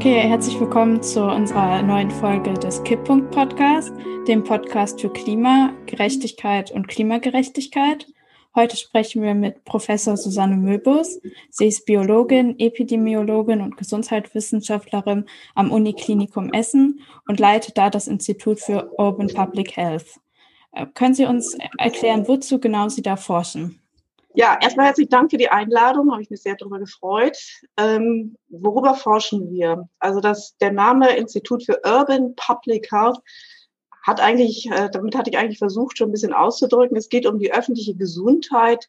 Okay, herzlich willkommen zu unserer neuen Folge des Kipppunkt Podcast, dem Podcast für Klima, Gerechtigkeit und Klimagerechtigkeit. Heute sprechen wir mit Professor Susanne Möbus. Sie ist Biologin, Epidemiologin und Gesundheitswissenschaftlerin am Uniklinikum Essen und leitet da das Institut für Urban Public Health. Äh, können Sie uns erklären, wozu genau Sie da forschen? Ja, erstmal herzlichen Dank für die Einladung, habe ich mich sehr darüber gefreut. Ähm, worüber forschen wir? Also das, der Name Institut für Urban Public Health hat eigentlich, äh, damit hatte ich eigentlich versucht, schon ein bisschen auszudrücken. Es geht um die öffentliche Gesundheit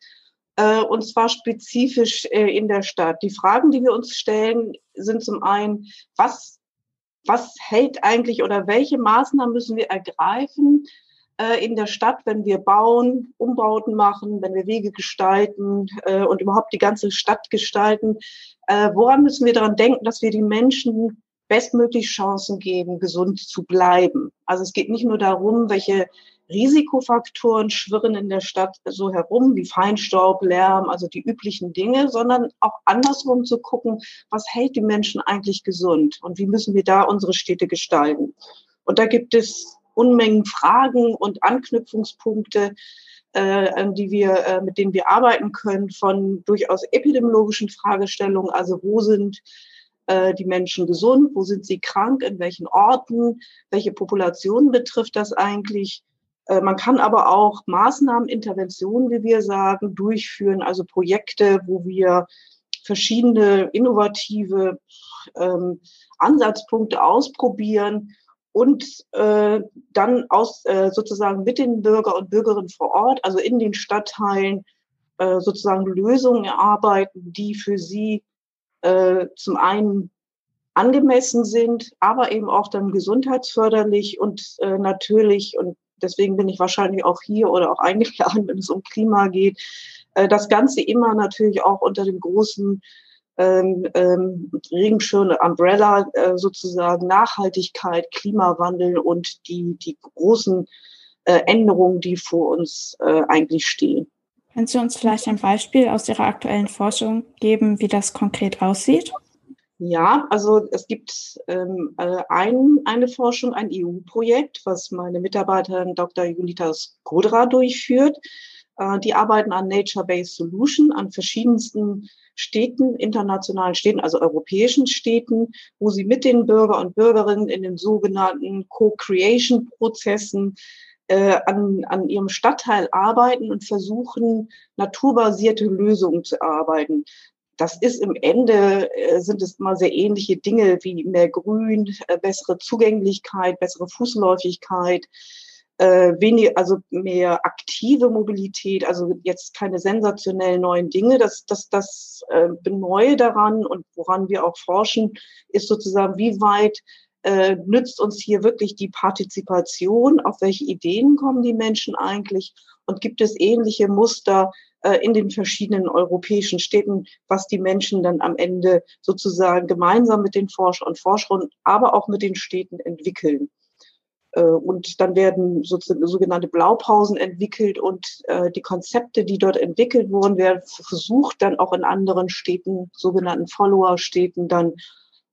äh, und zwar spezifisch äh, in der Stadt. Die Fragen, die wir uns stellen, sind zum einen, was, was hält eigentlich oder welche Maßnahmen müssen wir ergreifen, in der Stadt, wenn wir bauen, Umbauten machen, wenn wir Wege gestalten äh, und überhaupt die ganze Stadt gestalten. Äh, woran müssen wir daran denken, dass wir die Menschen bestmöglich Chancen geben, gesund zu bleiben? Also es geht nicht nur darum, welche Risikofaktoren schwirren in der Stadt so herum, wie Feinstaub, Lärm, also die üblichen Dinge, sondern auch andersrum zu gucken, was hält die Menschen eigentlich gesund und wie müssen wir da unsere Städte gestalten. Und da gibt es Unmengen Fragen und Anknüpfungspunkte, äh, die wir, äh, mit denen wir arbeiten können, von durchaus epidemiologischen Fragestellungen, also wo sind äh, die Menschen gesund, wo sind sie krank, in welchen Orten, welche Populationen betrifft das eigentlich. Äh, man kann aber auch Maßnahmen, Interventionen, wie wir sagen, durchführen, also Projekte, wo wir verschiedene innovative ähm, Ansatzpunkte ausprobieren und äh, dann aus äh, sozusagen mit den Bürger und Bürgerinnen vor Ort, also in den Stadtteilen, äh, sozusagen Lösungen erarbeiten, die für sie äh, zum einen angemessen sind, aber eben auch dann gesundheitsförderlich und äh, natürlich, und deswegen bin ich wahrscheinlich auch hier oder auch eingeladen, wenn es um Klima geht, äh, das Ganze immer natürlich auch unter dem großen ähm, ähm, Regenschirm, Umbrella äh, sozusagen, Nachhaltigkeit, Klimawandel und die, die großen äh, Änderungen, die vor uns äh, eigentlich stehen. Können Sie uns vielleicht ein Beispiel aus Ihrer aktuellen Forschung geben, wie das konkret aussieht? Ja, also es gibt ähm, äh, ein, eine Forschung, ein EU-Projekt, was meine Mitarbeiterin Dr. Julita Skodra durchführt. Äh, die arbeiten an Nature-Based Solution, an verschiedensten Städten, internationalen Städten, also europäischen Städten, wo sie mit den Bürger und Bürgerinnen in den sogenannten Co-Creation-Prozessen äh, an, an ihrem Stadtteil arbeiten und versuchen, naturbasierte Lösungen zu erarbeiten. Das ist im Ende, äh, sind es immer sehr ähnliche Dinge wie mehr Grün, äh, bessere Zugänglichkeit, bessere Fußläufigkeit, äh, wenig, also mehr aktive Mobilität, also jetzt keine sensationellen neuen Dinge. Das, das, das äh, Neue daran und woran wir auch forschen, ist sozusagen, wie weit äh, nützt uns hier wirklich die Partizipation, auf welche Ideen kommen die Menschen eigentlich und gibt es ähnliche Muster äh, in den verschiedenen europäischen Städten, was die Menschen dann am Ende sozusagen gemeinsam mit den Forschern und Forschern, aber auch mit den Städten entwickeln. Äh, und dann werden sogenannte Blaupausen entwickelt und äh, die Konzepte, die dort entwickelt wurden, werden versucht dann auch in anderen Städten, sogenannten Follower-Städten, dann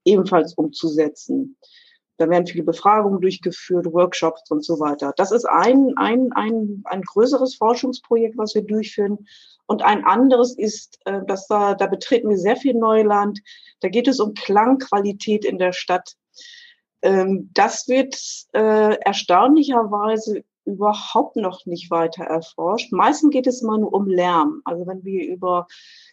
ebenfalls umzusetzen. Da werden viele Befragungen durchgeführt, Workshops und so weiter. Das ist ein, ein, ein, ein größeres Forschungsprojekt, was wir durchführen. Und ein anderes ist, äh, dass da, da betreten wir sehr viel Neuland. Da geht es um Klangqualität in der Stadt. Ähm, das wird äh, erstaunlicherweise überhaupt noch nicht weiter erforscht. Meistens geht es immer nur um Lärm. Also wenn wir über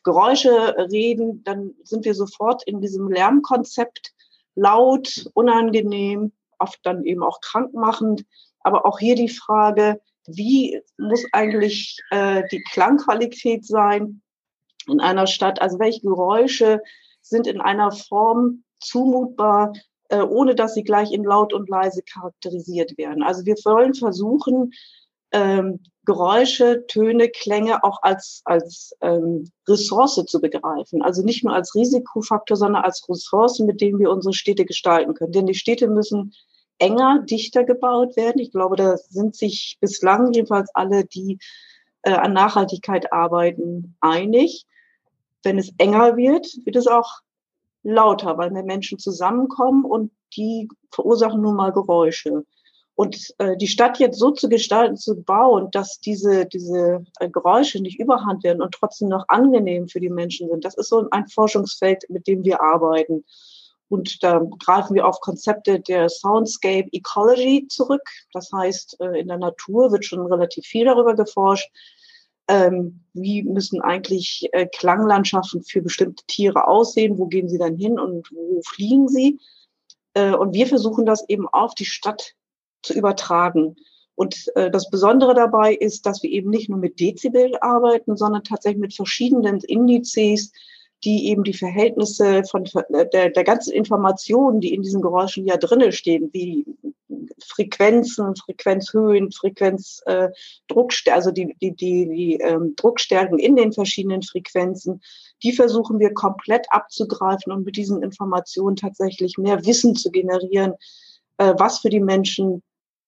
Geräusche reden, dann sind wir sofort in diesem Lärmkonzept laut, unangenehm, oft dann eben auch krankmachend. Aber auch hier die Frage, wie muss eigentlich äh, die Klangqualität sein in einer Stadt? Also welche Geräusche sind in einer Form zumutbar, äh, ohne dass sie gleich in laut und leise charakterisiert werden. Also wir wollen versuchen, ähm, Geräusche, Töne, Klänge auch als, als ähm, Ressource zu begreifen. Also nicht nur als Risikofaktor, sondern als Ressource, mit denen wir unsere Städte gestalten können. Denn die Städte müssen enger, dichter gebaut werden. Ich glaube, da sind sich bislang jedenfalls alle, die äh, an Nachhaltigkeit arbeiten, einig. Wenn es enger wird, wird es auch lauter, weil mehr Menschen zusammenkommen und die verursachen nun mal Geräusche. Und äh, die Stadt jetzt so zu gestalten, zu bauen, dass diese, diese äh, Geräusche nicht überhand werden und trotzdem noch angenehm für die Menschen sind, das ist so ein Forschungsfeld, mit dem wir arbeiten. Und da greifen wir auf Konzepte der Soundscape Ecology zurück. Das heißt, äh, in der Natur wird schon relativ viel darüber geforscht. Ähm, wie müssen eigentlich äh, Klanglandschaften für bestimmte Tiere aussehen? Wo gehen sie dann hin und wo fliegen sie? Äh, und wir versuchen das eben auf die Stadt zu übertragen. Und äh, das Besondere dabei ist, dass wir eben nicht nur mit Dezibel arbeiten, sondern tatsächlich mit verschiedenen Indizes, die eben die Verhältnisse von der, der ganzen Informationen, die in diesen Geräuschen ja drinnen stehen, wie Frequenzen, Frequenzhöhen, Frequenz, äh, also die, die, die, die ähm, Druckstärken in den verschiedenen Frequenzen, die versuchen wir komplett abzugreifen und mit diesen Informationen tatsächlich mehr Wissen zu generieren, äh, was für die Menschen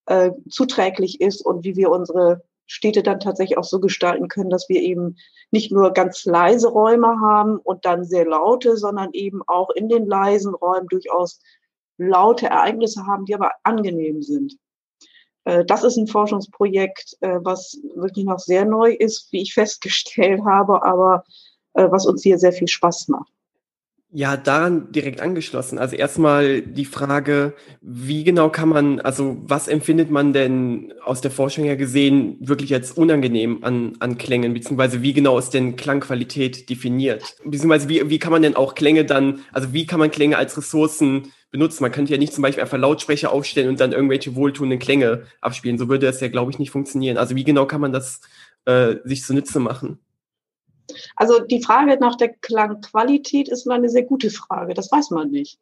äh, zuträglich ist und wie wir unsere Städte dann tatsächlich auch so gestalten können, dass wir eben nicht nur ganz leise Räume haben und dann sehr laute, sondern eben auch in den leisen Räumen durchaus laute Ereignisse haben, die aber angenehm sind. Äh, das ist ein Forschungsprojekt, äh, was wirklich noch sehr neu ist, wie ich festgestellt habe, aber äh, was uns hier sehr viel Spaß macht. Ja, daran direkt angeschlossen. Also erstmal die Frage, wie genau kann man, also was empfindet man denn aus der Forschung her gesehen wirklich als unangenehm an, an Klängen, beziehungsweise wie genau ist denn Klangqualität definiert? Beziehungsweise wie, wie kann man denn auch Klänge dann, also wie kann man Klänge als Ressourcen benutzen? Man könnte ja nicht zum Beispiel einfach Lautsprecher aufstellen und dann irgendwelche wohltuenden Klänge abspielen. So würde das ja, glaube ich, nicht funktionieren. Also wie genau kann man das äh, sich zunutze machen? Also die Frage nach der Klangqualität ist eine sehr gute Frage. Das weiß man nicht.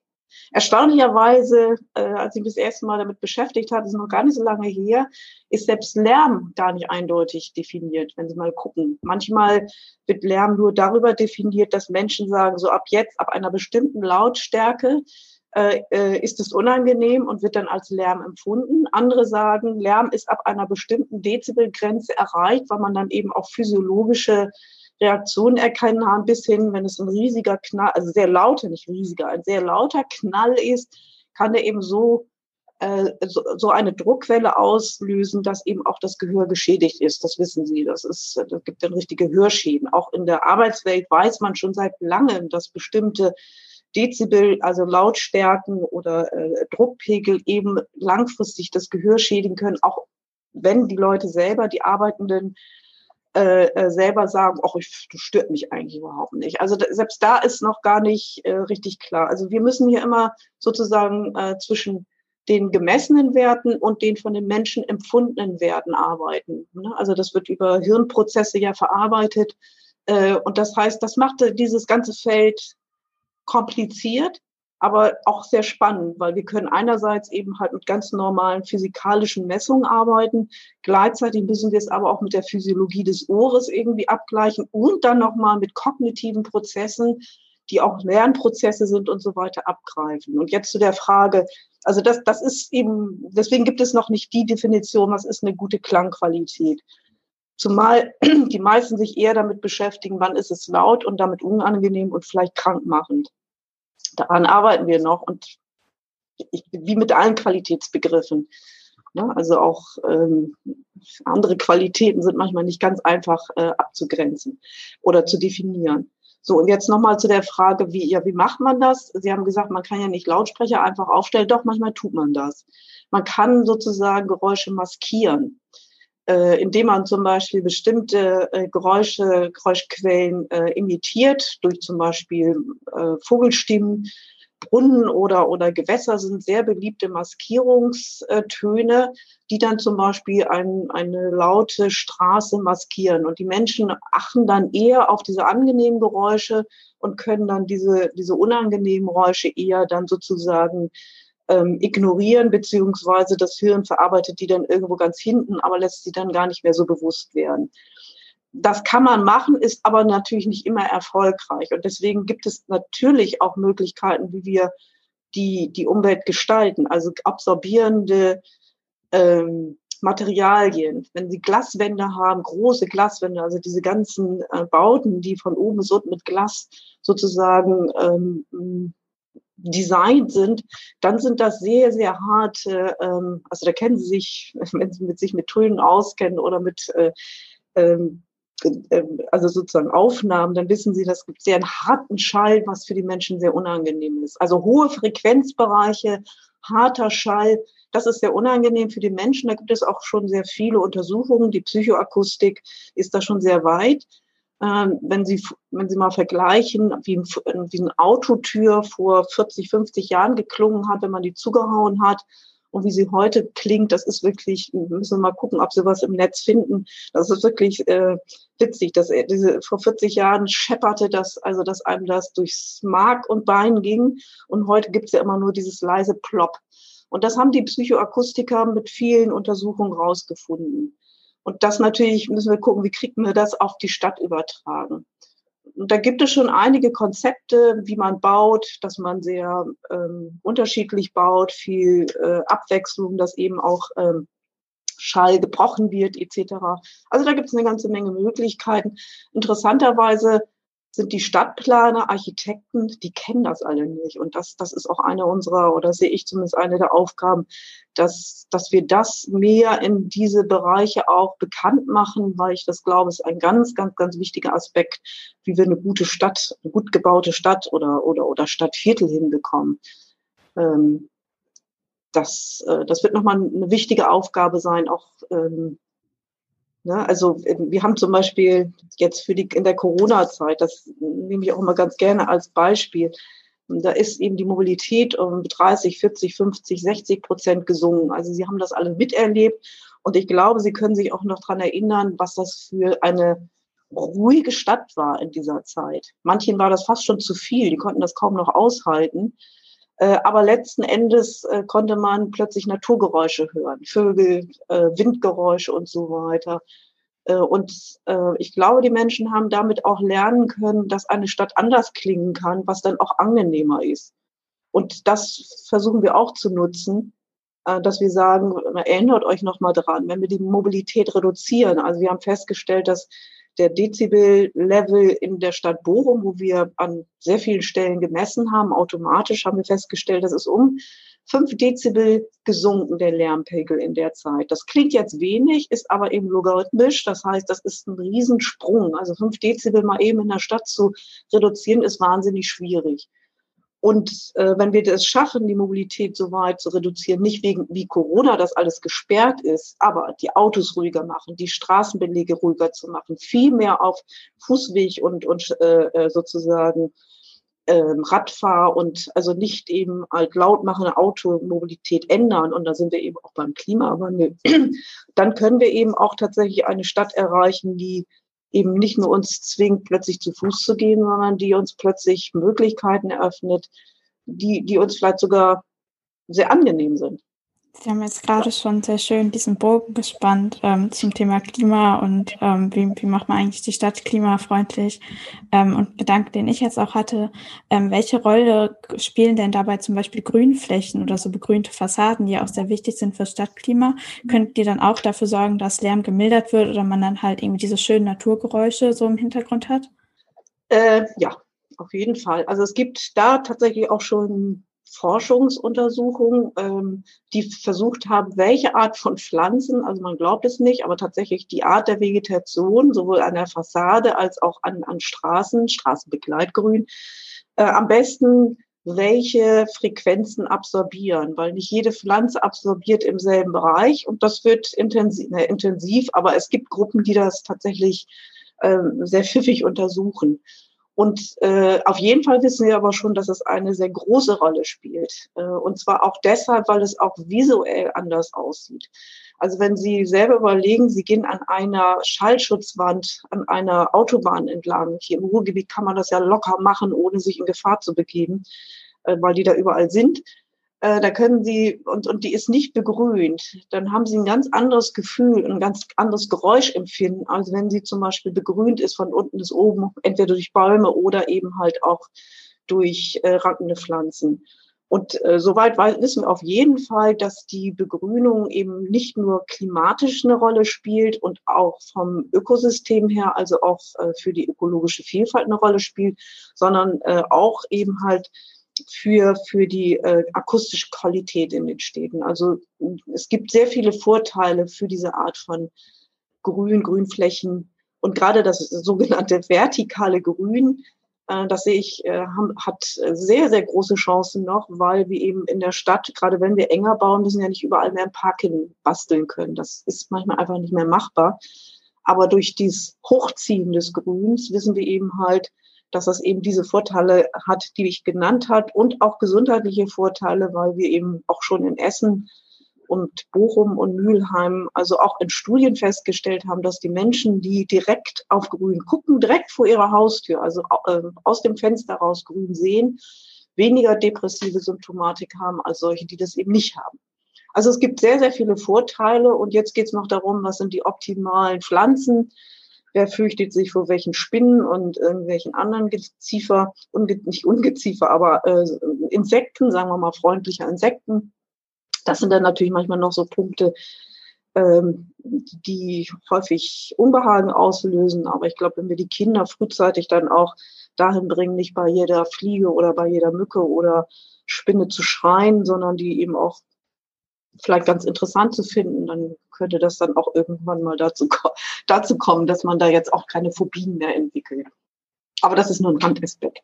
Erstaunlicherweise, äh, als ich mich das erste Mal damit beschäftigt hatte, ist noch gar nicht so lange her, ist selbst Lärm gar nicht eindeutig definiert, wenn Sie mal gucken. Manchmal wird Lärm nur darüber definiert, dass Menschen sagen, so ab jetzt, ab einer bestimmten Lautstärke äh, äh ist es unangenehm und wird dann als Lärm empfunden. Andere sagen, Lärm ist ab einer bestimmten Dezibelgrenze erreicht, weil man dann eben auch physiologische Reaktionen erkennen kann, bis hin, wenn es ein riesiger Knall, also sehr lauter, nicht riesiger, ein sehr lauter Knall ist, kann er eben so, äh, so, so eine Druckwelle auslösen, dass eben auch das Gehör geschädigt ist. Das wissen Sie. Das ist, das gibt dann richtige Hörschäden. Auch in der Arbeitswelt weiß man schon seit langem, dass bestimmte Dezibel, also Lautstärken oder äh, Druckpegel eben langfristig das Gehör schädigen können, auch wenn die Leute selber, die Arbeitenden, äh, äh, selber sagen, ach, ich, das stört mich eigentlich überhaupt nicht. Also selbst da ist noch gar nicht äh, richtig klar. Also wir müssen hier immer sozusagen äh, zwischen den gemessenen Werten und den von den Menschen empfundenen Werten arbeiten. Ne? Also das wird über Hirnprozesse ja verarbeitet. Äh, und das heißt, das macht dieses ganze Feld kompliziert aber auch sehr spannend, weil wir können einerseits eben halt mit ganz normalen physikalischen Messungen arbeiten, gleichzeitig müssen wir es aber auch mit der Physiologie des Ohres irgendwie abgleichen und dann nochmal mit kognitiven Prozessen, die auch Lernprozesse sind und so weiter abgreifen. Und jetzt zu der Frage, also das, das ist eben, deswegen gibt es noch nicht die Definition, was ist eine gute Klangqualität. Zumal die meisten sich eher damit beschäftigen, wann ist es laut und damit unangenehm und vielleicht krankmachend daran arbeiten wir noch und ich, wie mit allen Qualitätsbegriffen. Ne? Also auch ähm, andere Qualitäten sind manchmal nicht ganz einfach äh, abzugrenzen oder zu definieren. So, und jetzt nochmal zu der Frage, wie, ja, wie macht man das? Sie haben gesagt, man kann ja nicht Lautsprecher einfach aufstellen. Doch, manchmal tut man das. Man kann sozusagen Geräusche maskieren, äh, indem man zum Beispiel bestimmte äh, Geräusche, Geräuschquellen äh, imitiert, durch zum Beispiel äh, Vogelstimmen Brunnen oder, oder Gewässer sind sehr beliebte Maskierungstöne, die dann zum Beispiel ein, eine laute Straße maskieren. Und die Menschen achten dann eher auf diese angenehmen Geräusche und können dann diese, diese unangenehmen Geräusche eher dann sozusagen ähm, ignorieren, beziehungsweise das Hirn verarbeitet die dann irgendwo ganz hinten, aber lässt sie dann gar nicht mehr so bewusst werden. Das kann man machen, ist aber natürlich nicht immer erfolgreich. Und deswegen gibt es natürlich auch Möglichkeiten, wie wir die, die Umwelt gestalten. Also absorbierende ähm, Materialien. Wenn Sie Glaswände haben, große Glaswände, also diese ganzen äh, Bauten, die von oben unten mit Glas sozusagen ähm, designt sind, dann sind das sehr, sehr harte, ähm, also da kennen Sie sich, wenn Sie mit sich mit Tönen auskennen oder mit äh, ähm, ähm, also sozusagen Aufnahmen, dann wissen Sie, das gibt sehr einen harten Schall, was für die Menschen sehr unangenehm ist. Also hohe Frequenzbereiche, harter Schall, das ist sehr unangenehm für die Menschen. Da gibt es auch schon sehr viele Untersuchungen. Die Psychoakustik ist da schon sehr weit. Ähm, wenn Sie, wenn Sie mal vergleichen, wie, wie eine Autotür vor 40, 50 Jahren geklungen hat, wenn man die zugehauen hat, und wie sie heute klingt, das ist wirklich, müssen wir mal gucken, ob sie was im Netz finden. Das ist wirklich äh, witzig. Dass, äh, diese, vor 40 Jahren schepperte das, also dass einem das durchs Mark und Bein ging. Und heute gibt's ja immer nur dieses leise Plop. Und das haben die Psychoakustiker mit vielen Untersuchungen rausgefunden. Und das natürlich müssen wir gucken, wie kriegen wir das auf die Stadt übertragen. Und da gibt es schon einige Konzepte, wie man baut, dass man sehr ähm, unterschiedlich baut, viel äh, Abwechslung, dass eben auch ähm, Schall gebrochen wird etc. Also da gibt es eine ganze Menge Möglichkeiten. Interessanterweise sind die Stadtplaner, Architekten, die kennen das alle nicht. Und das, das ist auch eine unserer, oder sehe ich zumindest eine der Aufgaben, dass, dass wir das mehr in diese Bereiche auch bekannt machen, weil ich das glaube, ist ein ganz, ganz, ganz wichtiger Aspekt, wie wir eine gute Stadt, eine gut gebaute Stadt oder, oder, oder Stadtviertel hinbekommen. Ähm, das, äh, das wird nochmal eine wichtige Aufgabe sein, auch ähm, Ne? Also wir haben zum Beispiel jetzt für die in der Corona-Zeit, das nehme ich auch immer ganz gerne als Beispiel, da ist eben die Mobilität um 30, 40, 50, 60 Prozent gesungen. Also Sie haben das alle miterlebt und ich glaube, Sie können sich auch noch dran erinnern, was das für eine ruhige Stadt war in dieser Zeit. Manchen war das fast schon zu viel, die konnten das kaum noch aushalten. Äh, aber letzten Endes äh, konnte man plötzlich Naturgeräusche hören, Vögel, äh, Windgeräusche und so weiter. Und ich glaube, die Menschen haben damit auch lernen können, dass eine Stadt anders klingen kann, was dann auch angenehmer ist. Und das versuchen wir auch zu nutzen, dass wir sagen, erinnert euch noch mal dran, wenn wir die Mobilität reduzieren. Also wir haben festgestellt, dass der Dezibel-Level in der Stadt Bochum, wo wir an sehr vielen Stellen gemessen haben, automatisch haben wir festgestellt, das ist um fünf Dezibel gesunken, der Lärmpegel in der Zeit. Das klingt jetzt wenig, ist aber eben logarithmisch. Das heißt, das ist ein Riesensprung. Also fünf Dezibel mal eben in der Stadt zu reduzieren, ist wahnsinnig schwierig. Und äh, wenn wir das schaffen, die Mobilität so weit zu reduzieren, nicht wegen wie Corona, dass alles gesperrt ist, aber die Autos ruhiger machen, die Straßenbelege ruhiger zu machen, viel mehr auf Fußweg und, und äh, äh sozusagen ähm, Radfahr und also nicht eben halt laut machende Automobilität ändern. Und da sind wir eben auch beim Klimawandel. Dann können wir eben auch tatsächlich eine Stadt erreichen, die eben nicht nur uns zwingt, plötzlich zu Fuß zu gehen, sondern die uns plötzlich Möglichkeiten eröffnet, die, die uns vielleicht sogar sehr angenehm sind. Sie haben jetzt gerade schon sehr schön diesen Bogen gespannt ähm, zum Thema Klima und ähm, wie, wie macht man eigentlich die Stadt klimafreundlich. Ähm, und Gedanke, den ich jetzt auch hatte, ähm, welche Rolle spielen denn dabei zum Beispiel Grünflächen oder so begrünte Fassaden, die auch sehr wichtig sind für Stadtklima? Könnten die dann auch dafür sorgen, dass Lärm gemildert wird oder man dann halt irgendwie diese schönen Naturgeräusche so im Hintergrund hat? Äh, ja, auf jeden Fall. Also es gibt da tatsächlich auch schon Forschungsuntersuchungen, ähm, die versucht haben, welche Art von Pflanzen, also man glaubt es nicht, aber tatsächlich die Art der Vegetation, sowohl an der Fassade als auch an, an Straßen, Straßenbegleitgrün, äh, am besten welche Frequenzen absorbieren, weil nicht jede Pflanze absorbiert im selben Bereich und das wird intensiv, ne, intensiv aber es gibt Gruppen, die das tatsächlich äh, sehr pfiffig untersuchen. Und äh, auf jeden Fall wissen wir aber schon, dass es eine sehr große Rolle spielt. Äh, und zwar auch deshalb, weil es auch visuell anders aussieht. Also wenn Sie selber überlegen, Sie gehen an einer Schallschutzwand, an einer Autobahn entlang. Hier im Ruhrgebiet kann man das ja locker machen, ohne sich in Gefahr zu begeben, äh, weil die da überall sind äh, da können Sie, und, und die ist nicht begrünt, dann haben Sie ein ganz anderes Gefühl, ein ganz anderes Geräuschempfinden, als wenn sie zum Beispiel begrünt ist von unten bis oben, entweder durch Bäume oder eben halt auch durch äh, rankende Pflanzen. Und äh, soweit wissen wir auf jeden Fall, dass die Begrünung eben nicht nur klimatisch eine Rolle spielt und auch vom Ökosystem her, also auch äh, für die ökologische Vielfalt eine Rolle spielt, sondern äh, auch eben halt für, für die äh, akustische Qualität in den Städten. Also es gibt sehr viele Vorteile für diese Art von Grün, Grünflächen. Und gerade das sogenannte vertikale Grün, äh, das sehe ich, äh, hat sehr, sehr große Chancen noch, weil wir eben in der Stadt, gerade wenn wir enger bauen, müssen ja nicht überall mehr ein Park hin basteln können. Das ist manchmal einfach nicht mehr machbar. Aber durch dieses Hochziehen des Grüns wissen wir eben halt, dass das eben diese Vorteile hat, die ich genannt hat und auch gesundheitliche Vorteile, weil wir eben auch schon in Essen und Bochum und Mülheim, also auch in Studien festgestellt haben, dass die Menschen, die direkt auf Grün gucken, direkt vor ihrer Haustür, also äh, aus dem Fenster raus Grün sehen, weniger depressive Symptomatik haben als solche, die das eben nicht haben. Also es gibt sehr, sehr viele Vorteile und jetzt geht es noch darum, was sind die optimalen Pflanzen, wer fürchtet sich vor welchen Spinnen und irgendwelchen anderen Geziefer, unge nicht Ungeziefer, aber äh, Insekten, sagen wir mal freundlicher Insekten. Das sind dann natürlich manchmal noch so Punkte, ähm, die häufig Unbehagen auslösen. Aber ich glaube, wenn wir die Kinder frühzeitig dann auch dahin bringen, nicht bei jeder Fliege oder bei jeder Mücke oder Spinne zu schreien, sondern die eben auch vielleicht ganz interessant zu finden, dann könnte das dann auch irgendwann mal dazu, dazu kommen, dass man da jetzt auch keine Phobien mehr entwickelt. Aber das ist nur ein Randaspekt.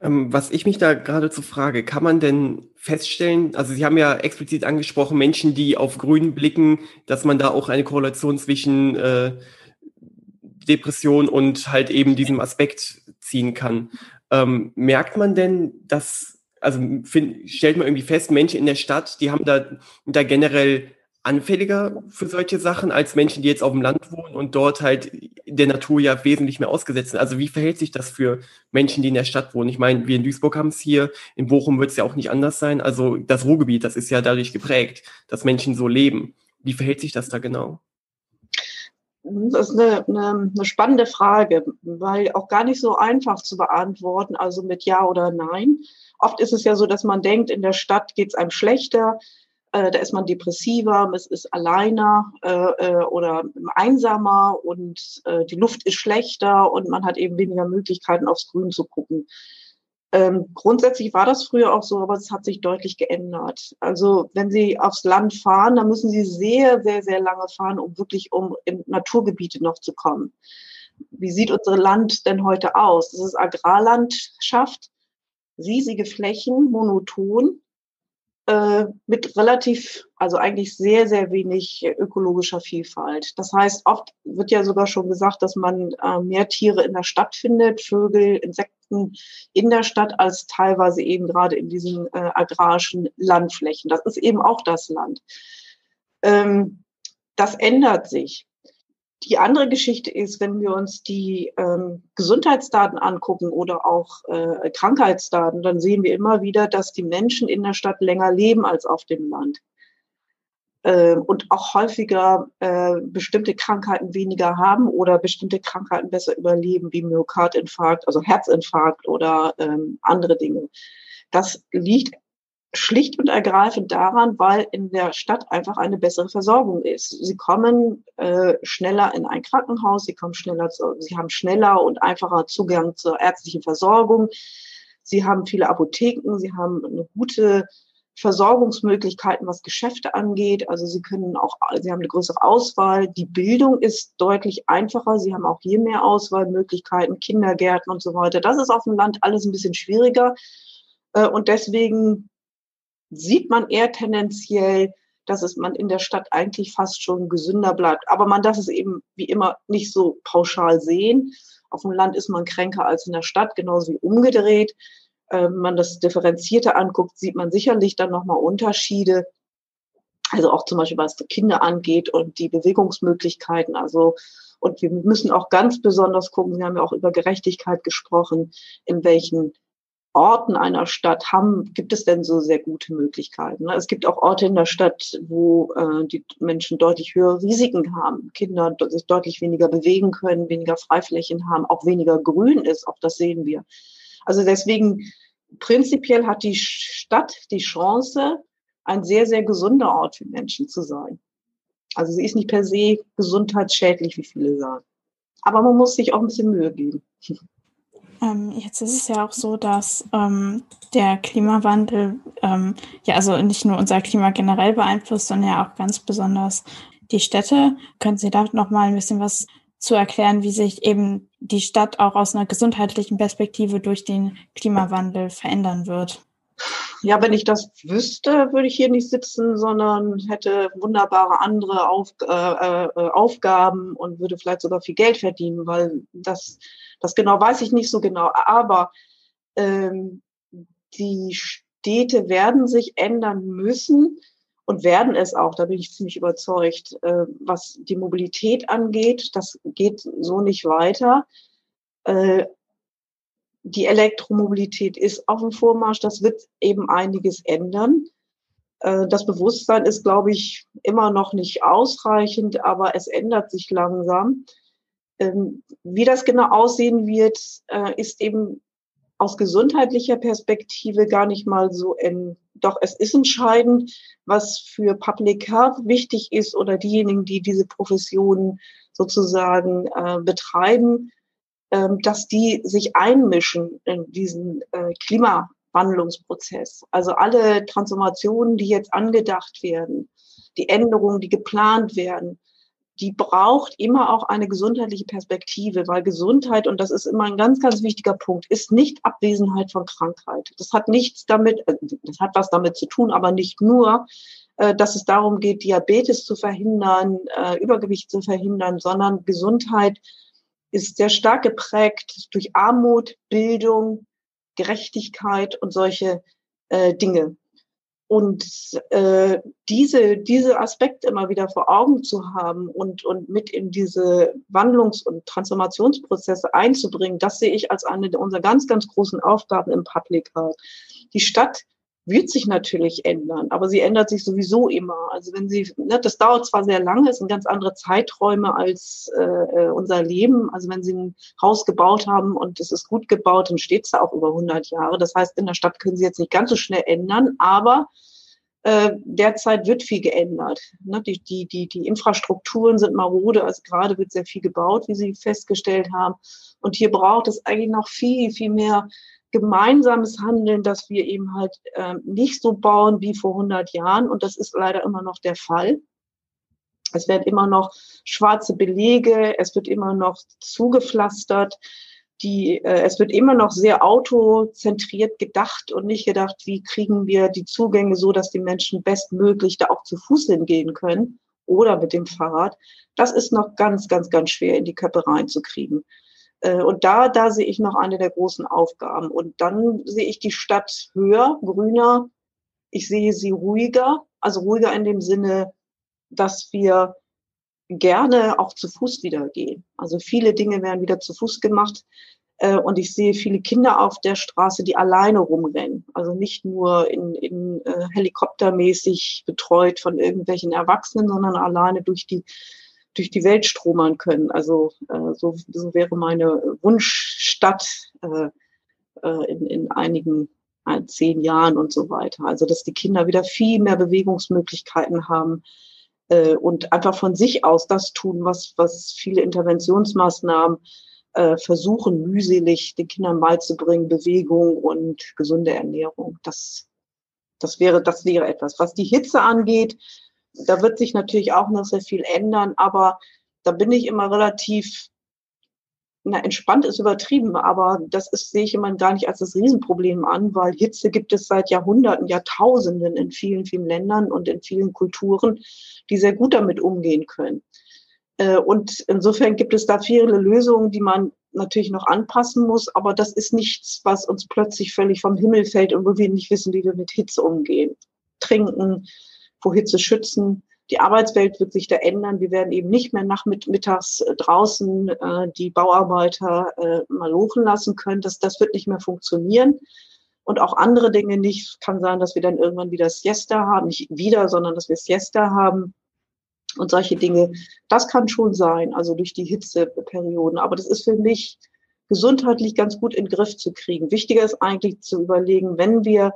Ähm, was ich mich da geradezu frage, kann man denn feststellen, also Sie haben ja explizit angesprochen, Menschen, die auf Grün blicken, dass man da auch eine Korrelation zwischen äh, Depression und halt eben diesem Aspekt ziehen kann. Ähm, merkt man denn, dass also find, stellt man irgendwie fest, Menschen in der Stadt, die haben da, da generell anfälliger für solche Sachen als Menschen, die jetzt auf dem Land wohnen und dort halt der Natur ja wesentlich mehr ausgesetzt sind. Also wie verhält sich das für Menschen, die in der Stadt wohnen? Ich meine, wir in Duisburg haben es hier, in Bochum wird es ja auch nicht anders sein. Also das Ruhrgebiet, das ist ja dadurch geprägt, dass Menschen so leben. Wie verhält sich das da genau? Das ist eine, eine, eine spannende Frage, weil auch gar nicht so einfach zu beantworten, also mit Ja oder Nein. Oft ist es ja so, dass man denkt, in der Stadt geht es einem schlechter, äh, da ist man depressiver, es ist alleiner äh, äh, oder einsamer und äh, die Luft ist schlechter und man hat eben weniger Möglichkeiten, aufs Grün zu gucken. Ähm, grundsätzlich war das früher auch so, aber es hat sich deutlich geändert. Also wenn Sie aufs Land fahren, dann müssen Sie sehr, sehr, sehr lange fahren, um wirklich um in Naturgebiete noch zu kommen. Wie sieht unser Land denn heute aus? Das ist Agrarlandschaft riesige Flächen, monoton, äh, mit relativ, also eigentlich sehr, sehr wenig ökologischer Vielfalt. Das heißt, oft wird ja sogar schon gesagt, dass man äh, mehr Tiere in der Stadt findet, Vögel, Insekten in der Stadt, als teilweise eben gerade in diesen äh, agrarischen Landflächen. Das ist eben auch das Land. Ähm, das ändert sich. Die andere Geschichte ist, wenn wir uns die ähm, Gesundheitsdaten angucken oder auch äh, Krankheitsdaten, dann sehen wir immer wieder, dass die Menschen in der Stadt länger leben als auf dem Land. Äh, und auch häufiger äh, bestimmte Krankheiten weniger haben oder bestimmte Krankheiten besser überleben, wie Myokardinfarkt, also Herzinfarkt oder ähm, andere Dinge. Das liegt schlicht und ergreifend daran, weil in der Stadt einfach eine bessere Versorgung ist. Sie kommen äh, schneller in ein Krankenhaus, sie kommen schneller, zu, sie haben schneller und einfacher Zugang zur ärztlichen Versorgung. Sie haben viele Apotheken, sie haben eine gute Versorgungsmöglichkeiten, was Geschäfte angeht. Also sie können auch, sie haben eine größere Auswahl. Die Bildung ist deutlich einfacher. Sie haben auch hier mehr Auswahlmöglichkeiten, Kindergärten und so weiter. Das ist auf dem Land alles ein bisschen schwieriger. Äh, und deswegen sieht man eher tendenziell, dass es man in der Stadt eigentlich fast schon gesünder bleibt. Aber man darf es eben wie immer nicht so pauschal sehen. Auf dem Land ist man kränker als in der Stadt, genauso wie umgedreht. Äh, wenn man das Differenzierte anguckt, sieht man sicherlich dann nochmal Unterschiede. Also auch zum Beispiel, was Kinder angeht und die Bewegungsmöglichkeiten. Also, und wir müssen auch ganz besonders gucken, wir haben ja auch über Gerechtigkeit gesprochen, in welchen Orten einer Stadt haben, gibt es denn so sehr gute Möglichkeiten. Es gibt auch Orte in der Stadt, wo äh, die Menschen deutlich höhere Risiken haben, Kinder sich deutlich weniger bewegen können, weniger Freiflächen haben, auch weniger Grün ist, auch das sehen wir. Also deswegen prinzipiell hat die Stadt die Chance, ein sehr, sehr gesunder Ort für Menschen zu sein. Also sie ist nicht per se gesundheitsschädlich, wie viele sagen. Aber man muss sich auch ein bisschen Mühe geben. Ähm, jetzt ist es ja auch so, dass ähm, der Klimawandel ähm, ja also nicht nur unser Klima generell beeinflusst, sondern ja auch ganz besonders die Städte. Können Sie da noch mal ein bisschen was zu erklären, wie sich eben die Stadt auch aus einer gesundheitlichen Perspektive durch den Klimawandel verändern wird? Ja, wenn ich das wüsste, würde ich hier nicht sitzen, sondern hätte wunderbare andere Auf, äh, äh, Aufgaben und würde vielleicht sogar viel Geld verdienen, weil das, das genau weiß ich nicht so genau. Aber ähm, die Städte werden sich ändern müssen und werden es auch, da bin ich ziemlich überzeugt, äh, was die Mobilität angeht. Das geht so nicht weiter. Äh, die Elektromobilität ist auf dem Vormarsch. Das wird eben einiges ändern. Äh, das Bewusstsein ist, glaube ich, immer noch nicht ausreichend, aber es ändert sich langsam. Ähm, wie das genau aussehen wird, äh, ist eben aus gesundheitlicher Perspektive gar nicht mal so, in, doch es ist entscheidend, was für Public Health wichtig ist oder diejenigen, die diese Profession sozusagen äh, betreiben, ähm, dass die sich einmischen in diesen äh, Klimawandlungsprozess. Also alle Transformationen, die jetzt angedacht werden, die Änderungen, die geplant werden, die braucht immer auch eine gesundheitliche Perspektive, weil Gesundheit, und das ist immer ein ganz, ganz wichtiger Punkt, ist nicht Abwesenheit von Krankheit. Das hat nichts damit, äh, das hat was damit zu tun, aber nicht nur, äh, dass es darum geht, Diabetes zu verhindern, Übergewicht zu verhindern, sondern Gesundheit ist sehr stark geprägt durch Armut, Bildung, Gerechtigkeit und solche äh, Dinge. Und äh, diese, diese Aspekte immer wieder vor Augen zu haben und, und mit in diese Wandlungs- und Transformationsprozesse einzubringen, das sehe ich als eine unserer ganz, ganz großen Aufgaben im Public Health. Die Stadt wird sich natürlich ändern, aber sie ändert sich sowieso immer. Also wenn sie, ne, das dauert zwar sehr lange, es sind ganz andere Zeiträume als äh, äh unser Leben. Also wenn sie ein Haus gebaut haben und es ist gut gebaut, dann steht es da auch über 100 Jahre. Das heißt, in der Stadt können sie jetzt nicht ganz so schnell ändern, aber äh, derzeit wird viel geändert. Ne? Die, die, die, die Infrastrukturen sind marode, also gerade wird sehr viel gebaut, wie Sie festgestellt haben. Und hier braucht es eigentlich noch viel, viel mehr gemeinsames Handeln, dass wir eben halt äh, nicht so bauen wie vor 100 Jahren. Und das ist leider immer noch der Fall. Es werden immer noch schwarze Belege, es wird immer noch zugepflastert. Die, äh, es wird immer noch sehr autozentriert gedacht und nicht gedacht, wie kriegen wir die Zugänge so, dass die Menschen bestmöglich da auch zu Fuß hingehen können oder mit dem Fahrrad. Das ist noch ganz, ganz, ganz schwer in die Köpfe reinzukriegen. Äh, und da, da sehe ich noch eine der großen Aufgaben. Und dann sehe ich die Stadt höher, grüner. Ich sehe sie ruhiger, also ruhiger in dem Sinne, dass wir gerne auch zu Fuß wieder gehen. Also viele Dinge werden wieder zu Fuß gemacht. Äh, und ich sehe viele Kinder auf der Straße, die alleine rumrennen. Also nicht nur in, in äh, helikoptermäßig betreut von irgendwelchen Erwachsenen, sondern alleine durch die durch die Welt stromern können. Also äh, so, so wäre meine Wunschstadt äh, äh, in, in einigen zehn Jahren und so weiter. Also dass die Kinder wieder viel mehr Bewegungsmöglichkeiten haben äh, und einfach von sich aus das tun, was, was viele Interventionsmaßnahmen äh, versuchen, mühselig den Kindern beizubringen, Bewegung und gesunde Ernährung. Das, das wäre, das wäre etwas. Was die Hitze angeht, da wird sich natürlich auch noch sehr viel ändern, aber da bin ich immer relativ, na, entspannt ist übertrieben, aber das ist, sehe ich immer gar nicht als das Riesenproblem an, weil Hitze gibt es seit Jahrhunderten, Jahrtausenden in vielen, vielen Ländern und in vielen Kulturen, die sehr gut damit umgehen können. Äh, und insofern gibt es da viele Lösungen, die man natürlich noch anpassen muss, aber das ist nichts, was uns plötzlich völlig vom Himmel fällt und wo wir nicht wissen, wie wir mit Hitze umgehen. Trinken, vor Hitze schützen. Die Arbeitswelt wird sich da ändern. Wir werden eben nicht mehr nachmittags äh, draußen äh, die Bauarbeiter äh, mal lochen lassen können. Das, das wird nicht mehr funktionieren. Und auch andere Dinge nicht. Kann sein, dass wir dann irgendwann wieder Siesta haben. Nicht wieder, sondern dass wir Siesta haben. Und solche Dinge. Das kann schon sein. Also durch die Hitzeperioden. Aber das ist für mich gesundheitlich ganz gut in den Griff zu kriegen. Wichtiger ist eigentlich zu überlegen, wenn wir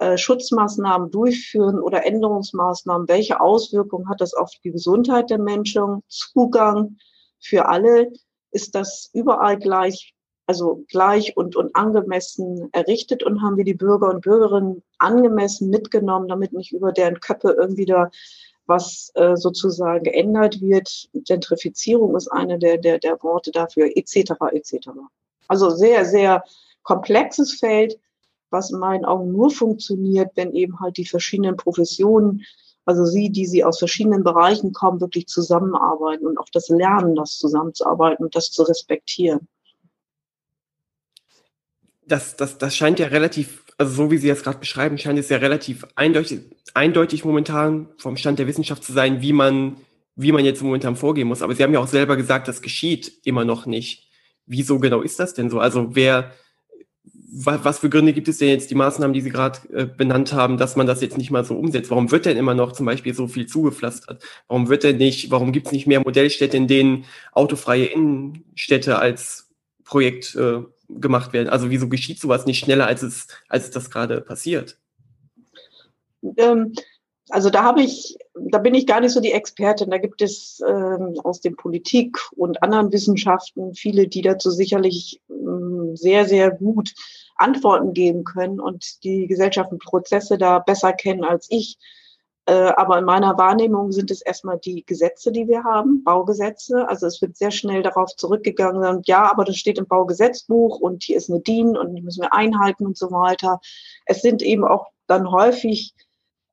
äh, Schutzmaßnahmen durchführen oder Änderungsmaßnahmen, welche Auswirkungen hat das auf die Gesundheit der Menschen, Zugang für alle, ist das überall gleich also gleich und, und angemessen errichtet und haben wir die Bürger und Bürgerinnen angemessen mitgenommen, damit nicht über deren Köpfe irgendwie da was äh, sozusagen geändert wird. Gentrifizierung ist eine der, der, der Worte dafür, etc. etc. Also sehr, sehr komplexes Feld, was in meinen Augen nur funktioniert, wenn eben halt die verschiedenen Professionen, also Sie, die Sie aus verschiedenen Bereichen kommen, wirklich zusammenarbeiten und auch das Lernen, das zusammenzuarbeiten und das zu respektieren das, das, das scheint ja relativ, also so wie Sie das gerade beschreiben, scheint es ja relativ eindeutig, eindeutig momentan vom Stand der Wissenschaft zu sein, wie man, wie man jetzt momentan vorgehen muss. Aber Sie haben ja auch selber gesagt, das geschieht immer noch nicht. Wieso genau ist das denn so? Also wer, was, für Gründe gibt es denn jetzt die Maßnahmen, die Sie gerade äh, benannt haben, dass man das jetzt nicht mal so umsetzt? Warum wird denn immer noch zum Beispiel so viel zugepflastert? Warum wird denn nicht, warum gibt es nicht mehr Modellstädte, in denen autofreie Innenstädte als Projekt äh, gemacht werden? Also wieso geschieht sowas nicht schneller, als es, als das gerade passiert? Ähm, also da habe ich, da bin ich gar nicht so die Expertin. Da gibt es ähm, aus den Politik und anderen Wissenschaften viele, die dazu sicherlich ähm, sehr, sehr gut Antworten geben können und die Gesellschaftsprozesse da besser kennen als ich. Äh, aber in meiner Wahrnehmung sind es erstmal die Gesetze, die wir haben, Baugesetze. Also es wird sehr schnell darauf zurückgegangen, ja, aber das steht im Baugesetzbuch und hier ist eine DIN und die müssen wir einhalten und so weiter. Es sind eben auch dann häufig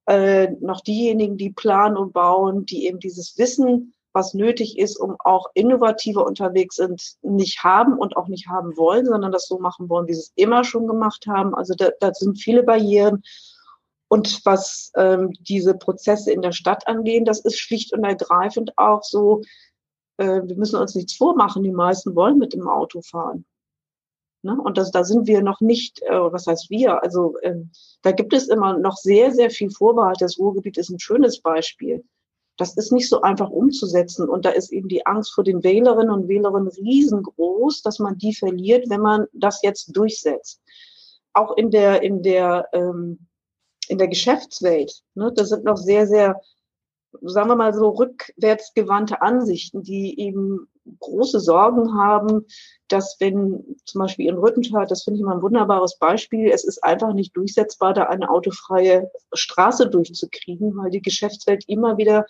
äh, noch diejenigen, die planen und bauen, die eben dieses Wissen, was nötig ist, um auch innovativer unterwegs sind, nicht haben und auch nicht haben wollen, sondern das so machen wollen, wie sie es immer schon gemacht haben. Also da, da sind viele Barrieren. Und was ähm, diese Prozesse in der Stadt angehen, das ist schlicht und ergreifend auch so, äh, wir müssen uns nichts vormachen, die meisten wollen mit dem Auto fahren. Ne? Und das, da sind wir noch nicht, äh, was heißt wir, also äh, da gibt es immer noch sehr, sehr viel Vorbehalt. Das Ruhrgebiet ist ein schönes Beispiel. Das ist nicht so einfach umzusetzen. Und da ist eben die Angst vor den Wählerinnen und Wählern riesengroß, dass man die verliert, wenn man das jetzt durchsetzt. Auch in der, in der ähm, in der Geschäftswelt. Ne? Das sind noch sehr, sehr, sagen wir mal so, rückwärtsgewandte Ansichten, die eben große Sorgen haben, dass wenn zum Beispiel in Rüttenscheid, das finde ich mal ein wunderbares Beispiel, es ist einfach nicht durchsetzbar, da eine autofreie Straße durchzukriegen, weil die Geschäftswelt immer wieder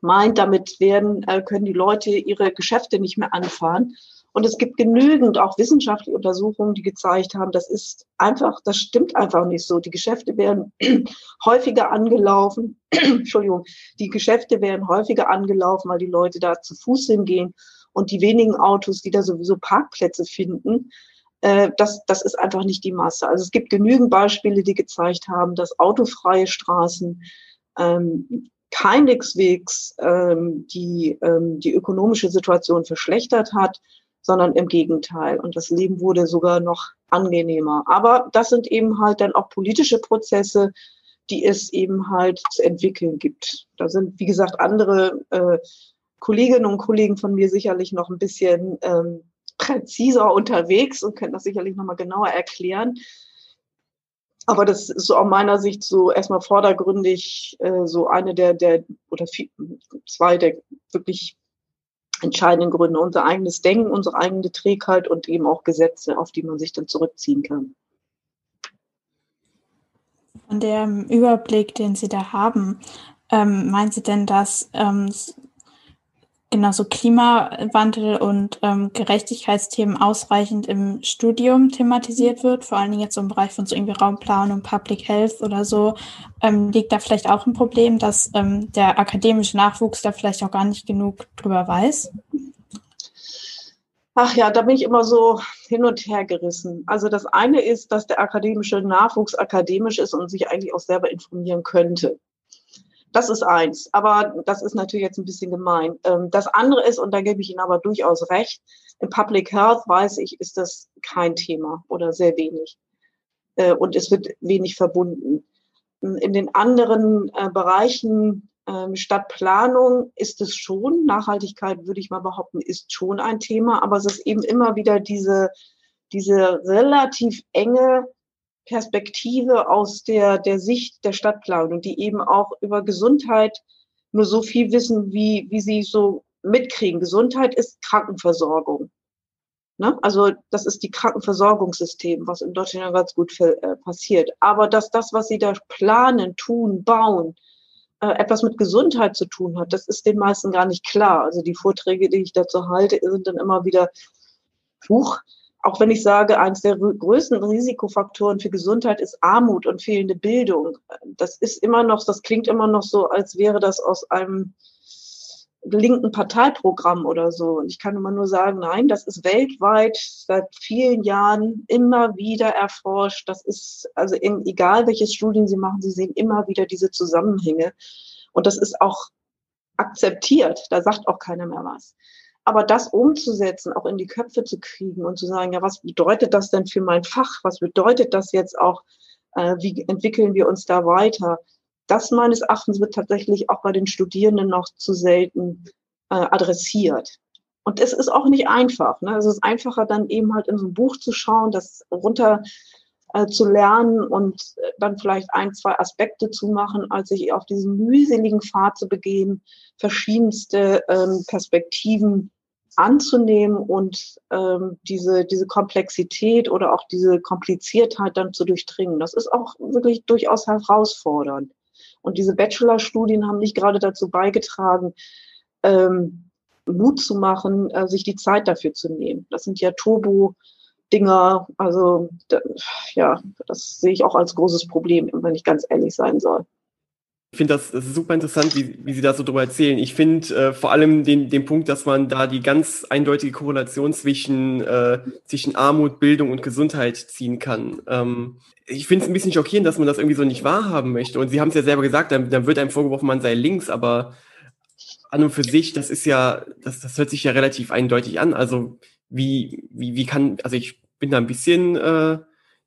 meint, damit werden, äh, können die Leute ihre Geschäfte nicht mehr anfahren. Und es gibt genügend auch wissenschaftliche Untersuchungen, die gezeigt haben, das ist einfach, das stimmt einfach nicht so. Die Geschäfte werden häufiger angelaufen. Entschuldigung, die Geschäfte werden häufiger angelaufen, weil die Leute da zu Fuß hingehen. Und die wenigen Autos, die da sowieso Parkplätze finden, äh, das, das ist einfach nicht die Masse. Also es gibt genügend Beispiele, die gezeigt haben, dass autofreie Straßen ähm, keineswegs ähm, die, ähm, die ökonomische Situation verschlechtert hat, sondern im Gegenteil. Und das Leben wurde sogar noch angenehmer. Aber das sind eben halt dann auch politische Prozesse, die es eben halt zu entwickeln gibt. Da sind, wie gesagt, andere äh, Kolleginnen und Kollegen von mir sicherlich noch ein bisschen ähm, präziser unterwegs und können das sicherlich nochmal genauer erklären. Aber das ist so aus meiner Sicht so erstmal vordergründig äh, so eine der, der oder vier, zwei der wirklich entscheidenden Gründe. Unser eigenes Denken, unsere eigene Trägheit und eben auch Gesetze, auf die man sich dann zurückziehen kann. Von dem Überblick, den Sie da haben, ähm, meinen Sie denn, dass ähm, genauso Klimawandel und ähm, Gerechtigkeitsthemen ausreichend im Studium thematisiert wird, vor allen Dingen jetzt im Bereich von so irgendwie Raumplanung, Public Health oder so, ähm, liegt da vielleicht auch ein Problem, dass ähm, der akademische Nachwuchs da vielleicht auch gar nicht genug drüber weiß? Ach ja, da bin ich immer so hin und her gerissen. Also das eine ist, dass der akademische Nachwuchs akademisch ist und sich eigentlich auch selber informieren könnte. Das ist eins. Aber das ist natürlich jetzt ein bisschen gemein. Ähm, das andere ist, und da gebe ich Ihnen aber durchaus recht, im Public Health weiß ich, ist das kein Thema oder sehr wenig. Äh, und es wird wenig verbunden. In den anderen äh, Bereichen ähm, Stadtplanung ist es schon, Nachhaltigkeit würde ich mal behaupten, ist schon ein Thema, aber es ist eben immer wieder diese, diese relativ enge Perspektive aus der, der Sicht der Stadtplanung, die eben auch über Gesundheit nur so viel wissen, wie, wie sie so mitkriegen. Gesundheit ist Krankenversorgung. Ne? Also das ist die Krankenversorgungssystem, was in Deutschland ganz gut äh, passiert. Aber dass das, was sie da planen, tun, bauen, äh, etwas mit Gesundheit zu tun hat, das ist den meisten gar nicht klar. Also die Vorträge, die ich dazu halte, sind dann immer wieder, huch, auch wenn ich sage, eines der größten Risikofaktoren für Gesundheit ist Armut und fehlende Bildung. Das ist immer noch, das klingt immer noch so, als wäre das aus einem linken Parteiprogramm oder so. Und ich kann immer nur sagen, nein, das ist weltweit seit vielen Jahren immer wieder erforscht. Das ist, also in, egal welches Studien Sie machen, Sie sehen immer wieder diese Zusammenhänge. Und das ist auch akzeptiert. Da sagt auch keiner mehr was. Aber das umzusetzen, auch in die Köpfe zu kriegen und zu sagen, ja, was bedeutet das denn für mein Fach? Was bedeutet das jetzt auch? Äh, wie entwickeln wir uns da weiter? das meines Erachtens wird tatsächlich auch bei den Studierenden noch zu selten äh, adressiert. Und es ist auch nicht einfach. Ne? Es ist einfacher, dann eben halt in so ein Buch zu schauen, das runter äh, zu lernen und äh, dann vielleicht ein, zwei Aspekte zu machen, als sich auf diesen mühseligen Pfad zu begehen, verschiedenste ähm, Perspektiven anzunehmen und ähm, diese, diese Komplexität oder auch diese Kompliziertheit dann zu durchdringen. Das ist auch wirklich durchaus herausfordernd. Und diese Bachelorstudien haben nicht gerade dazu beigetragen, ähm, Mut zu machen, äh, sich die Zeit dafür zu nehmen. Das sind ja Turbo-Dinger. Also da, ja, das sehe ich auch als großes Problem, wenn ich ganz ehrlich sein soll. Ich finde das, das super interessant, wie, wie Sie das so drüber erzählen. Ich finde äh, vor allem den, den Punkt, dass man da die ganz eindeutige Korrelation zwischen, äh, zwischen Armut, Bildung und Gesundheit ziehen kann. Ähm, ich finde es ein bisschen schockierend, dass man das irgendwie so nicht wahrhaben möchte. Und Sie haben es ja selber gesagt, dann, dann wird einem vorgeworfen, man sei links, aber an und für sich, das ist ja, das, das hört sich ja relativ eindeutig an. Also wie, wie, wie kann, also ich bin da ein bisschen, äh,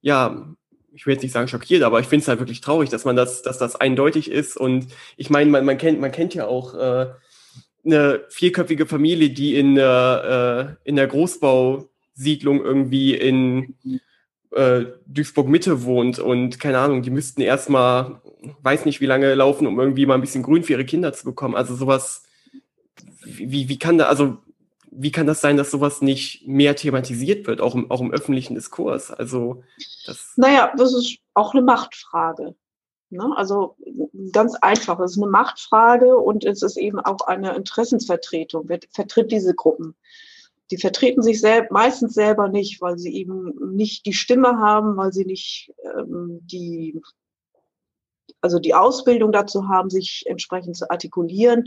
ja, ich will jetzt nicht sagen schockiert, aber ich finde es halt wirklich traurig, dass man das, dass das eindeutig ist. Und ich meine, man, man kennt, man kennt ja auch äh, eine vierköpfige Familie, die in der, äh, in der Großbausiedlung irgendwie in äh, Duisburg Mitte wohnt und keine Ahnung, die müssten erstmal, weiß nicht wie lange laufen, um irgendwie mal ein bisschen Grün für ihre Kinder zu bekommen. Also sowas, wie, wie kann da, also wie kann das sein, dass sowas nicht mehr thematisiert wird, auch im, auch im öffentlichen Diskurs? Also das Naja, das ist auch eine Machtfrage. Ne? Also ganz einfach, es ist eine Machtfrage und es ist eben auch eine Interessensvertretung. Wer vertritt diese Gruppen? Die vertreten sich sel meistens selber nicht, weil sie eben nicht die Stimme haben, weil sie nicht ähm, die, also die Ausbildung dazu haben, sich entsprechend zu artikulieren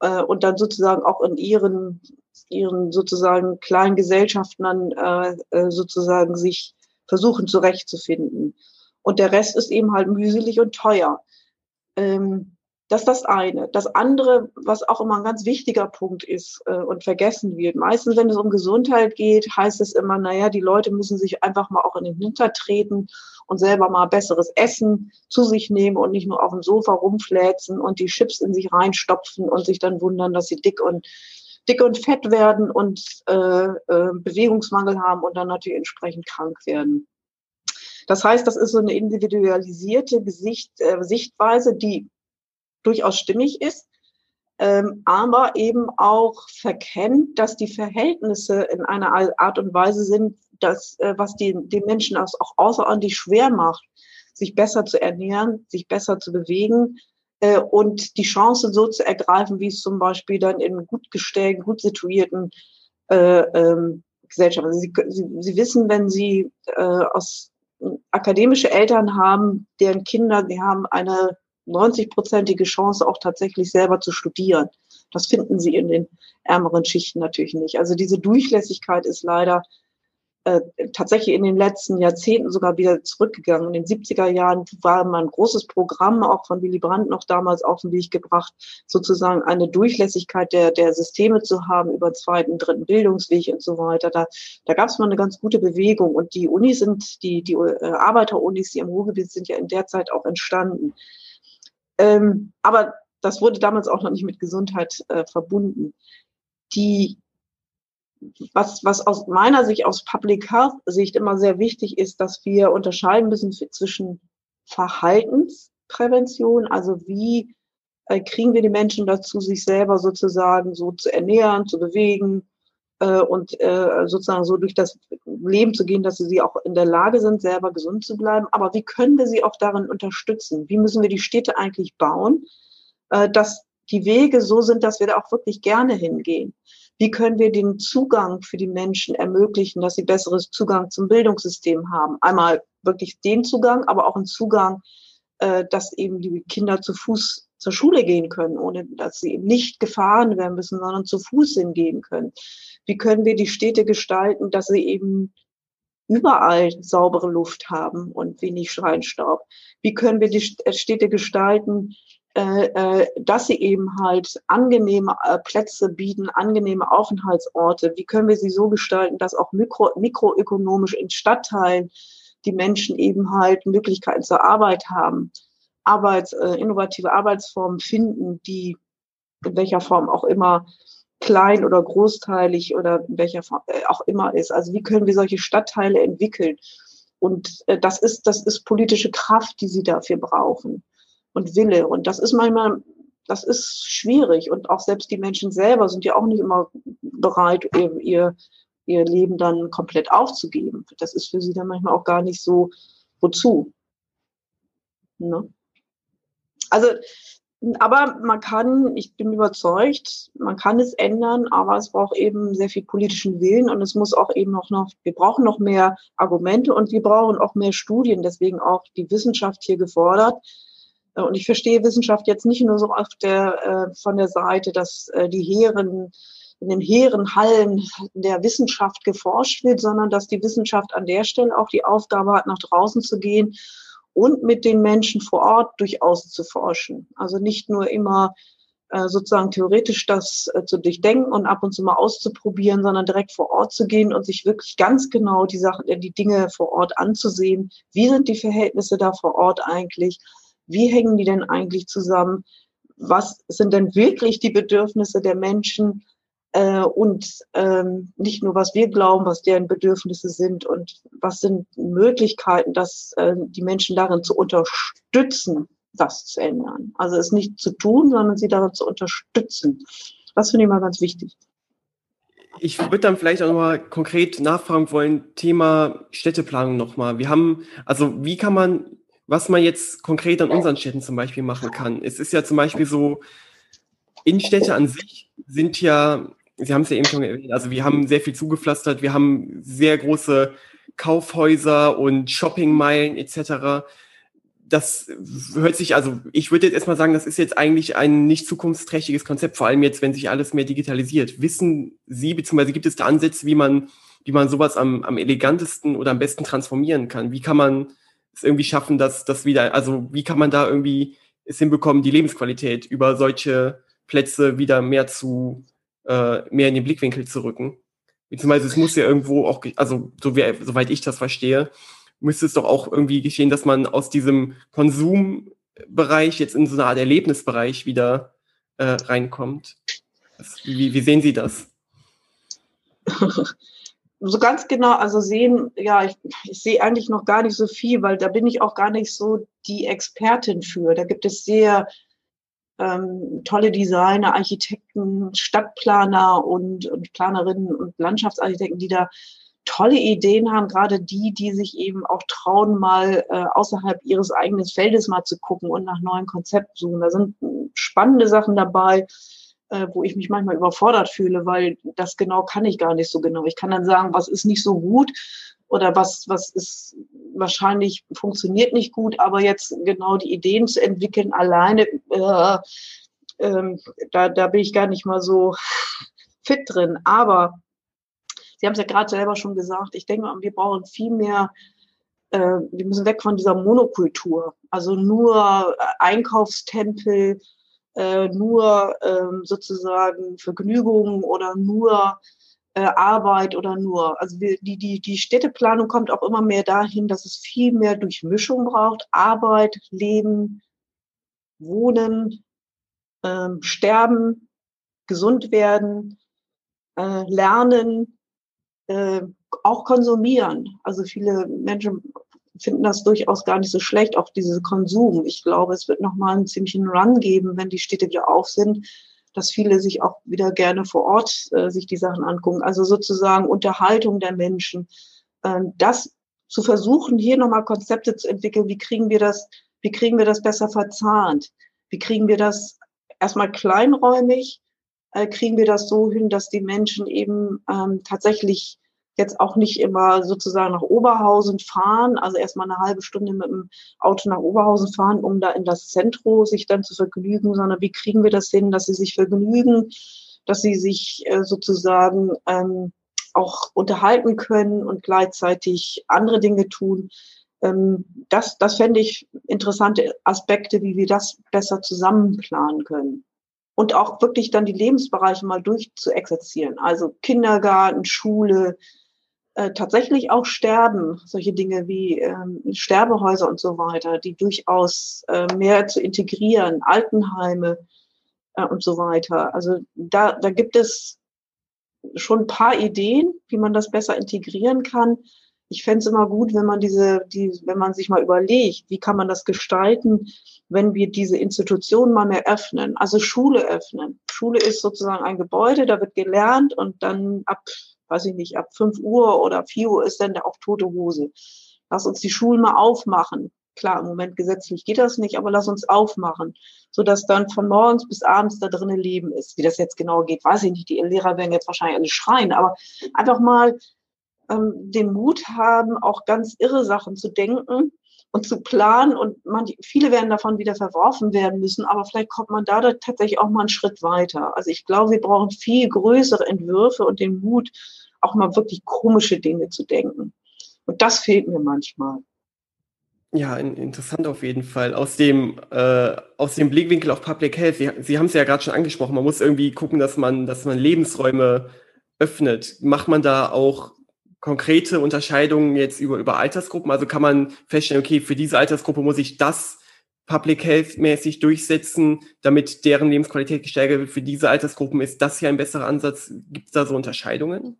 äh, und dann sozusagen auch in ihren ihren sozusagen kleinen Gesellschaften dann äh, äh, sozusagen sich versuchen zurechtzufinden. Und der Rest ist eben halt mühselig und teuer. Ähm, das ist das eine. Das andere, was auch immer ein ganz wichtiger Punkt ist äh, und vergessen wird. Meistens, wenn es um Gesundheit geht, heißt es immer, naja, die Leute müssen sich einfach mal auch in den Hinter treten und selber mal besseres Essen zu sich nehmen und nicht nur auf dem Sofa rumfläzen und die Chips in sich reinstopfen und sich dann wundern, dass sie dick und dick und fett werden und äh, äh, Bewegungsmangel haben und dann natürlich entsprechend krank werden. Das heißt, das ist so eine individualisierte Gesicht, äh, Sichtweise, die durchaus stimmig ist, ähm, aber eben auch verkennt, dass die Verhältnisse in einer Art und Weise sind, dass, äh, was die, den Menschen auch außerordentlich schwer macht, sich besser zu ernähren, sich besser zu bewegen, äh, und die Chance so zu ergreifen, wie es zum Beispiel dann in gut gestellten, gut situierten äh, ähm, Gesellschaften. Also Sie, Sie, Sie wissen, wenn Sie äh, aus akademische Eltern haben, deren Kinder, die haben eine 90-prozentige Chance auch tatsächlich selber zu studieren. Das finden Sie in den ärmeren Schichten natürlich nicht. Also diese Durchlässigkeit ist leider äh, tatsächlich in den letzten Jahrzehnten sogar wieder zurückgegangen. In den 70er Jahren war mal ein großes Programm, auch von Willy Brandt noch damals auf den Weg gebracht, sozusagen eine Durchlässigkeit der, der Systeme zu haben über zweiten, dritten Bildungsweg und so weiter. Da, da gab es mal eine ganz gute Bewegung und die Unis sind, die, die äh, Arbeiterunis, die im Ruhrgebiet sind ja in der Zeit auch entstanden. Ähm, aber das wurde damals auch noch nicht mit Gesundheit äh, verbunden. Die was, was aus meiner Sicht, aus Public Health Sicht immer sehr wichtig ist, dass wir unterscheiden müssen zwischen Verhaltensprävention, also wie äh, kriegen wir die Menschen dazu, sich selber sozusagen so zu ernähren, zu bewegen, äh, und äh, sozusagen so durch das Leben zu gehen, dass sie auch in der Lage sind, selber gesund zu bleiben. Aber wie können wir sie auch darin unterstützen? Wie müssen wir die Städte eigentlich bauen, äh, dass die Wege so sind, dass wir da auch wirklich gerne hingehen? Wie können wir den Zugang für die Menschen ermöglichen, dass sie besseres Zugang zum Bildungssystem haben? Einmal wirklich den Zugang, aber auch einen Zugang, äh, dass eben die Kinder zu Fuß zur Schule gehen können, ohne dass sie eben nicht gefahren werden müssen, sondern zu Fuß hingehen können. Wie können wir die Städte gestalten, dass sie eben überall saubere Luft haben und wenig Scheinstaub? Wie können wir die äh, Städte gestalten, dass sie eben halt angenehme Plätze bieten, angenehme Aufenthaltsorte? Wie können wir sie so gestalten, dass auch mikro, mikroökonomisch in Stadtteilen die Menschen eben halt Möglichkeiten zur Arbeit haben, Arbeits, innovative Arbeitsformen finden, die in welcher Form auch immer klein oder großteilig oder in welcher Form äh, auch immer ist. Also wie können wir solche Stadtteile entwickeln? Und äh, das ist, das ist politische Kraft, die sie dafür brauchen und Wille. Und das ist manchmal, das ist schwierig. Und auch selbst die Menschen selber sind ja auch nicht immer bereit, ihr, ihr, ihr Leben dann komplett aufzugeben. Das ist für sie dann manchmal auch gar nicht so, wozu. Ne? Also aber man kann, ich bin überzeugt, man kann es ändern, aber es braucht eben sehr viel politischen Willen und es muss auch eben noch, noch, wir brauchen noch mehr Argumente und wir brauchen auch mehr Studien, deswegen auch die Wissenschaft hier gefordert. Und ich verstehe Wissenschaft jetzt nicht nur so auf der, äh, von der Seite, dass äh, die Heeren, in den hehren Hallen der Wissenschaft geforscht wird, sondern dass die Wissenschaft an der Stelle auch die Aufgabe hat, nach draußen zu gehen und mit den Menschen vor Ort durchaus zu forschen. Also nicht nur immer äh, sozusagen theoretisch das äh, zu durchdenken und ab und zu mal auszuprobieren, sondern direkt vor Ort zu gehen und sich wirklich ganz genau die Sachen, äh, die Dinge vor Ort anzusehen. Wie sind die Verhältnisse da vor Ort eigentlich? Wie hängen die denn eigentlich zusammen? Was sind denn wirklich die Bedürfnisse der Menschen? äh, und ähm, nicht nur, was wir glauben, was deren Bedürfnisse sind und was sind Möglichkeiten, dass äh, die Menschen darin zu unterstützen, das zu ändern. Also es nicht zu tun, sondern sie darin zu unterstützen. Das finde ich mal ganz wichtig. Ich würde dann vielleicht auch nochmal konkret nachfragen wollen, Thema Städteplanung nochmal. Wir haben, also wie kann man, was man jetzt konkret an unseren Städten zum Beispiel machen kann. Es ist ja zum Beispiel so, Innenstädte an sich sind ja Sie haben es ja eben schon erwähnt, also wir haben sehr viel zugepflastert, wir haben sehr große Kaufhäuser und Shoppingmeilen etc. Das hört sich, also ich würde jetzt erstmal sagen, das ist jetzt eigentlich ein nicht zukunftsträchtiges Konzept, vor allem jetzt, wenn sich alles mehr digitalisiert. Wissen Sie, beziehungsweise gibt es da Ansätze, wie man, wie man sowas am, am elegantesten oder am besten transformieren kann? Wie kann man es irgendwie schaffen, dass das wieder, also wie kann man da irgendwie es hinbekommen, die Lebensqualität über solche Plätze wieder mehr zu äh, mehr in den Blickwinkel zu rücken. Beziehungsweise es muss ja irgendwo auch, also so wie, soweit ich das verstehe, müsste es doch auch irgendwie geschehen, dass man aus diesem Konsumbereich jetzt in so eine Art Erlebnisbereich wieder äh, reinkommt. Wie, wie sehen Sie das? so ganz genau, also sehen, ja, ich, ich sehe eigentlich noch gar nicht so viel, weil da bin ich auch gar nicht so die Expertin für. Da gibt es sehr ähm, tolle Designer, Architekten, Stadtplaner und, und Planerinnen und Landschaftsarchitekten, die da tolle Ideen haben, gerade die, die sich eben auch trauen, mal äh, außerhalb ihres eigenen Feldes mal zu gucken und nach neuen Konzepten suchen. Da sind spannende Sachen dabei, äh, wo ich mich manchmal überfordert fühle, weil das genau kann ich gar nicht so genau. Ich kann dann sagen, was ist nicht so gut oder was, was ist wahrscheinlich funktioniert nicht gut, aber jetzt genau die Ideen zu entwickeln alleine, äh, äh, da, da bin ich gar nicht mal so fit drin. Aber Sie haben es ja gerade selber schon gesagt, ich denke, wir brauchen viel mehr, äh, wir müssen weg von dieser Monokultur. Also nur Einkaufstempel, äh, nur äh, sozusagen Vergnügungen oder nur äh, Arbeit oder nur. Also die, die, die Städteplanung kommt auch immer mehr dahin, dass es viel mehr Durchmischung braucht. Arbeit, Leben, Wohnen, ähm, Sterben, gesund werden, äh, lernen, äh, auch konsumieren. Also viele Menschen finden das durchaus gar nicht so schlecht, auch diese Konsum. Ich glaube, es wird nochmal einen ziemlichen Run geben, wenn die Städte wieder auf sind, dass viele sich auch wieder gerne vor Ort äh, sich die Sachen angucken. Also sozusagen Unterhaltung der Menschen. Äh, das zu versuchen, hier nochmal Konzepte zu entwickeln, wie kriegen wir das, wie kriegen wir das besser verzahnt? Wie kriegen wir das erstmal kleinräumig? Äh, kriegen wir das so hin, dass die Menschen eben ähm, tatsächlich jetzt auch nicht immer sozusagen nach Oberhausen fahren, also erstmal eine halbe Stunde mit dem Auto nach Oberhausen fahren, um da in das Zentrum sich dann zu vergnügen, sondern wie kriegen wir das hin, dass sie sich vergnügen, dass sie sich äh, sozusagen ähm, auch unterhalten können und gleichzeitig andere Dinge tun. Ähm, das, das fände ich interessante Aspekte, wie wir das besser zusammenplanen können. Und auch wirklich dann die Lebensbereiche mal durchzuexerzieren. Also Kindergarten, Schule, äh, tatsächlich auch sterben, solche Dinge wie ähm, Sterbehäuser und so weiter, die durchaus äh, mehr zu integrieren, Altenheime äh, und so weiter. Also da, da gibt es schon ein paar Ideen, wie man das besser integrieren kann. Ich fände es immer gut, wenn man diese, die, wenn man sich mal überlegt, wie kann man das gestalten, wenn wir diese Institutionen mal mehr öffnen, also Schule öffnen. Schule ist sozusagen ein Gebäude, da wird gelernt und dann ab weiß ich nicht, ab 5 Uhr oder 4 Uhr ist dann auch tote Hose. Lass uns die Schulen mal aufmachen. Klar, im Moment gesetzlich geht das nicht, aber lass uns aufmachen, so dass dann von morgens bis abends da drinnen Leben ist. Wie das jetzt genau geht, weiß ich nicht. Die Lehrer werden jetzt wahrscheinlich alle schreien, aber einfach mal ähm, den Mut haben, auch ganz irre Sachen zu denken und zu planen. Und man, viele werden davon wieder verworfen werden müssen, aber vielleicht kommt man da tatsächlich auch mal einen Schritt weiter. Also ich glaube, wir brauchen viel größere Entwürfe und den Mut, auch mal wirklich komische Dinge zu denken. Und das fehlt mir manchmal. Ja, interessant auf jeden Fall. Aus dem, äh, aus dem Blickwinkel auf Public Health, Sie, Sie haben es ja gerade schon angesprochen, man muss irgendwie gucken, dass man, dass man Lebensräume öffnet. Macht man da auch konkrete Unterscheidungen jetzt über, über Altersgruppen? Also kann man feststellen, okay, für diese Altersgruppe muss ich das Public Health mäßig durchsetzen, damit deren Lebensqualität gesteigert wird. Für diese Altersgruppen ist das hier ein besserer Ansatz. Gibt es da so Unterscheidungen?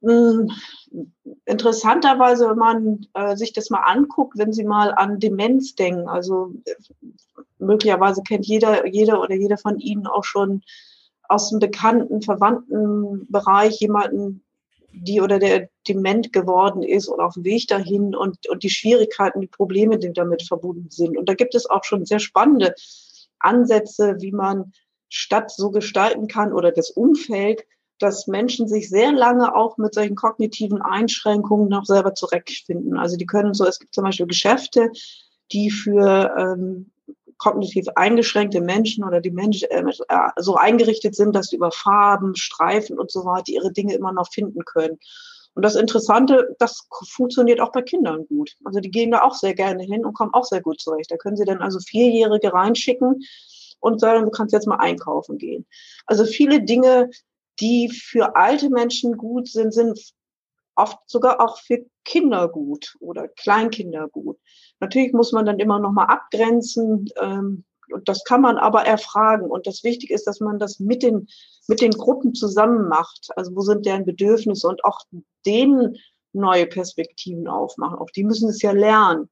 Hm, interessanterweise, wenn man äh, sich das mal anguckt, wenn Sie mal an Demenz denken, also äh, möglicherweise kennt jeder, jeder oder jeder von Ihnen auch schon aus dem bekannten, verwandten Bereich jemanden, die oder der dement geworden ist oder auf dem Weg dahin und, und die Schwierigkeiten, die Probleme, die damit verbunden sind. Und da gibt es auch schon sehr spannende Ansätze, wie man Stadt so gestalten kann oder das Umfeld, dass Menschen sich sehr lange auch mit solchen kognitiven Einschränkungen noch selber zurechtfinden. Also die können so, es gibt zum Beispiel Geschäfte, die für ähm, kognitiv eingeschränkte Menschen oder die Menschen äh, so eingerichtet sind, dass sie über Farben, Streifen und so weiter ihre Dinge immer noch finden können. Und das Interessante, das funktioniert auch bei Kindern gut. Also die gehen da auch sehr gerne hin und kommen auch sehr gut zurecht. Da können sie dann also Vierjährige reinschicken und sagen, du kannst jetzt mal einkaufen gehen. Also viele Dinge, die für alte Menschen gut sind, sind oft sogar auch für Kinder gut oder Kleinkinder gut. Natürlich muss man dann immer noch mal abgrenzen. Ähm, und das kann man aber erfragen. Und das Wichtige ist, dass man das mit den, mit den Gruppen zusammen macht. Also wo sind deren Bedürfnisse und auch denen neue Perspektiven aufmachen. Auch die müssen es ja lernen.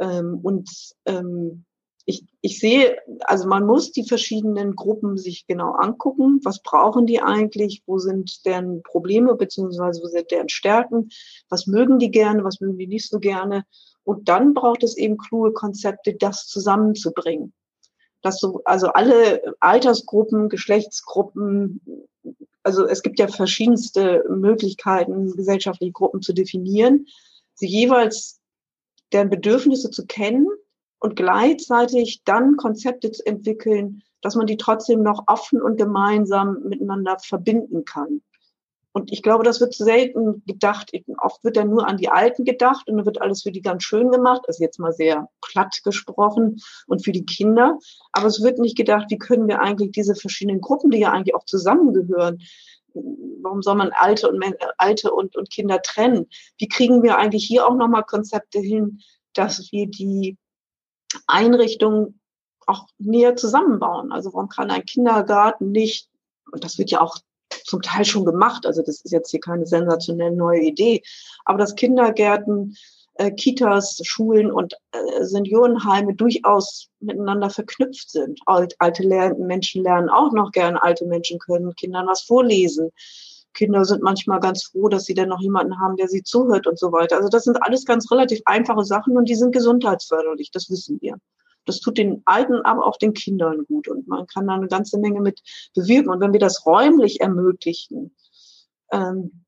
Ähm, und ähm, ich, ich sehe, also man muss die verschiedenen Gruppen sich genau angucken. Was brauchen die eigentlich? Wo sind deren Probleme beziehungsweise wo sind deren Stärken? Was mögen die gerne? Was mögen die nicht so gerne? Und dann braucht es eben kluge Konzepte, das zusammenzubringen. Dass so, also alle Altersgruppen, Geschlechtsgruppen, also es gibt ja verschiedenste Möglichkeiten, gesellschaftliche Gruppen zu definieren, sie jeweils deren Bedürfnisse zu kennen und gleichzeitig dann Konzepte zu entwickeln, dass man die trotzdem noch offen und gemeinsam miteinander verbinden kann. Und ich glaube, das wird selten gedacht. Oft wird dann nur an die Alten gedacht und dann wird alles für die ganz schön gemacht. Ist jetzt mal sehr platt gesprochen und für die Kinder. Aber es wird nicht gedacht, wie können wir eigentlich diese verschiedenen Gruppen, die ja eigentlich auch zusammengehören, warum soll man Alte und, Alte und, und Kinder trennen? Wie kriegen wir eigentlich hier auch nochmal Konzepte hin, dass wir die Einrichtungen auch näher zusammenbauen. Also warum kann ein Kindergarten nicht, und das wird ja auch zum Teil schon gemacht, also das ist jetzt hier keine sensationell neue Idee, aber dass Kindergärten äh, Kitas, Schulen und äh, Seniorenheime durchaus miteinander verknüpft sind. Alt, alte Menschen lernen auch noch gern, alte Menschen können Kindern was vorlesen. Kinder sind manchmal ganz froh, dass sie dann noch jemanden haben, der sie zuhört und so weiter. Also das sind alles ganz relativ einfache Sachen und die sind gesundheitsförderlich, das wissen wir. Das tut den Alten, aber auch den Kindern gut und man kann da eine ganze Menge mit bewirken. Und wenn wir das räumlich ermöglichen, ähm,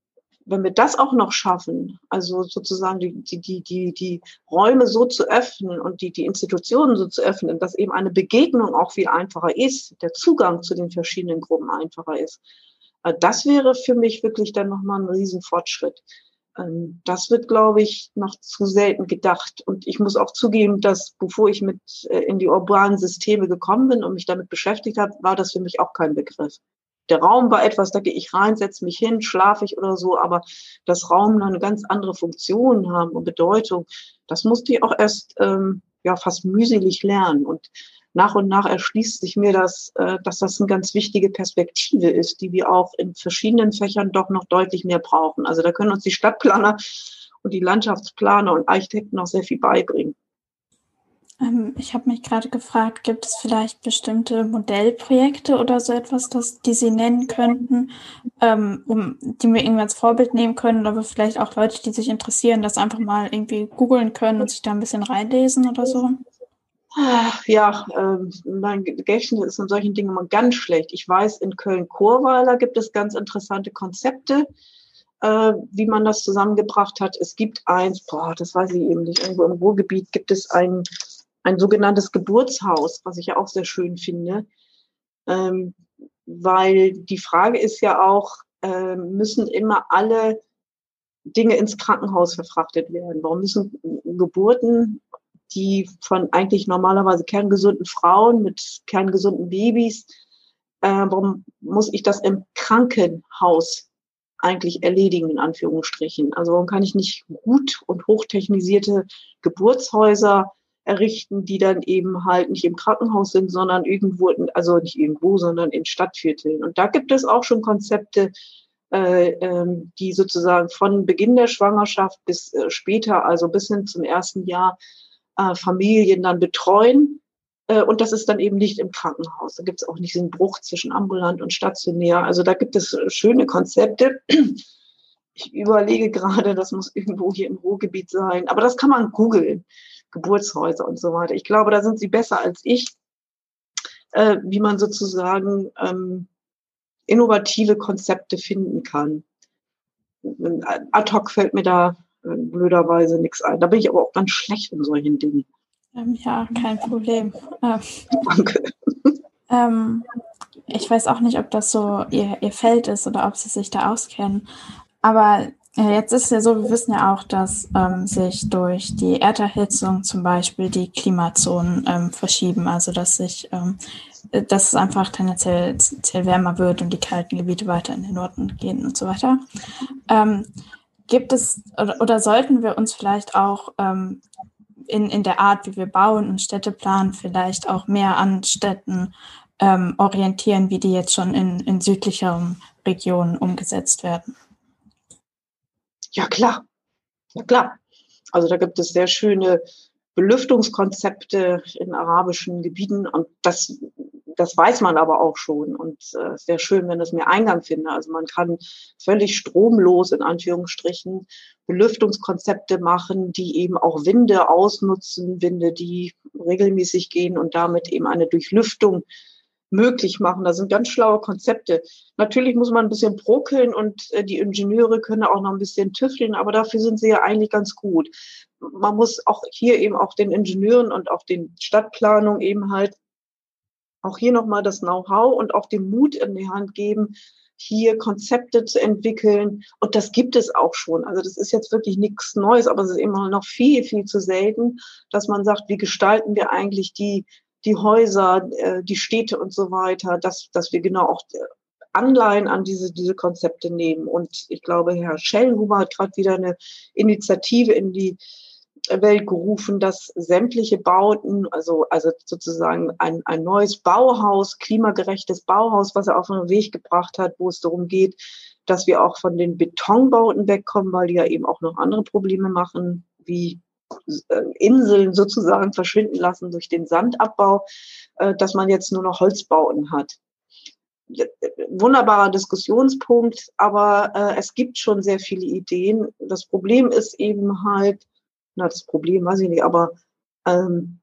wenn wir das auch noch schaffen, also sozusagen die, die, die, die, die Räume so zu öffnen und die, die Institutionen so zu öffnen, dass eben eine Begegnung auch viel einfacher ist, der Zugang zu den verschiedenen Gruppen einfacher ist, das wäre für mich wirklich dann nochmal ein Riesenfortschritt. Ähm, das wird, glaube ich, noch zu selten gedacht. Und ich muss auch zugeben, dass bevor ich mit äh, in die urbanen Systeme gekommen bin und mich damit beschäftigt habe, war das für mich auch kein Begriff der Raum war etwas, da gehe ich rein, setze mich hin, schlafe ich oder so, aber das Raum eine ganz andere Funktion haben und Bedeutung, das musste ich auch erst ähm, ja fast mühselig lernen. Und nach und nach erschließt sich mir das, äh, dass das eine ganz wichtige Perspektive ist, die wir auch in verschiedenen Fächern doch noch deutlich mehr brauchen. Also da können uns die Stadtplaner und die Landschaftsplaner und Architekten noch sehr viel beibringen. Ähm, ich habe mich gerade gefragt, gibt es vielleicht bestimmte Modellprojekte oder so etwas, das, die Sie nennen könnten, ähm, um, die wir irgendwie als Vorbild nehmen können, aber vielleicht auch Leute, die sich interessieren, das einfach mal irgendwie googeln können und sich da ein bisschen reinlesen oder so? Ja, äh, mein Gedächtnis ist in solchen Dingen immer ganz schlecht. Ich weiß, in Köln-Chorweiler gibt es ganz interessante Konzepte, äh, wie man das zusammengebracht hat. Es gibt eins, boah, das weiß ich eben nicht, irgendwo im Ruhrgebiet gibt es ein ein sogenanntes Geburtshaus, was ich ja auch sehr schön finde, ähm, weil die Frage ist ja auch, äh, müssen immer alle Dinge ins Krankenhaus verfrachtet werden? Warum müssen Geburten, die von eigentlich normalerweise kerngesunden Frauen mit kerngesunden Babys, äh, warum muss ich das im Krankenhaus eigentlich erledigen, in Anführungsstrichen? Also warum kann ich nicht gut und hochtechnisierte Geburtshäuser errichten, die dann eben halt nicht im Krankenhaus sind, sondern irgendwo, also nicht irgendwo, sondern in Stadtvierteln. Und da gibt es auch schon Konzepte, äh, ähm, die sozusagen von Beginn der Schwangerschaft bis äh, später, also bis hin zum ersten Jahr, äh, Familien dann betreuen. Äh, und das ist dann eben nicht im Krankenhaus. Da gibt es auch nicht diesen Bruch zwischen ambulant und stationär. Also da gibt es schöne Konzepte. Ich überlege gerade, das muss irgendwo hier im Ruhrgebiet sein. Aber das kann man googeln. Geburtshäuser und so weiter. Ich glaube, da sind sie besser als ich, äh, wie man sozusagen ähm, innovative Konzepte finden kann. Ad hoc fällt mir da äh, blöderweise nichts ein. Da bin ich aber auch ganz schlecht in solchen Dingen. Ähm, ja, kein Problem. Ähm, Danke. Ähm, ich weiß auch nicht, ob das so ihr, ihr Feld ist oder ob sie sich da auskennen. Aber ja, jetzt ist ja so, wir wissen ja auch, dass ähm, sich durch die Erderhitzung zum Beispiel die Klimazonen ähm, verschieben, also dass sich, dass es einfach tendenziell, tendenziell wärmer wird und die kalten Gebiete weiter in den Norden gehen und so weiter. Ähm, gibt es oder, oder sollten wir uns vielleicht auch ähm, in, in der Art, wie wir bauen und Städte planen, vielleicht auch mehr an Städten ähm, orientieren, wie die jetzt schon in, in südlicheren Regionen umgesetzt werden? Ja, klar. Ja, klar. Also da gibt es sehr schöne Belüftungskonzepte in arabischen Gebieten und das, das weiß man aber auch schon und äh, es wäre schön, wenn es mehr Eingang finde. Also man kann völlig stromlos in Anführungsstrichen Belüftungskonzepte machen, die eben auch Winde ausnutzen, Winde, die regelmäßig gehen und damit eben eine Durchlüftung möglich machen. Da sind ganz schlaue Konzepte. Natürlich muss man ein bisschen brokeln und äh, die Ingenieure können auch noch ein bisschen tüfteln, aber dafür sind sie ja eigentlich ganz gut. Man muss auch hier eben auch den Ingenieuren und auch den Stadtplanungen eben halt auch hier nochmal das Know-how und auch den Mut in die Hand geben, hier Konzepte zu entwickeln. Und das gibt es auch schon. Also das ist jetzt wirklich nichts Neues, aber es ist immer noch viel, viel zu selten, dass man sagt, wie gestalten wir eigentlich die die Häuser, äh, die Städte und so weiter, dass, dass wir genau auch äh, Anleihen an diese, diese Konzepte nehmen. Und ich glaube, Herr Schellhuber hat gerade wieder eine Initiative in die Welt gerufen, dass sämtliche Bauten, also, also sozusagen ein, ein neues Bauhaus, klimagerechtes Bauhaus, was er auf den Weg gebracht hat, wo es darum geht, dass wir auch von den Betonbauten wegkommen, weil die ja eben auch noch andere Probleme machen, wie äh, Inseln sozusagen verschwinden lassen durch den Sandabbau, äh, dass man jetzt nur noch Holzbauten hat. Wunderbarer Diskussionspunkt, aber äh, es gibt schon sehr viele Ideen. Das Problem ist eben halt, na, das Problem weiß ich nicht, aber ähm,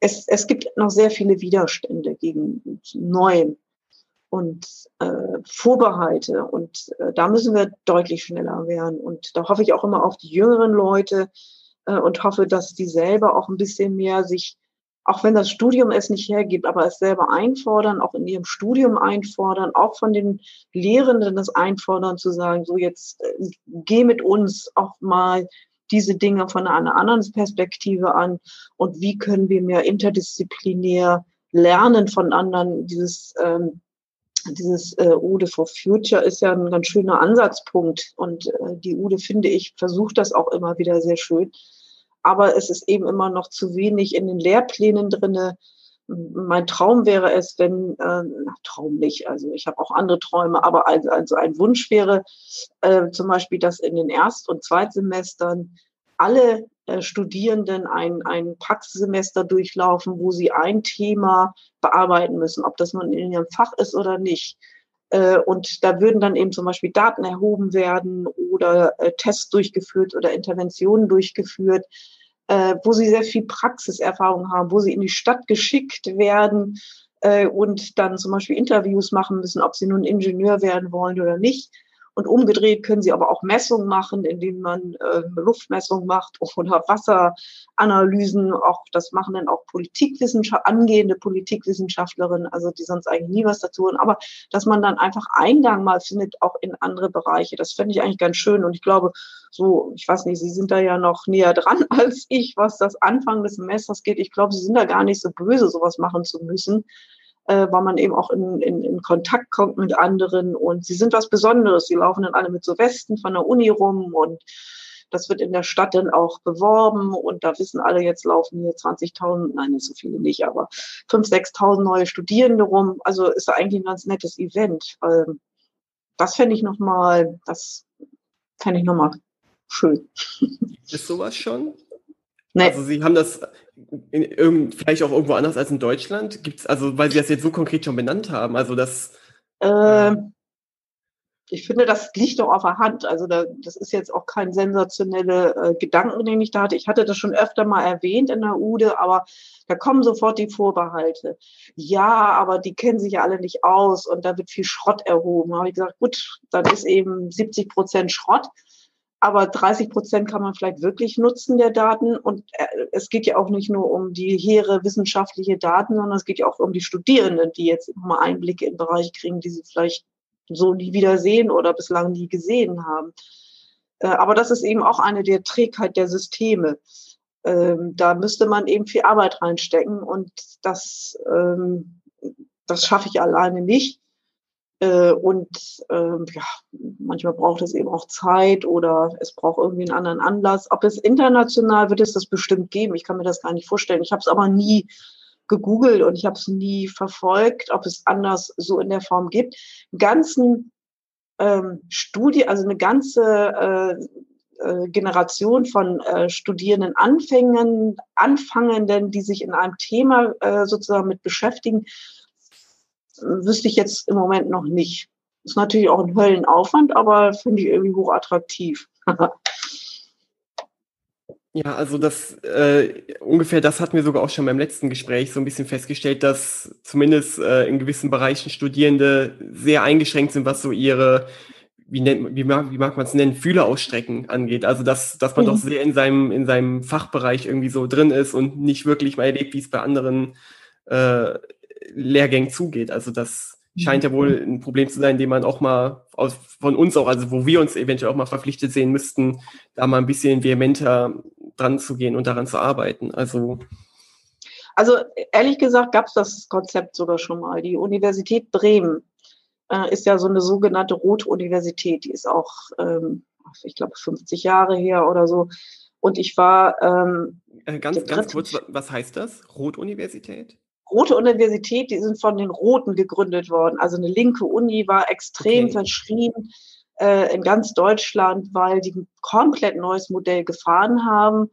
es, es gibt noch sehr viele Widerstände gegen Neuem und äh, Vorbehalte. Und äh, da müssen wir deutlich schneller werden. Und da hoffe ich auch immer auf die jüngeren Leute äh, und hoffe, dass die selber auch ein bisschen mehr sich, auch wenn das Studium es nicht hergibt, aber es selber einfordern, auch in ihrem Studium einfordern, auch von den Lehrenden das einfordern, zu sagen, so jetzt äh, geh mit uns auch mal diese Dinge von einer anderen Perspektive an und wie können wir mehr interdisziplinär lernen von anderen, dieses ähm, dieses äh, Ude for Future ist ja ein ganz schöner Ansatzpunkt und äh, die Ude, finde ich, versucht das auch immer wieder sehr schön. Aber es ist eben immer noch zu wenig in den Lehrplänen drinne. Mein Traum wäre es, wenn, äh, Traum nicht, also ich habe auch andere Träume, aber also, also ein Wunsch wäre äh, zum Beispiel, dass in den Erst- und Zweitsemestern alle äh, Studierenden ein, ein Praxissemester durchlaufen, wo sie ein Thema bearbeiten müssen, ob das nun in ihrem Fach ist oder nicht. Äh, und da würden dann eben zum Beispiel Daten erhoben werden oder äh, Tests durchgeführt oder Interventionen durchgeführt, wo sie sehr viel Praxiserfahrung haben, wo sie in die Stadt geschickt werden und dann zum Beispiel Interviews machen müssen, ob sie nun Ingenieur werden wollen oder nicht. Und umgedreht können sie aber auch Messungen machen, indem man äh, Luftmessungen macht oder Wasseranalysen. Auch das machen dann auch Politikwissenschaft, angehende Politikwissenschaftlerinnen, also die sonst eigentlich nie was dazu haben. Aber dass man dann einfach Eingang mal findet, auch in andere Bereiche. Das fände ich eigentlich ganz schön. Und ich glaube, so, ich weiß nicht, Sie sind da ja noch näher dran als ich, was das Anfang des Semesters geht. Ich glaube, Sie sind da gar nicht so böse, sowas machen zu müssen äh, weil man eben auch in, in, in Kontakt kommt mit anderen und sie sind was Besonderes. Sie laufen dann alle mit so Westen von der Uni rum und das wird in der Stadt dann auch beworben und da wissen alle, jetzt laufen hier 20.000, nein, nicht so viele nicht, aber 5.000, 6.000 neue Studierende rum. Also ist da eigentlich ein ganz nettes Event. Das fände ich nochmal, das fände ich nochmal schön. Ist sowas schon? Nee. Also Sie haben das in, vielleicht auch irgendwo anders als in Deutschland? Gibt es, also weil Sie das jetzt so konkret schon benannt haben, also das. Ähm, ich finde, das liegt doch auf der Hand. Also da, das ist jetzt auch kein sensationelle äh, Gedanken, den ich da hatte. Ich hatte das schon öfter mal erwähnt in der UDE, aber da kommen sofort die Vorbehalte. Ja, aber die kennen sich ja alle nicht aus und da wird viel Schrott erhoben. Da habe ich gesagt, gut, dann ist eben 70 Prozent Schrott aber 30 Prozent kann man vielleicht wirklich nutzen der Daten. Und äh, es geht ja auch nicht nur um die hehre wissenschaftliche Daten, sondern es geht ja auch um die Studierenden, die jetzt nochmal Einblicke in Bereiche kriegen, die sie vielleicht so nie wieder sehen oder bislang nie gesehen haben. Äh, aber das ist eben auch eine der Trägheit der Systeme. Ähm, da müsste man eben viel Arbeit reinstecken und das, ähm, das schaffe ich alleine nicht. Äh, und ähm, ja, manchmal braucht es eben auch Zeit oder es braucht irgendwie einen anderen Anlass. Ob es international wird es das bestimmt geben. Ich kann mir das gar nicht vorstellen. Ich habe es aber nie gegoogelt und ich habe es nie verfolgt, ob es anders so in der Form gibt. ganzen ähm, Studie, also eine ganze äh, äh, Generation von äh, Studierenden Anfängern, Anfangenden, die sich in einem Thema äh, sozusagen mit beschäftigen, wüsste ich jetzt im Moment noch nicht. Ist natürlich auch ein Höllenaufwand, aber finde ich irgendwie hochattraktiv. ja, also das äh, ungefähr das hatten wir sogar auch schon beim letzten Gespräch so ein bisschen festgestellt, dass zumindest äh, in gewissen Bereichen Studierende sehr eingeschränkt sind, was so ihre wie, nennt, wie mag, wie mag man es nennen, Fühler ausstrecken angeht. Also dass, dass man mhm. doch sehr in seinem, in seinem Fachbereich irgendwie so drin ist und nicht wirklich mal erlebt, wie es bei anderen äh, Lehrgängen zugeht. Also das scheint ja wohl ein Problem zu sein, dem man auch mal aus, von uns auch, also wo wir uns eventuell auch mal verpflichtet sehen müssten, da mal ein bisschen vehementer dran zu gehen und daran zu arbeiten. Also also ehrlich gesagt gab es das Konzept sogar schon mal. Die Universität Bremen äh, ist ja so eine sogenannte Rot-Universität. Die ist auch, ähm, ich glaube, 50 Jahre her oder so. Und ich war. Ähm, äh, ganz, ganz kurz, was heißt das? Rot-Universität? Rote Universität, die sind von den Roten gegründet worden. Also eine linke Uni war extrem okay. verschrien. äh, in ganz Deutschland, weil die ein komplett neues Modell gefahren haben.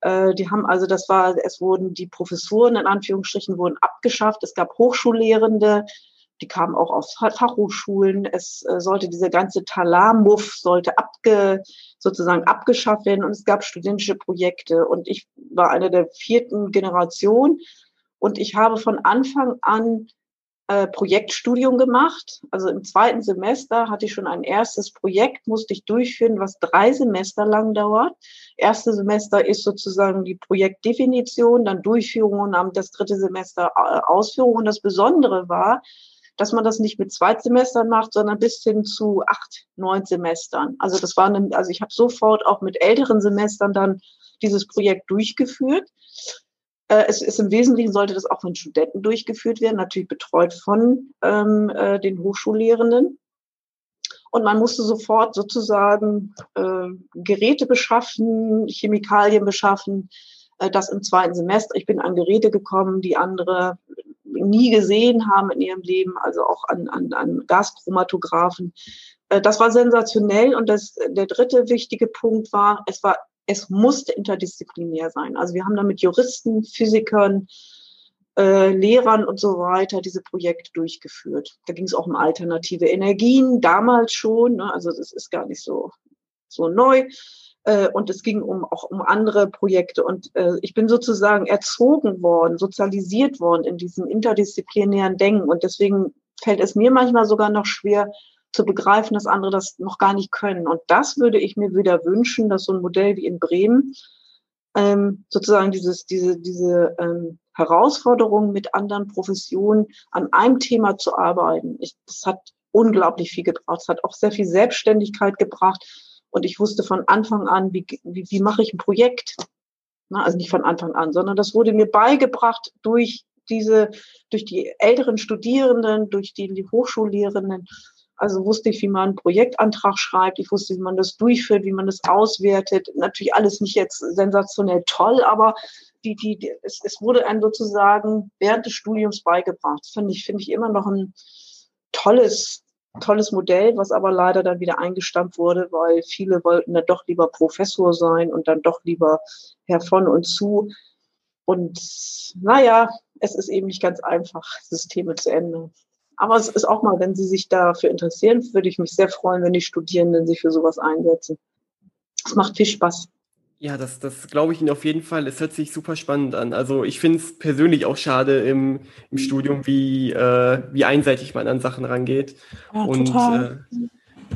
Äh, die haben also, das war, es wurden die Professuren in Anführungsstrichen wurden abgeschafft. Es gab Hochschullehrende, die kamen auch aus Fachhochschulen. Es äh, sollte diese ganze Talarmuff sollte abge, sozusagen abgeschafft werden und es gab studentische Projekte und ich war eine der vierten Generation und ich habe von Anfang an äh, Projektstudium gemacht. Also im zweiten Semester hatte ich schon ein erstes Projekt, musste ich durchführen, was drei Semester lang dauert. Erste Semester ist sozusagen die Projektdefinition, dann Durchführung und dann das dritte Semester äh, Ausführung. Und das Besondere war, dass man das nicht mit zwei Semestern macht, sondern bis hin zu acht, neun Semestern. Also das war, eine, also ich habe sofort auch mit älteren Semestern dann dieses Projekt durchgeführt. Äh, es ist im Wesentlichen sollte das auch von Studenten durchgeführt werden, natürlich betreut von ähm, äh, den Hochschullehrenden. Und man musste sofort sozusagen äh, Geräte beschaffen, Chemikalien beschaffen. Äh, das im zweiten Semester. Ich bin an Geräte gekommen, die andere nie gesehen haben in ihrem Leben, also auch an, an, an Gaschromatographen. Äh, das war sensationell. Und das, der dritte wichtige Punkt war, es war, es musste interdisziplinär sein. Also wir haben da mit Juristen, Physikern, äh, Lehrern und so weiter diese Projekte durchgeführt. Da ging es auch um alternative Energien, damals schon. Ne? Also das ist gar nicht so, so neu. Äh, und es ging um, auch um andere Projekte. Und äh, ich bin sozusagen erzogen worden, sozialisiert worden in diesem interdisziplinären Denken. Und deswegen fällt es mir manchmal sogar noch schwer zu begreifen, dass andere das noch gar nicht können. Und das würde ich mir wieder wünschen, dass so ein Modell wie in Bremen ähm, sozusagen dieses, diese, diese ähm, Herausforderung mit anderen Professionen an einem Thema zu arbeiten. Ich, das hat unglaublich viel gebracht. Es hat auch sehr viel Selbstständigkeit gebracht und ich wusste von Anfang an, wie, wie, wie mache ich ein Projekt. Na, also nicht von Anfang an, sondern das wurde mir beigebracht durch diese, durch die älteren Studierenden, durch die, die Hochschullehrenden. Also wusste ich, wie man einen Projektantrag schreibt. Ich wusste, wie man das durchführt, wie man das auswertet. Natürlich alles nicht jetzt sensationell toll, aber die, die, die es, es wurde einem sozusagen während des Studiums beigebracht. Finde ich, finde ich immer noch ein tolles, tolles Modell, was aber leider dann wieder eingestampft wurde, weil viele wollten dann doch lieber Professor sein und dann doch lieber Herr von und zu. Und naja, es ist eben nicht ganz einfach, Systeme zu ändern. Aber es ist auch mal, wenn Sie sich dafür interessieren, würde ich mich sehr freuen, wenn die Studierenden sich für sowas einsetzen. Es macht viel Spaß. Ja, das, das glaube ich Ihnen auf jeden Fall. Es hört sich super spannend an. Also ich finde es persönlich auch schade im, im Studium, wie, äh, wie einseitig man an Sachen rangeht. Ja, und total. Äh,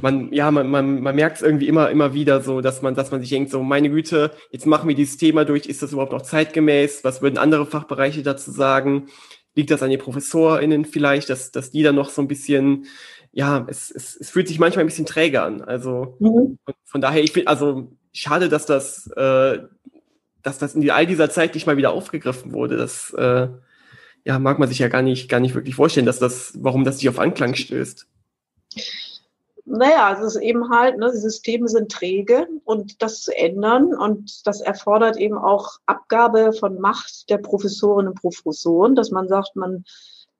man, ja, man, man, man merkt es irgendwie immer, immer wieder so, dass man, dass man sich denkt, so, meine Güte, jetzt machen wir dieses Thema durch, ist das überhaupt noch zeitgemäß? Was würden andere Fachbereiche dazu sagen? Liegt das an den ProfessorInnen vielleicht, dass, dass die dann noch so ein bisschen, ja, es, es, es fühlt sich manchmal ein bisschen träge an. Also mhm. von daher, ich finde, also schade, dass das, äh, dass das in all dieser Zeit nicht mal wieder aufgegriffen wurde. Das äh, ja, mag man sich ja gar nicht, gar nicht wirklich vorstellen, dass das, warum das nicht auf Anklang stößt. Naja, es ist eben halt, ne, die Systeme sind träge und das zu ändern und das erfordert eben auch Abgabe von Macht der Professorinnen und Professoren, dass man sagt, man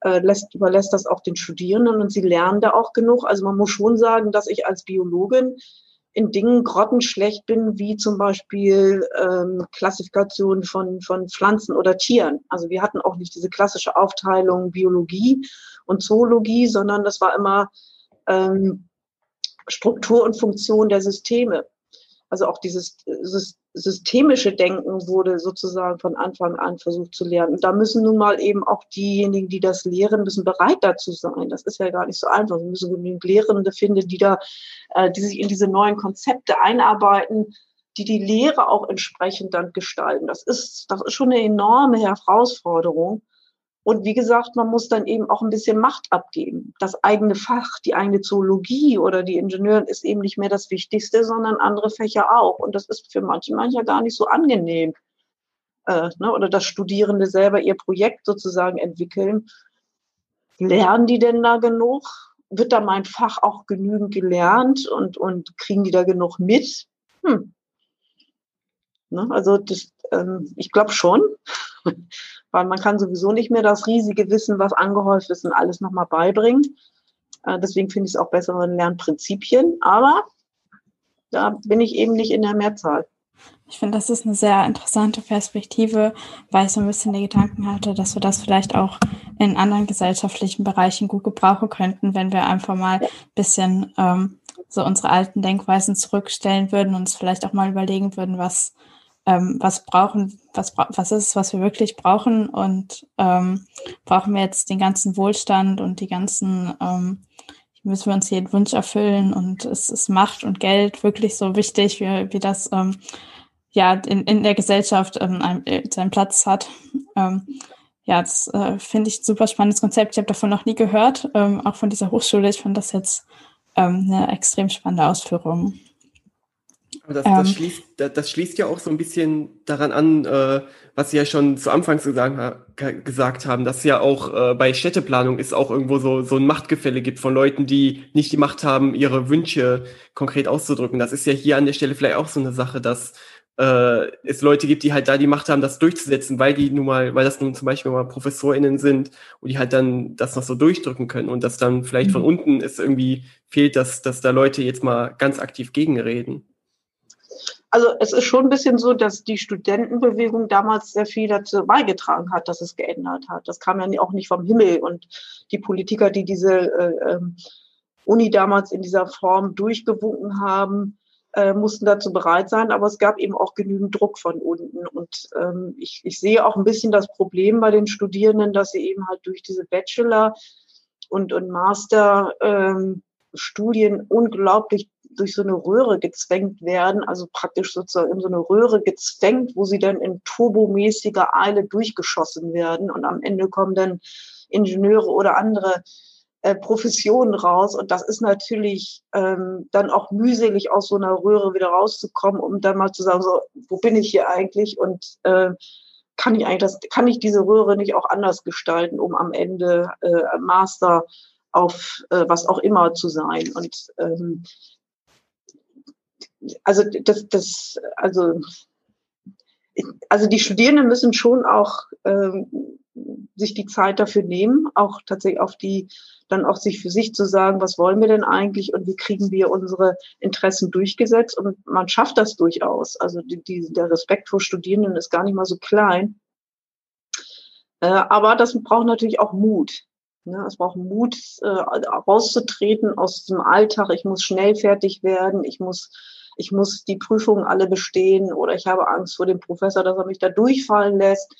äh, lässt, überlässt das auch den Studierenden und sie lernen da auch genug. Also man muss schon sagen, dass ich als Biologin in Dingen grottenschlecht bin, wie zum Beispiel ähm, Klassifikation von, von Pflanzen oder Tieren. Also wir hatten auch nicht diese klassische Aufteilung Biologie und Zoologie, sondern das war immer ähm, Struktur und Funktion der Systeme. Also auch dieses systemische Denken wurde sozusagen von Anfang an versucht zu lernen. Und da müssen nun mal eben auch diejenigen, die das lehren, müssen bereit dazu sein. Das ist ja gar nicht so einfach. Sie müssen genügend Lehrende finden, die da, äh, die sich in diese neuen Konzepte einarbeiten, die die Lehre auch entsprechend dann gestalten. Das ist, das ist schon eine enorme Herausforderung. Und wie gesagt, man muss dann eben auch ein bisschen Macht abgeben. Das eigene Fach, die eigene Zoologie oder die Ingenieurin ist eben nicht mehr das Wichtigste, sondern andere Fächer auch. Und das ist für manche mancher gar nicht so angenehm. Äh, ne? Oder dass Studierende selber ihr Projekt sozusagen entwickeln. Lernen die denn da genug? Wird da mein Fach auch genügend gelernt und, und kriegen die da genug mit? Hm. Ne? Also das, ähm, ich glaube schon weil man kann sowieso nicht mehr das riesige Wissen, was angehäuft ist, und alles nochmal beibringen. Äh, deswegen finde ich es auch bessere Lernprinzipien. Aber da bin ich eben nicht in der Mehrzahl. Ich finde, das ist eine sehr interessante Perspektive, weil ich so ein bisschen die Gedanken hatte, dass wir das vielleicht auch in anderen gesellschaftlichen Bereichen gut gebrauchen könnten, wenn wir einfach mal ein bisschen ähm, so unsere alten Denkweisen zurückstellen würden und uns vielleicht auch mal überlegen würden, was, ähm, was brauchen, was, was ist es, was wir wirklich brauchen und ähm, brauchen wir jetzt den ganzen Wohlstand und die ganzen ähm, müssen wir uns jeden Wunsch erfüllen und es ist Macht und Geld wirklich so wichtig, wie, wie das ähm, ja in, in der Gesellschaft ähm, ein, äh, seinen Platz hat. Ähm, ja, das äh, finde ich ein super spannendes Konzept. Ich habe davon noch nie gehört, auch von dieser Hochschule. Ich fand das jetzt eine extrem spannende Ausführung. Das, das, ähm, schließt, das, schließt, ja auch so ein bisschen daran an, äh, was Sie ja schon zu Anfang sagen, gesagt haben, dass ja auch äh, bei Städteplanung es auch irgendwo so, so ein Machtgefälle gibt von Leuten, die nicht die Macht haben, ihre Wünsche konkret auszudrücken. Das ist ja hier an der Stelle vielleicht auch so eine Sache, dass äh, es Leute gibt, die halt da die Macht haben, das durchzusetzen, weil die nun mal, weil das nun zum Beispiel mal ProfessorInnen sind und die halt dann das noch so durchdrücken können und dass dann vielleicht mhm. von unten es irgendwie fehlt, dass, dass da Leute jetzt mal ganz aktiv gegenreden. Also es ist schon ein bisschen so, dass die Studentenbewegung damals sehr viel dazu beigetragen hat, dass es geändert hat. Das kam ja auch nicht vom Himmel. Und die Politiker, die diese äh, ähm, Uni damals in dieser Form durchgewunken haben, äh, mussten dazu bereit sein. Aber es gab eben auch genügend Druck von unten. Und ähm, ich, ich sehe auch ein bisschen das Problem bei den Studierenden, dass sie eben halt durch diese Bachelor- und, und Master- Studien unglaublich durch so eine Röhre gezwängt werden, also praktisch sozusagen in so eine Röhre gezwängt, wo sie dann in turbomäßiger Eile durchgeschossen werden und am Ende kommen dann Ingenieure oder andere äh, Professionen raus und das ist natürlich ähm, dann auch mühselig aus so einer Röhre wieder rauszukommen, um dann mal zu sagen, so, wo bin ich hier eigentlich und äh, kann ich eigentlich das, kann ich diese Röhre nicht auch anders gestalten, um am Ende äh, Master auf äh, was auch immer zu sein. Und ähm, also das, das, also, also die Studierenden müssen schon auch ähm, sich die Zeit dafür nehmen, auch tatsächlich auf die, dann auch sich für sich zu sagen, was wollen wir denn eigentlich und wie kriegen wir unsere Interessen durchgesetzt und man schafft das durchaus. Also die, die, der Respekt vor Studierenden ist gar nicht mal so klein. Äh, aber das braucht natürlich auch Mut. Ne? Es braucht Mut, äh, rauszutreten aus dem Alltag. Ich muss schnell fertig werden. Ich muss ich muss die Prüfungen alle bestehen oder ich habe Angst vor dem Professor, dass er mich da durchfallen lässt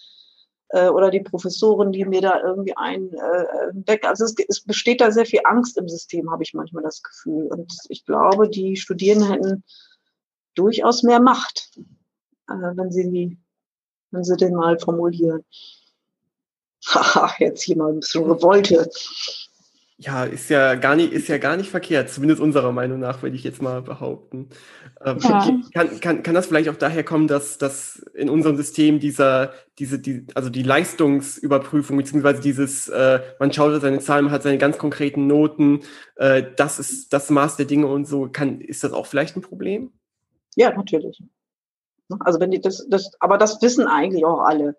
äh, oder die Professoren, die mir da irgendwie ein äh, weg. Also es, es besteht da sehr viel Angst im System, habe ich manchmal das Gefühl. Und ich glaube, die Studierenden hätten durchaus mehr Macht, äh, wenn sie die, wenn sie den mal formulieren. Haha, jetzt hier mal ein bisschen Revolte. Ja, ist ja gar nicht, ist ja gar nicht verkehrt, zumindest unserer Meinung nach, würde ich jetzt mal behaupten. Ähm, ja. kann, kann, kann das vielleicht auch daher kommen, dass, dass in unserem System dieser, diese, die, also die Leistungsüberprüfung, beziehungsweise dieses, äh, man schaut seine Zahlen, man hat seine ganz konkreten Noten, äh, das ist das Maß der Dinge und so, kann, ist das auch vielleicht ein Problem? Ja, natürlich. Also wenn die das, das, aber das wissen eigentlich auch alle.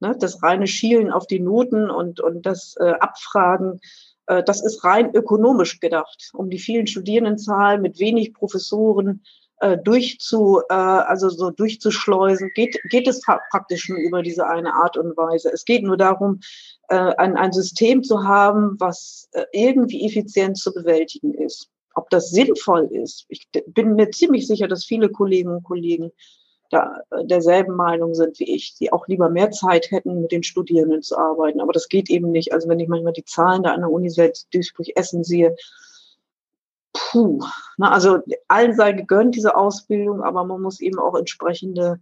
Ne? Das reine Schielen auf die Noten und, und das äh, Abfragen das ist rein ökonomisch gedacht, um die vielen Studierendenzahlen mit wenig Professoren äh, durchzu, äh, also so durchzuschleusen, geht, geht es praktisch nur über diese eine Art und Weise. Es geht nur darum, äh, ein, ein System zu haben, was äh, irgendwie effizient zu bewältigen ist. Ob das sinnvoll ist, ich bin mir ziemlich sicher, dass viele Kolleginnen und Kollegen da äh, derselben Meinung sind wie ich, die auch lieber mehr Zeit hätten, mit den Studierenden zu arbeiten. Aber das geht eben nicht. Also wenn ich manchmal die Zahlen da an der Universität Duisburg-Essen sehe, puh. Na, also allen sei gegönnt, diese Ausbildung, aber man muss eben auch entsprechende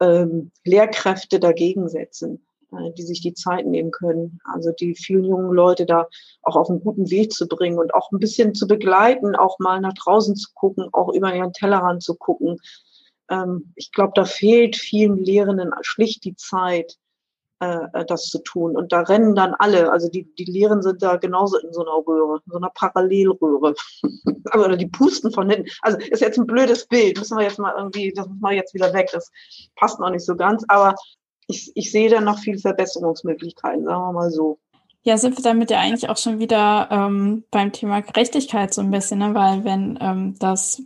ähm, Lehrkräfte dagegen setzen, äh, die sich die Zeit nehmen können. Also die vielen jungen Leute da auch auf einen guten Weg zu bringen und auch ein bisschen zu begleiten, auch mal nach draußen zu gucken, auch über ihren Tellerrand zu gucken ähm, ich glaube, da fehlt vielen Lehrenden schlicht die Zeit, äh, äh, das zu tun. Und da rennen dann alle, also die, die Lehren sind da genauso in so einer Röhre, in so einer Parallelröhre. Oder die pusten von hinten. Also ist jetzt ein blödes Bild, müssen wir jetzt mal irgendwie, das müssen wir jetzt wieder weg, das passt noch nicht so ganz, aber ich, ich sehe da noch viel Verbesserungsmöglichkeiten, sagen wir mal so. Ja, sind wir damit ja eigentlich auch schon wieder ähm, beim Thema Gerechtigkeit so ein bisschen, ne? weil wenn ähm, das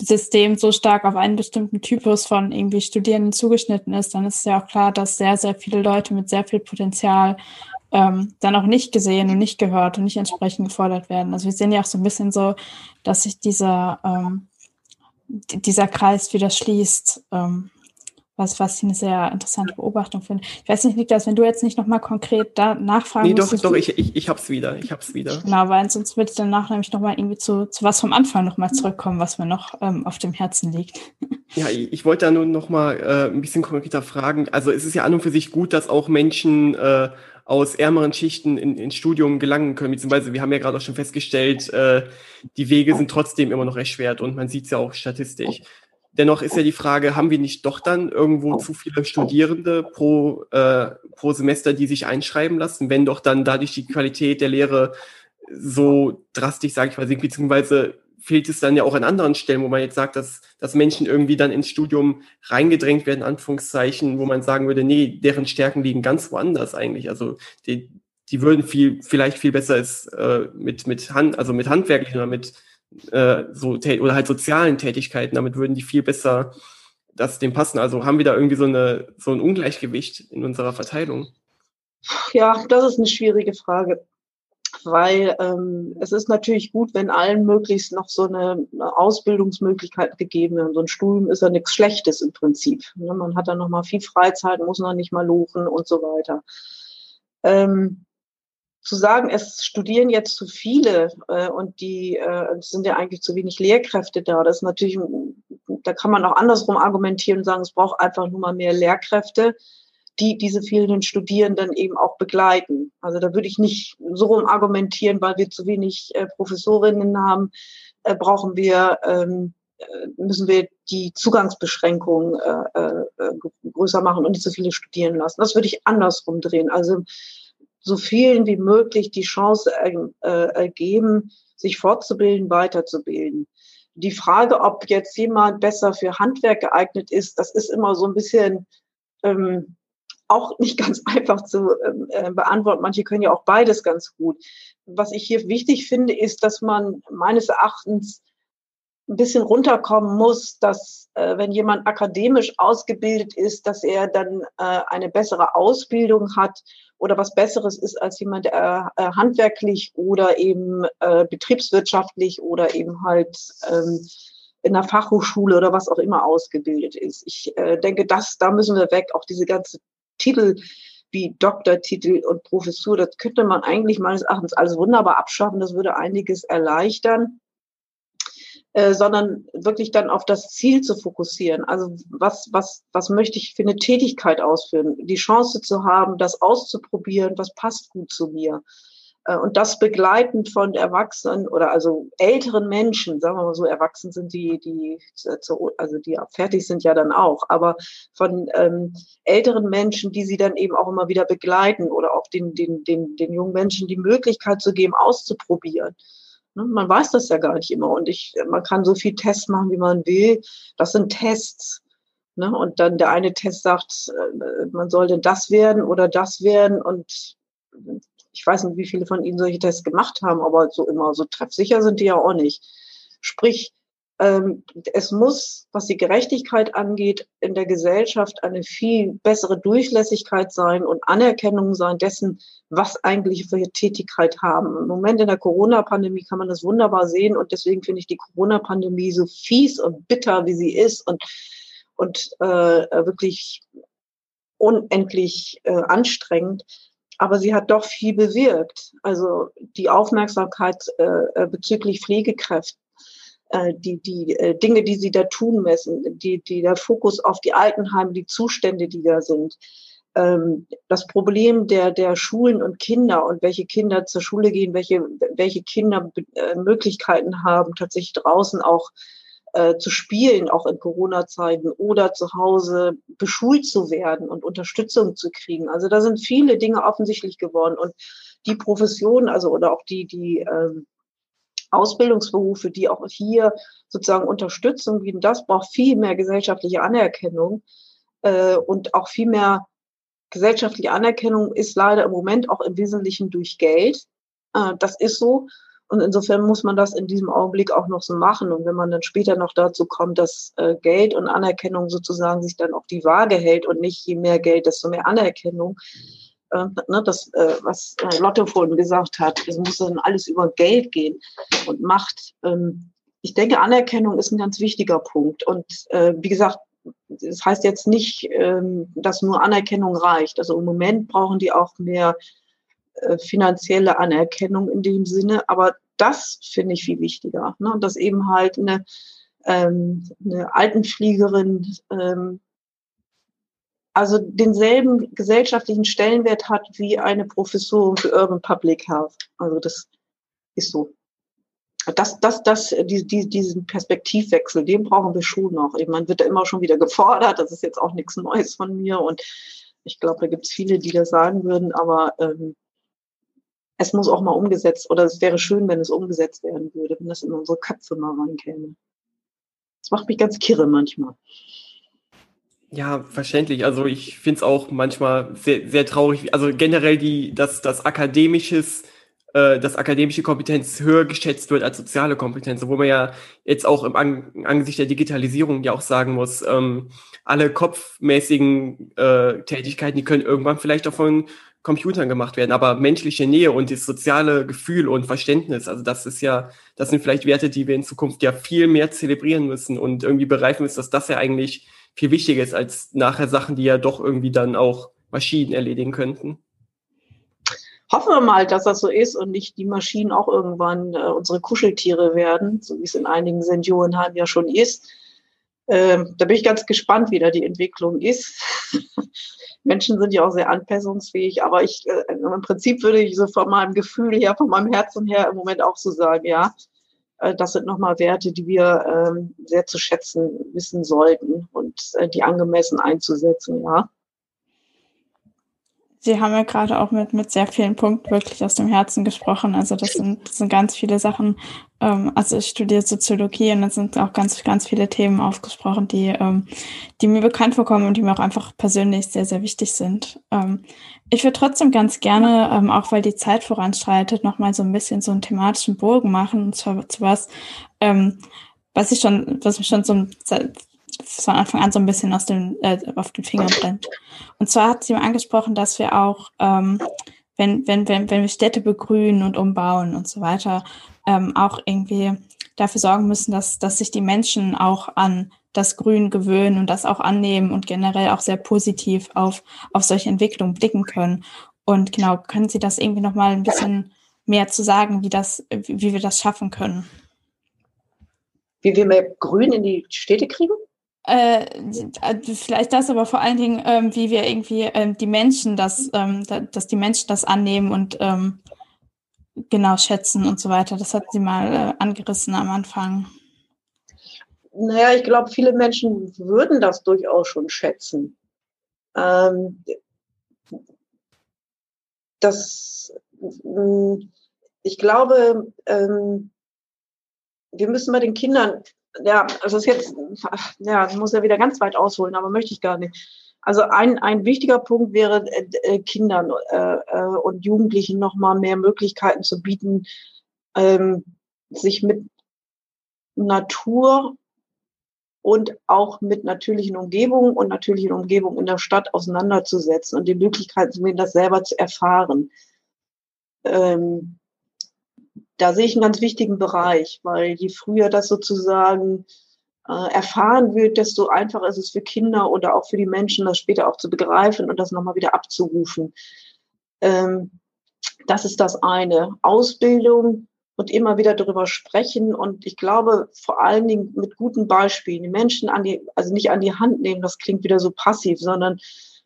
System so stark auf einen bestimmten Typus von irgendwie Studierenden zugeschnitten ist, dann ist es ja auch klar, dass sehr, sehr viele Leute mit sehr viel Potenzial ähm, dann auch nicht gesehen und nicht gehört und nicht entsprechend gefordert werden. Also wir sehen ja auch so ein bisschen so, dass sich dieser, ähm, dieser Kreis wieder schließt. Ähm, was, was ich eine sehr interessante Beobachtung finde. Ich weiß nicht, Niklas, wenn du jetzt nicht nochmal konkret da nachfragen Nee, doch, doch, ich, ich, ich hab's wieder, ich hab's wieder. Genau, weil sonst würde ich danach nämlich nochmal irgendwie zu, zu was vom Anfang nochmal zurückkommen, was mir noch ähm, auf dem Herzen liegt. Ja, ich, ich wollte da nur nochmal äh, ein bisschen konkreter fragen. Also es ist ja an und für sich gut, dass auch Menschen äh, aus ärmeren Schichten in, ins Studium gelangen können. Beziehungsweise, wir haben ja gerade auch schon festgestellt, äh, die Wege sind trotzdem immer noch erschwert und man sieht es ja auch statistisch. Dennoch ist ja die Frage, haben wir nicht doch dann irgendwo zu viele Studierende pro, äh, pro Semester, die sich einschreiben lassen, wenn doch dann dadurch die Qualität der Lehre so drastisch, sage ich mal, sinkt, beziehungsweise fehlt es dann ja auch an anderen Stellen, wo man jetzt sagt, dass, dass Menschen irgendwie dann ins Studium reingedrängt werden, Anführungszeichen, wo man sagen würde, nee, deren Stärken liegen ganz woanders eigentlich. Also die, die würden viel, vielleicht viel besser ist, äh, mit, mit Hand, also mit handwerklichen oder mit äh, so oder halt sozialen Tätigkeiten, damit würden die viel besser das dem passen. Also haben wir da irgendwie so eine so ein Ungleichgewicht in unserer Verteilung? Ja, das ist eine schwierige Frage, weil ähm, es ist natürlich gut, wenn allen möglichst noch so eine, Ausbildungsmöglichkeit gegeben wird. So ein Studium ist ja nichts Schlechtes im Prinzip. Ne? Man hat dann noch mal viel Freizeit, muss noch nicht mal luchen und so weiter. Ähm, zu sagen, es studieren jetzt zu viele äh, und die äh, sind ja eigentlich zu wenig Lehrkräfte da, das ist natürlich, da kann man auch andersrum argumentieren und sagen, es braucht einfach nur mal mehr Lehrkräfte, die diese vielen Studierenden eben auch begleiten. Also da würde ich nicht so rum argumentieren, weil wir zu wenig äh, Professorinnen haben, äh, brauchen wir ähm, äh, müssen wir die Zugangsbeschränkungen äh, äh, größer machen und nicht so viele studieren lassen. Das würde ich andersrum drehen. Also so vielen wie möglich die Chance äh, ergeben, sich fortzubilden, weiterzubilden. Die Frage, ob jetzt jemand besser für Handwerk geeignet ist, das ist immer so ein bisschen ähm, auch nicht ganz einfach zu ähm, äh, beantworten. Manche können ja auch beides ganz gut. Was ich hier wichtig finde, ist, dass man meines Erachtens ein bisschen runterkommen muss, dass äh, wenn jemand akademisch ausgebildet ist, dass er dann äh, eine bessere Ausbildung hat oder was Besseres ist als jemand, äh, handwerklich oder eben äh, betriebswirtschaftlich oder eben halt ähm, in der Fachhochschule oder was auch immer ausgebildet ist. Ich äh, denke, das, da müssen wir weg. Auch diese ganze Titel wie Doktortitel und Professur, das könnte man eigentlich meines Erachtens alles wunderbar abschaffen. Das würde einiges erleichtern. Äh, sondern wirklich dann auf das Ziel zu fokussieren. Also was, was, was möchte ich für eine Tätigkeit ausführen? Die Chance zu haben, das auszuprobieren, was passt gut zu mir. Äh, und das begleitend von Erwachsenen oder also älteren Menschen, sagen wir mal so, erwachsen sind die, die, also die fertig sind ja dann auch, aber von ähm, älteren Menschen, die sie dann eben auch immer wieder begleiten oder auch den, den, den, den jungen Menschen die Möglichkeit zu geben, auszuprobieren. Ne? Man weiß das ja gar nicht immer. Und ich, man kann so viel Tests machen, wie man will. Das sind Tests. Ne? Und dann der eine Test sagt, äh, man soll denn das werden oder das werden. Und ich weiß nicht, wie viele von Ihnen solche Tests gemacht haben, aber so immer so treffsicher sind die ja auch nicht. Sprich, es muss, was die Gerechtigkeit angeht, in der Gesellschaft eine viel bessere Durchlässigkeit sein und Anerkennung sein dessen, was eigentlich für Tätigkeit haben. Im Moment in der Corona-Pandemie kann man das wunderbar sehen und deswegen finde ich die Corona-Pandemie so fies und bitter, wie sie ist und, und äh, wirklich unendlich äh, anstrengend. Aber sie hat doch viel bewirkt. Also die Aufmerksamkeit äh, bezüglich Pflegekräften äh, die, die äh, Dinge, die sie da tun müssen, die, die, der Fokus auf die Altenheime, die Zustände, die da sind. Ähm, das Problem der, der Schulen und Kinder und welche Kinder zur Schule gehen, welche, welche Kinder äh, Möglichkeiten haben, tatsächlich draußen auch äh, zu spielen, auch in Corona-Zeiten oder zu Hause beschult zu werden und Unterstützung zu kriegen. Also da sind viele Dinge offensichtlich geworden und die Profession, also oder auch die, die ähm, Ausbildungsberufe, die auch hier sozusagen Unterstützung bieten, das braucht viel mehr gesellschaftliche Anerkennung äh, und auch viel mehr gesellschaftliche Anerkennung ist leider im Moment auch im Wesentlichen durch Geld. Äh, das ist so. Und insofern muss man das in diesem Augenblick auch noch so machen. Und wenn man dann später noch dazu kommt, dass äh, Geld und Anerkennung sozusagen sich dann auf die Waage hält und nicht je mehr Geld, desto mehr Anerkennung, äh, ne, das, äh, was äh, Lotte vorhin gesagt hat, es muss dann alles über Geld gehen und Macht. Ähm, ich denke, Anerkennung ist ein ganz wichtiger Punkt. Und äh, wie gesagt, das heißt jetzt nicht, ähm, dass nur Anerkennung reicht. Also im Moment brauchen die auch mehr äh, finanzielle Anerkennung in dem Sinne, aber das finde ich viel wichtiger. Ne? Dass eben halt eine, ähm, eine Altenfliegerin ähm, also denselben gesellschaftlichen Stellenwert hat wie eine Professorin für Urban Public Health. Also das ist so. Das, das, das, die, die, diesen Perspektivwechsel, den brauchen wir schon noch. Ich meine, wird da immer schon wieder gefordert. Das ist jetzt auch nichts Neues von mir. Und ich glaube, da gibt es viele, die das sagen würden. Aber ähm, es muss auch mal umgesetzt, oder es wäre schön, wenn es umgesetzt werden würde, wenn das in unsere Köpfe mal reinkäme. Das macht mich ganz kirre manchmal. Ja, verständlich. Also ich finde es auch manchmal sehr, sehr traurig. Also generell die, dass das akademisches, äh, dass akademische Kompetenz höher geschätzt wird als soziale Kompetenz, wo man ja jetzt auch im An Angesicht der Digitalisierung ja auch sagen muss, ähm, alle kopfmäßigen äh, Tätigkeiten, die können irgendwann vielleicht auch von Computern gemacht werden, aber menschliche Nähe und das soziale Gefühl und Verständnis, also das ist ja, das sind vielleicht Werte, die wir in Zukunft ja viel mehr zelebrieren müssen und irgendwie bereifen müssen, dass das ja eigentlich viel wichtiger ist als nachher Sachen, die ja doch irgendwie dann auch Maschinen erledigen könnten. Hoffen wir mal, dass das so ist und nicht die Maschinen auch irgendwann äh, unsere Kuscheltiere werden, so wie es in einigen Seniorenheimen ja schon ist. Ähm, da bin ich ganz gespannt, wie da die Entwicklung ist. Menschen sind ja auch sehr anpassungsfähig, aber ich, äh, im Prinzip würde ich so von meinem Gefühl her, von meinem Herzen her im Moment auch so sagen, ja, das sind nochmal Werte, die wir ähm, sehr zu schätzen wissen sollten und äh, die angemessen einzusetzen, ja. Sie haben ja gerade auch mit, mit sehr vielen Punkten wirklich aus dem Herzen gesprochen. Also das sind, das sind ganz viele Sachen. Ähm, also ich studiere Soziologie und da sind auch ganz, ganz viele Themen aufgesprochen, die, ähm, die mir bekannt vorkommen und die mir auch einfach persönlich sehr, sehr wichtig sind. Ähm, ich würde trotzdem ganz gerne, ähm, auch weil die Zeit voranschreitet, nochmal so ein bisschen so einen thematischen Bogen machen, und zwar zu was, ähm, was ich schon, was mich schon so von Anfang an so ein bisschen aus dem, äh, auf den Fingern brennt. Und zwar hat sie mir angesprochen, dass wir auch, ähm, wenn, wenn, wenn, wenn wir Städte begrünen und umbauen und so weiter, ähm, auch irgendwie dafür sorgen müssen, dass, dass sich die Menschen auch an das Grün gewöhnen und das auch annehmen und generell auch sehr positiv auf, auf solche Entwicklungen blicken können. Und genau, können Sie das irgendwie nochmal ein bisschen mehr zu sagen, wie das, wie wir das schaffen können? Wie wir mehr Grün in die Städte kriegen? Äh, vielleicht das, aber vor allen Dingen, ähm, wie wir irgendwie ähm, die Menschen das, ähm, da, dass die Menschen das annehmen und ähm, genau schätzen und so weiter. Das hat sie mal äh, angerissen am Anfang. Naja, ich glaube, viele Menschen würden das durchaus schon schätzen. Ähm, das, ich glaube, ähm, wir müssen bei den Kindern ja, also ist jetzt, ja, muss ja wieder ganz weit ausholen, aber möchte ich gar nicht. Also ein, ein wichtiger Punkt wäre, äh, äh Kindern äh, äh, und Jugendlichen nochmal mehr Möglichkeiten zu bieten, ähm, sich mit Natur und auch mit natürlichen Umgebungen und natürlichen Umgebungen in der Stadt auseinanderzusetzen und die Möglichkeiten zu das selber zu erfahren. Ähm, da sehe ich einen ganz wichtigen Bereich, weil je früher das sozusagen äh, erfahren wird, desto einfacher ist es für Kinder oder auch für die Menschen, das später auch zu begreifen und das nochmal wieder abzurufen. Ähm, das ist das eine. Ausbildung und immer wieder darüber sprechen. Und ich glaube, vor allen Dingen mit guten Beispielen, die Menschen an die, also nicht an die Hand nehmen, das klingt wieder so passiv, sondern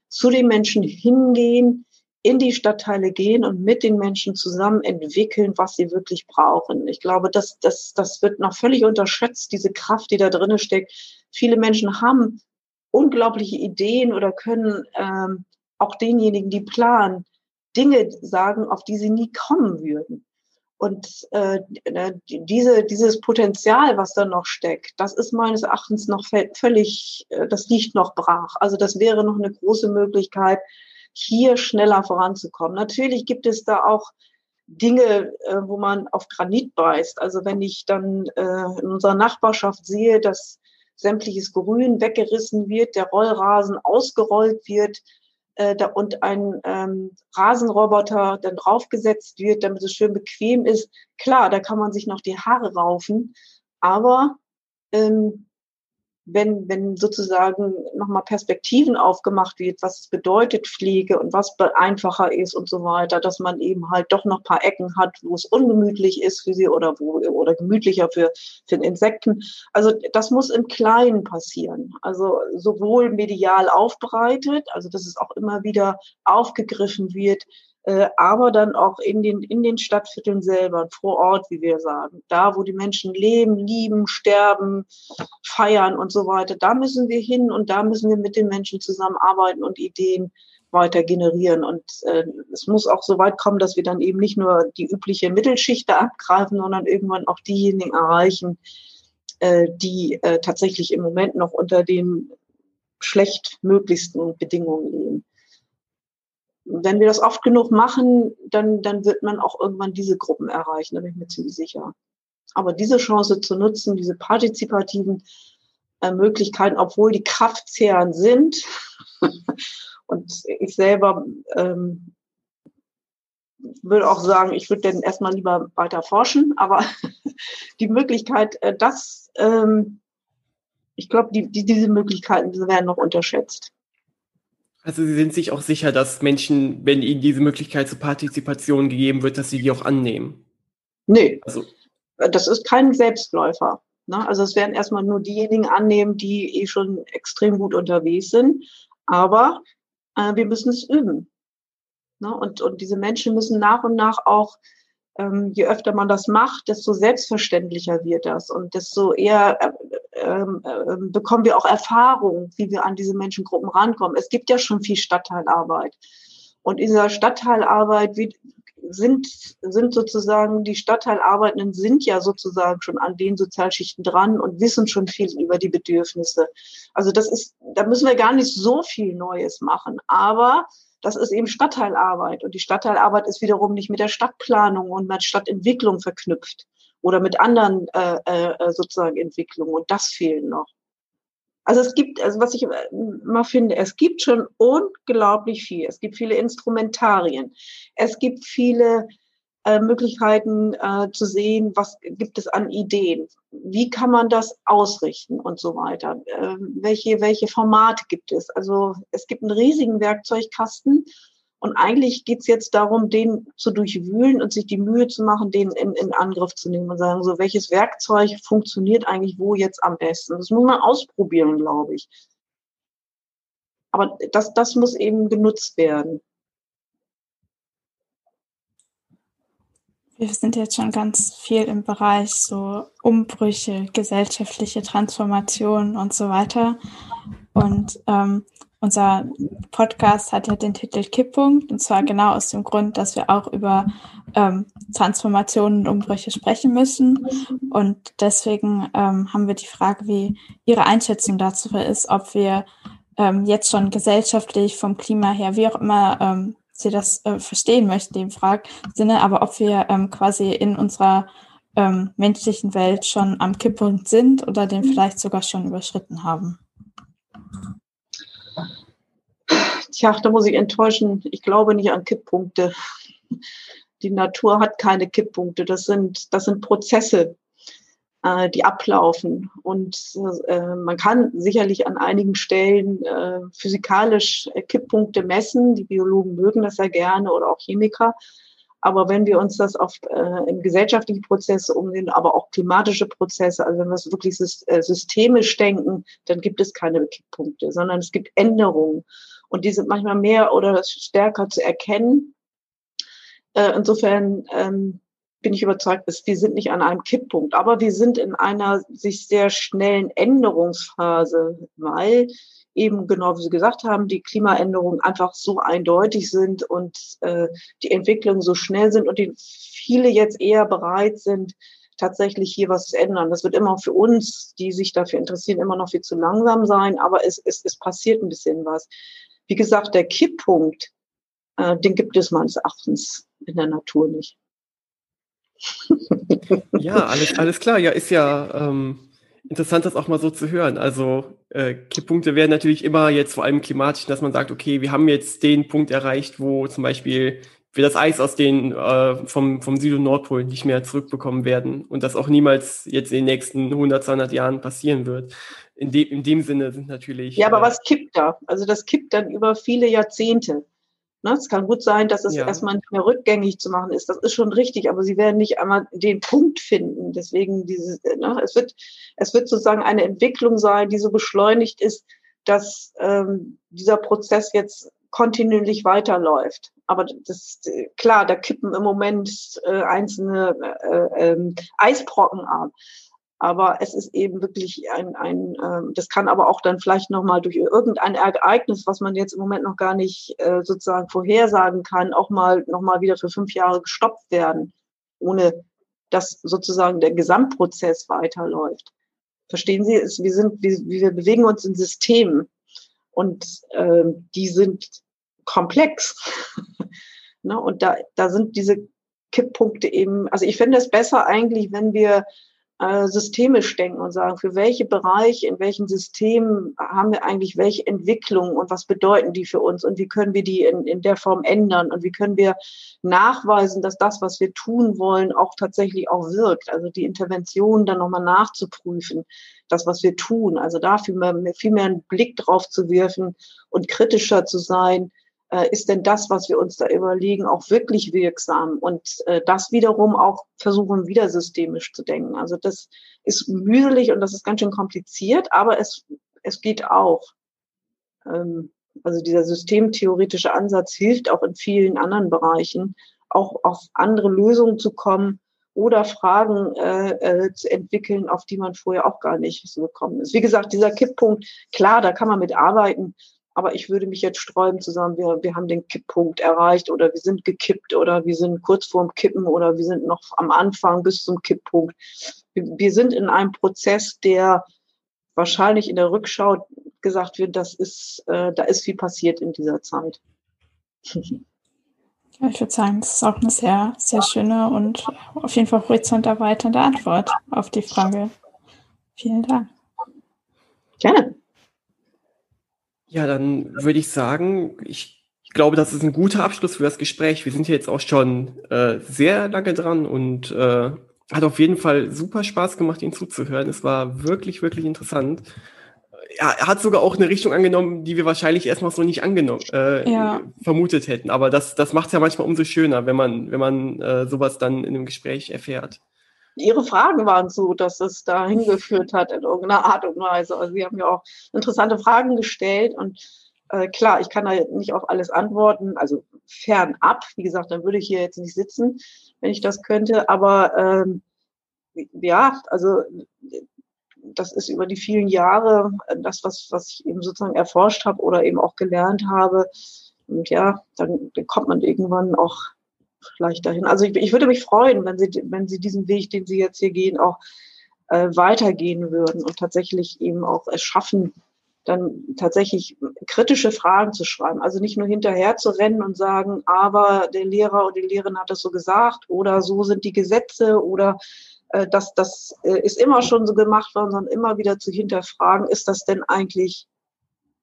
zu den Menschen hingehen, in die Stadtteile gehen und mit den Menschen zusammen entwickeln, was sie wirklich brauchen. Ich glaube, das, das, das wird noch völlig unterschätzt, diese Kraft, die da drin steckt. Viele Menschen haben unglaubliche Ideen oder können ähm, auch denjenigen, die planen, Dinge sagen, auf die sie nie kommen würden. Und äh, ne, diese, dieses Potenzial, was da noch steckt, das ist meines Erachtens noch völlig, äh, das liegt noch brach. Also das wäre noch eine große Möglichkeit, hier schneller voranzukommen. Natürlich gibt es da auch Dinge, äh, wo man auf Granit beißt. Also wenn ich dann äh, in unserer Nachbarschaft sehe, dass sämtliches Grün weggerissen wird, der Rollrasen ausgerollt wird äh, und ein ähm, Rasenroboter dann draufgesetzt wird, damit es schön bequem ist. Klar, da kann man sich noch die Haare raufen, aber ähm, wenn, wenn sozusagen nochmal Perspektiven aufgemacht wird, was es bedeutet Pflege und was einfacher ist und so weiter, dass man eben halt doch noch paar Ecken hat, wo es ungemütlich ist für sie oder wo, oder gemütlicher für, für Insekten. Also das muss im Kleinen passieren. Also sowohl medial aufbereitet, also dass es auch immer wieder aufgegriffen wird, aber dann auch in den, in den Stadtvierteln selber, vor Ort, wie wir sagen, da, wo die Menschen leben, lieben, sterben, feiern und so weiter, da müssen wir hin und da müssen wir mit den Menschen zusammenarbeiten und Ideen weiter generieren. Und äh, es muss auch so weit kommen, dass wir dann eben nicht nur die übliche Mittelschicht abgreifen, sondern irgendwann auch diejenigen erreichen, äh, die äh, tatsächlich im Moment noch unter den schlechtmöglichsten Bedingungen leben wenn wir das oft genug machen, dann, dann wird man auch irgendwann diese Gruppen erreichen, da bin ich mir ziemlich sicher. Aber diese Chance zu nutzen, diese partizipativen äh, Möglichkeiten, obwohl die kraftzehrend sind, und ich selber ähm, würde auch sagen, ich würde dann erstmal lieber weiter forschen, aber die Möglichkeit, äh, das, ähm, ich glaube, die, die, diese Möglichkeiten werden noch unterschätzt. Also Sie sind sich auch sicher, dass Menschen, wenn ihnen diese Möglichkeit zur Partizipation gegeben wird, dass sie die auch annehmen? Nee, also. das ist kein Selbstläufer. Ne? Also es werden erstmal nur diejenigen annehmen, die eh schon extrem gut unterwegs sind. Aber äh, wir müssen es üben. Ne? Und, und diese Menschen müssen nach und nach auch ähm, je öfter man das macht, desto selbstverständlicher wird das und desto eher äh, äh, bekommen wir auch Erfahrung, wie wir an diese Menschengruppen rankommen. Es gibt ja schon viel Stadtteilarbeit. Und in dieser Stadtteilarbeit wie, sind, sind sozusagen, die Stadtteilarbeitenden sind ja sozusagen schon an den Sozialschichten dran und wissen schon viel über die Bedürfnisse. Also das ist, da müssen wir gar nicht so viel Neues machen. Aber das ist eben Stadtteilarbeit. Und die Stadtteilarbeit ist wiederum nicht mit der Stadtplanung und mit Stadtentwicklung verknüpft oder mit anderen äh, äh, sozusagen Entwicklungen. Und das fehlt noch. Also es gibt, also was ich immer finde, es gibt schon unglaublich viel. Es gibt viele Instrumentarien. Es gibt viele äh, Möglichkeiten äh, zu sehen, was gibt es an Ideen, wie kann man das ausrichten und so weiter, äh, welche, welche Formate gibt es. Also es gibt einen riesigen Werkzeugkasten und eigentlich geht es jetzt darum, den zu durchwühlen und sich die Mühe zu machen, den in, in Angriff zu nehmen und sagen, so welches Werkzeug funktioniert eigentlich wo jetzt am besten. Das muss man ausprobieren, glaube ich. Aber das, das muss eben genutzt werden. Wir sind jetzt schon ganz viel im Bereich so Umbrüche, gesellschaftliche Transformationen und so weiter. Und ähm, unser Podcast hat ja den Titel Kipppunkt und zwar genau aus dem Grund, dass wir auch über ähm, Transformationen und Umbrüche sprechen müssen. Und deswegen ähm, haben wir die Frage, wie Ihre Einschätzung dazu ist, ob wir ähm, jetzt schon gesellschaftlich vom Klima her, wie auch immer, ähm, sie das äh, verstehen möchte im Frag Sinne, aber ob wir ähm, quasi in unserer ähm, menschlichen Welt schon am Kipppunkt sind oder den vielleicht sogar schon überschritten haben. Tja, da muss ich enttäuschen. Ich glaube nicht an Kipppunkte. Die Natur hat keine Kipppunkte. Das sind, das sind Prozesse äh, die ablaufen. Und äh, man kann sicherlich an einigen Stellen äh, physikalisch Kipppunkte messen. Die Biologen mögen das ja gerne oder auch Chemiker. Aber wenn wir uns das auf äh, in gesellschaftliche Prozesse umgehen, aber auch klimatische Prozesse, also wenn wir es wirklich äh, systemisch denken, dann gibt es keine Kipppunkte, sondern es gibt Änderungen. Und die sind manchmal mehr oder stärker zu erkennen. Äh, insofern ähm, bin ich überzeugt, dass wir sind nicht an einem Kipppunkt, aber wir sind in einer sich sehr schnellen Änderungsphase, weil eben genau wie Sie gesagt haben, die Klimaänderungen einfach so eindeutig sind und äh, die Entwicklungen so schnell sind und die viele jetzt eher bereit sind, tatsächlich hier was zu ändern. Das wird immer für uns, die sich dafür interessieren, immer noch viel zu langsam sein, aber es, es, es passiert ein bisschen was. Wie gesagt, der Kipppunkt, äh, den gibt es meines Erachtens in der Natur nicht. ja, alles, alles klar. Ja, ist ja ähm, interessant, das auch mal so zu hören. Also äh, Kipppunkte werden natürlich immer jetzt vor allem klimatisch, dass man sagt, okay, wir haben jetzt den Punkt erreicht, wo zum Beispiel wir das Eis aus den äh, vom, vom Süd- und Nordpol nicht mehr zurückbekommen werden und das auch niemals jetzt in den nächsten 100, 200 Jahren passieren wird. In, de, in dem Sinne sind natürlich. Ja, aber äh, was kippt da? Also das kippt dann über viele Jahrzehnte. Ne, es kann gut sein, dass es ja. erstmal nicht mehr rückgängig zu machen ist. Das ist schon richtig, aber sie werden nicht einmal den Punkt finden. Deswegen dieses, ne, es wird, es wird sozusagen eine Entwicklung sein, die so beschleunigt ist, dass ähm, dieser Prozess jetzt kontinuierlich weiterläuft. Aber das klar, da kippen im Moment äh, einzelne äh, äh, Eisbrocken ab. Aber es ist eben wirklich ein, ein äh, das kann aber auch dann vielleicht nochmal durch irgendein Ereignis, was man jetzt im Moment noch gar nicht äh, sozusagen vorhersagen kann, auch mal nochmal wieder für fünf Jahre gestoppt werden, ohne dass sozusagen der Gesamtprozess weiterläuft. Verstehen Sie? Es, wir sind, wir, wir bewegen uns in Systemen und äh, die sind komplex. ne? Und da, da sind diese Kipppunkte eben, also ich finde es besser eigentlich, wenn wir äh, systemisch denken und sagen, für welche Bereiche, in welchen Systemen haben wir eigentlich welche Entwicklungen und was bedeuten die für uns und wie können wir die in, in der Form ändern und wie können wir nachweisen, dass das, was wir tun wollen, auch tatsächlich auch wirkt. Also die Intervention dann nochmal nachzuprüfen, das, was wir tun. Also da viel mehr, viel mehr einen Blick drauf zu werfen und kritischer zu sein, ist denn das, was wir uns da überlegen, auch wirklich wirksam und äh, das wiederum auch versuchen, wieder systemisch zu denken. Also das ist mühselig und das ist ganz schön kompliziert, aber es, es geht auch. Ähm, also dieser systemtheoretische Ansatz hilft auch in vielen anderen Bereichen, auch auf andere Lösungen zu kommen oder Fragen äh, äh, zu entwickeln, auf die man vorher auch gar nicht so gekommen ist. Wie gesagt, dieser Kipppunkt, klar, da kann man mit arbeiten, aber ich würde mich jetzt sträuben zu sagen, wir, wir haben den Kipppunkt erreicht oder wir sind gekippt oder wir sind kurz vorm Kippen oder wir sind noch am Anfang bis zum Kipppunkt. Wir, wir sind in einem Prozess, der wahrscheinlich in der Rückschau gesagt wird, das ist, äh, da ist viel passiert in dieser Zeit. Ja, ich würde sagen, das ist auch eine sehr, sehr schöne und auf jeden Fall horizont erweiternde Antwort auf die Frage. Vielen Dank. Gerne. Ja, dann würde ich sagen, ich glaube, das ist ein guter Abschluss für das Gespräch. Wir sind hier jetzt auch schon äh, sehr lange dran und äh, hat auf jeden Fall super Spaß gemacht, ihn zuzuhören. Es war wirklich, wirklich interessant. Ja, er hat sogar auch eine Richtung angenommen, die wir wahrscheinlich erstmal so nicht angenommen, äh, ja. vermutet hätten. Aber das, das macht es ja manchmal umso schöner, wenn man, wenn man äh, sowas dann in einem Gespräch erfährt. Ihre Fragen waren so, dass es da hingeführt hat in irgendeiner Art und Weise. Also Sie haben ja auch interessante Fragen gestellt und äh, klar, ich kann da nicht auf alles antworten, also fernab. Wie gesagt, dann würde ich hier jetzt nicht sitzen, wenn ich das könnte. Aber ähm, ja, also das ist über die vielen Jahre das, was, was ich eben sozusagen erforscht habe oder eben auch gelernt habe. Und ja, dann kommt man irgendwann auch vielleicht dahin. Also ich, ich würde mich freuen, wenn Sie, wenn Sie diesen Weg, den Sie jetzt hier gehen, auch äh, weitergehen würden und tatsächlich eben auch es schaffen, dann tatsächlich kritische Fragen zu schreiben. Also nicht nur hinterher zu rennen und sagen, aber der Lehrer oder die Lehrerin hat das so gesagt oder so sind die Gesetze oder äh, das, das äh, ist immer schon so gemacht worden, sondern immer wieder zu hinterfragen, ist das denn eigentlich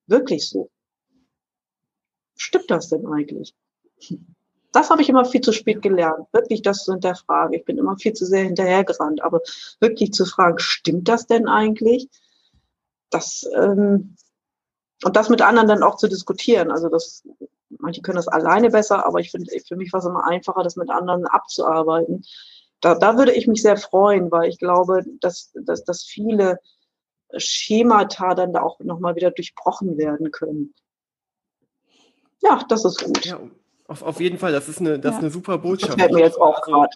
wirklich so? Stimmt das denn eigentlich? Das habe ich immer viel zu spät gelernt, wirklich das zu hinterfragen. Ich bin immer viel zu sehr hinterhergerannt, aber wirklich zu fragen, stimmt das denn eigentlich? Das, ähm, und das mit anderen dann auch zu diskutieren. Also das, manche können das alleine besser, aber ich finde, für mich war es immer einfacher, das mit anderen abzuarbeiten. Da, da würde ich mich sehr freuen, weil ich glaube, dass, dass, dass viele Schemata dann da auch nochmal wieder durchbrochen werden können. Ja, das ist gut. Ja, auf, auf jeden Fall, das ist eine, das ja. ist eine super Botschaft. Das mir jetzt auch gerade.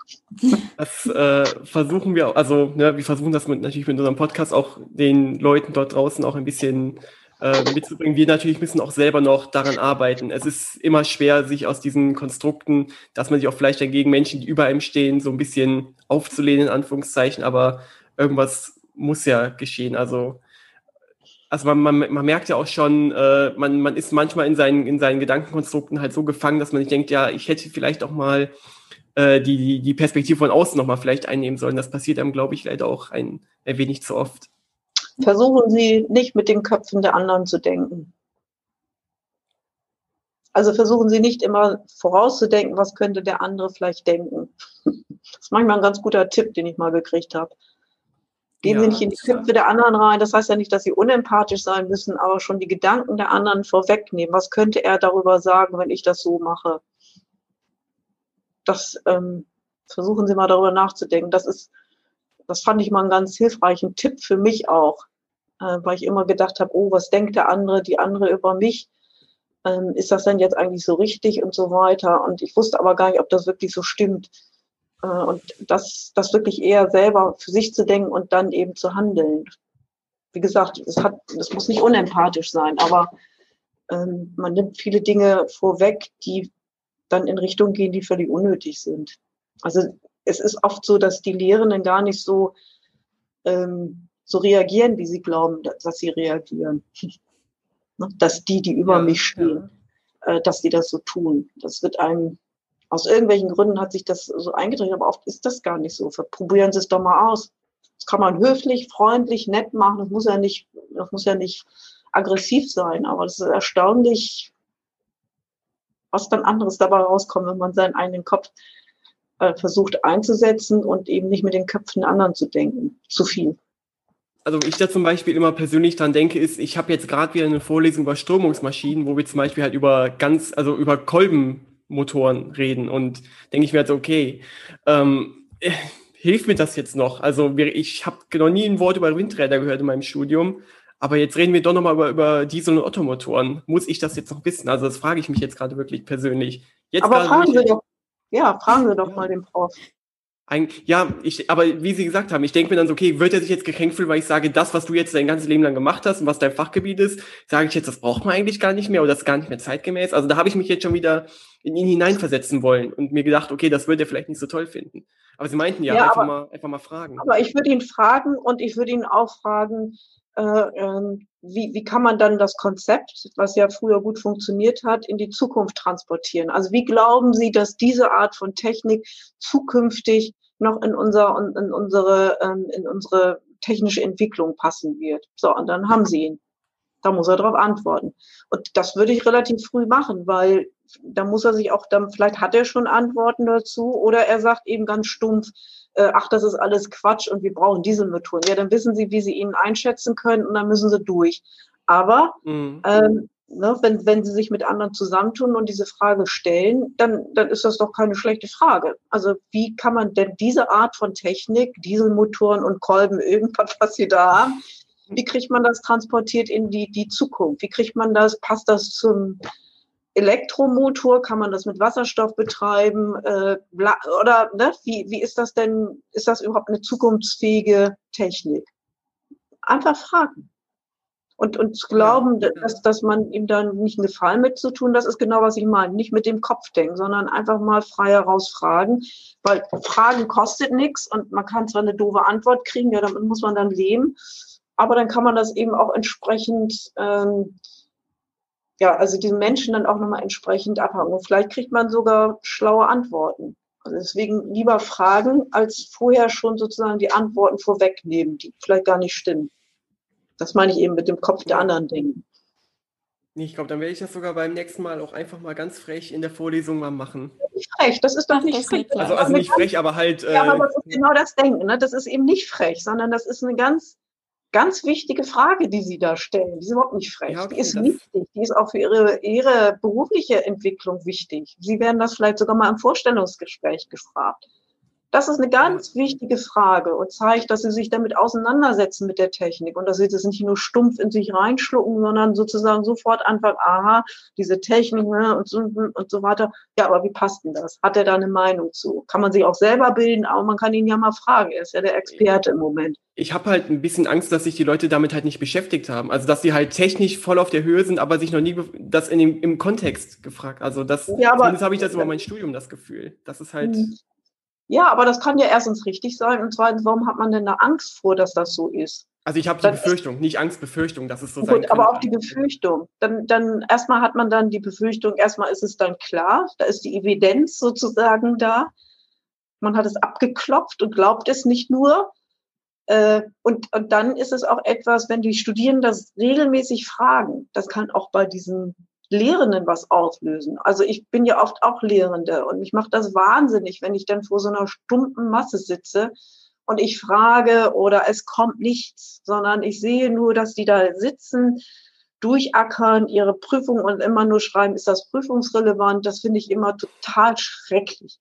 Das äh, versuchen wir, also ne, wir versuchen das mit, natürlich mit unserem Podcast auch den Leuten dort draußen auch ein bisschen äh, mitzubringen. Wir natürlich müssen auch selber noch daran arbeiten. Es ist immer schwer, sich aus diesen Konstrukten, dass man sich auch vielleicht dagegen Menschen, die über einem stehen, so ein bisschen aufzulehnen, in Anführungszeichen, aber irgendwas muss ja geschehen. Also also man, man, man merkt ja auch schon, äh, man, man ist manchmal in seinen, in seinen Gedankenkonstrukten halt so gefangen, dass man nicht denkt, ja, ich hätte vielleicht auch mal äh, die, die Perspektive von außen nochmal vielleicht einnehmen sollen. Das passiert einem, glaube ich, leider auch ein, ein wenig zu oft. Versuchen Sie nicht mit den Köpfen der anderen zu denken. Also versuchen Sie nicht immer vorauszudenken, was könnte der andere vielleicht denken. Das ist manchmal ein ganz guter Tipp, den ich mal gekriegt habe. Gehen ja, Sie nicht in die Köpfe der anderen rein. Das heißt ja nicht, dass Sie unempathisch sein müssen, aber schon die Gedanken der anderen vorwegnehmen. Was könnte er darüber sagen, wenn ich das so mache? Das ähm, versuchen Sie mal darüber nachzudenken. Das ist, das fand ich mal einen ganz hilfreichen Tipp für mich auch, äh, weil ich immer gedacht habe, oh, was denkt der andere, die andere über mich? Ähm, ist das denn jetzt eigentlich so richtig und so weiter? Und ich wusste aber gar nicht, ob das wirklich so stimmt. Äh, und das, das wirklich eher selber für sich zu denken und dann eben zu handeln. Wie gesagt, es hat, es muss nicht unempathisch sein, aber ähm, man nimmt viele Dinge vorweg, die dann in Richtung gehen, die völlig unnötig sind. Also es ist oft so, dass die Lehrenden gar nicht so, ähm, so reagieren, wie sie glauben, dass sie reagieren. Ne, dass die, die über ja, mich stehen, ja. äh, dass die das so tun. Das wird einem aus irgendwelchen Gründen hat sich das so eingedreht, aber oft ist das gar nicht so. Probieren Sie es doch mal aus. Das kann man höflich, freundlich, nett machen. Das muss ja nicht, das muss ja nicht aggressiv sein, aber es ist erstaunlich, was dann anderes dabei rauskommt, wenn man seinen eigenen Kopf äh, versucht einzusetzen und eben nicht mit den Köpfen der anderen zu denken. Zu viel. Also ich da zum Beispiel immer persönlich dran denke, ist, ich habe jetzt gerade wieder eine Vorlesung über Strömungsmaschinen, wo wir zum Beispiel halt über ganz, also über Kolben Motoren reden. Und denke ich mir halt, okay, ähm, äh, hilft mir das jetzt noch? Also ich habe noch nie ein Wort über Windräder gehört in meinem Studium, aber jetzt reden wir doch nochmal über, über Diesel- und Ottomotoren. Muss ich das jetzt noch wissen? Also das frage ich mich jetzt gerade wirklich persönlich. Jetzt aber fragen Sie doch, ja, fragen Sie doch ja. mal den Prof. Ein, ja, ich, aber wie Sie gesagt haben, ich denke mir dann so, okay, wird er sich jetzt gekränkt fühlen, weil ich sage, das, was du jetzt dein ganzes Leben lang gemacht hast und was dein Fachgebiet ist, sage ich jetzt, das braucht man eigentlich gar nicht mehr oder das ist gar nicht mehr zeitgemäß. Also da habe ich mich jetzt schon wieder in ihn hineinversetzen wollen und mir gedacht, okay, das wird er vielleicht nicht so toll finden. Aber Sie meinten ja, ja einfach, aber, mal, einfach mal fragen. Aber ich würde ihn fragen und ich würde ihn auch fragen, äh, äh, wie, wie kann man dann das Konzept, was ja früher gut funktioniert hat, in die Zukunft transportieren? Also wie glauben Sie, dass diese Art von Technik zukünftig noch in unser in unsere ähm, in unsere technische Entwicklung passen wird. So und dann haben sie ihn. Da muss er darauf antworten. Und das würde ich relativ früh machen, weil da muss er sich auch dann vielleicht hat er schon Antworten dazu oder er sagt eben ganz stumpf, äh, ach das ist alles Quatsch und wir brauchen Dieselmotoren. Ja, dann wissen Sie, wie Sie ihn einschätzen können und dann müssen Sie durch. Aber mhm. ähm, ne, wenn, wenn sie sich mit anderen zusammentun und diese Frage stellen, dann, dann ist das doch keine schlechte Frage. Also wie kann man denn diese Art von Technik, Dieselmotoren und Kolben, irgendwas, was sie da haben, wie kriegt man das transportiert in die, die Zukunft? Wie kriegt man das, passt das zum Elektromotor? Kann man das mit Wasserstoff betreiben? Äh, oder ne, wie, wie ist das denn, ist das überhaupt eine zukunftsfähige Technik? Einfach fragen. Und, und zu glauben, dass, dass man ihm dann nicht einen Gefallen mitzutun, das ist genau, was ich meine. Nicht mit dem Kopf denken, sondern einfach mal frei heraus fragen. Weil Fragen kostet nichts und man kann zwar eine doofe Antwort kriegen, ja, damit muss man dann leben. Aber dann kann man das eben auch entsprechend, ähm, ja, also den Menschen dann auch nochmal entsprechend abhaken. Und vielleicht kriegt man sogar schlaue Antworten. Also deswegen lieber fragen, als vorher schon sozusagen die Antworten vorwegnehmen, die vielleicht gar nicht stimmen. Das meine ich eben mit dem Kopf der anderen denken. Ich glaube, dann werde ich das sogar beim nächsten Mal auch einfach mal ganz frech in der Vorlesung mal machen. Nicht frech, das ist doch nicht frech. Also, also nicht frech, aber halt. Ja, aber das ist äh, genau das Denken. Ne? Das ist eben nicht frech, sondern das ist eine ganz, ganz wichtige Frage, die Sie da stellen. Die ist überhaupt nicht frech. Ja, okay, die ist wichtig. Die ist auch für Ihre, Ihre berufliche Entwicklung wichtig. Sie werden das vielleicht sogar mal im Vorstellungsgespräch gefragt. Das ist eine ganz wichtige Frage und zeigt, dass sie sich damit auseinandersetzen mit der Technik und dass sie das nicht nur stumpf in sich reinschlucken, sondern sozusagen sofort anfangen, aha, diese Technik ne, und, so, und so weiter. Ja, aber wie passt denn das? Hat er da eine Meinung zu? Kann man sich auch selber bilden, aber man kann ihn ja mal fragen. Er ist ja der Experte im Moment. Ich habe halt ein bisschen Angst, dass sich die Leute damit halt nicht beschäftigt haben. Also dass sie halt technisch voll auf der Höhe sind, aber sich noch nie das in dem, im Kontext gefragt. Also das, ja, aber, zumindest habe ich das über mein Studium das Gefühl. Das ist halt. Ja, aber das kann ja erstens richtig sein und zweitens, warum hat man denn da Angst vor, dass das so ist? Also ich habe die Befürchtung, nicht Angst, Befürchtung, dass es so gut, sein kann. Aber auch die Befürchtung. Dann, dann erstmal hat man dann die Befürchtung, erstmal ist es dann klar, da ist die Evidenz sozusagen da. Man hat es abgeklopft und glaubt es nicht nur. Äh, und, und dann ist es auch etwas, wenn die Studierenden das regelmäßig fragen, das kann auch bei diesen Lehrenden was auslösen. Also ich bin ja oft auch Lehrende und mich macht das wahnsinnig, wenn ich dann vor so einer stumpfen Masse sitze und ich frage oder es kommt nichts, sondern ich sehe nur, dass die da sitzen, durchackern, ihre Prüfung und immer nur schreiben, ist das prüfungsrelevant? Das finde ich immer total schrecklich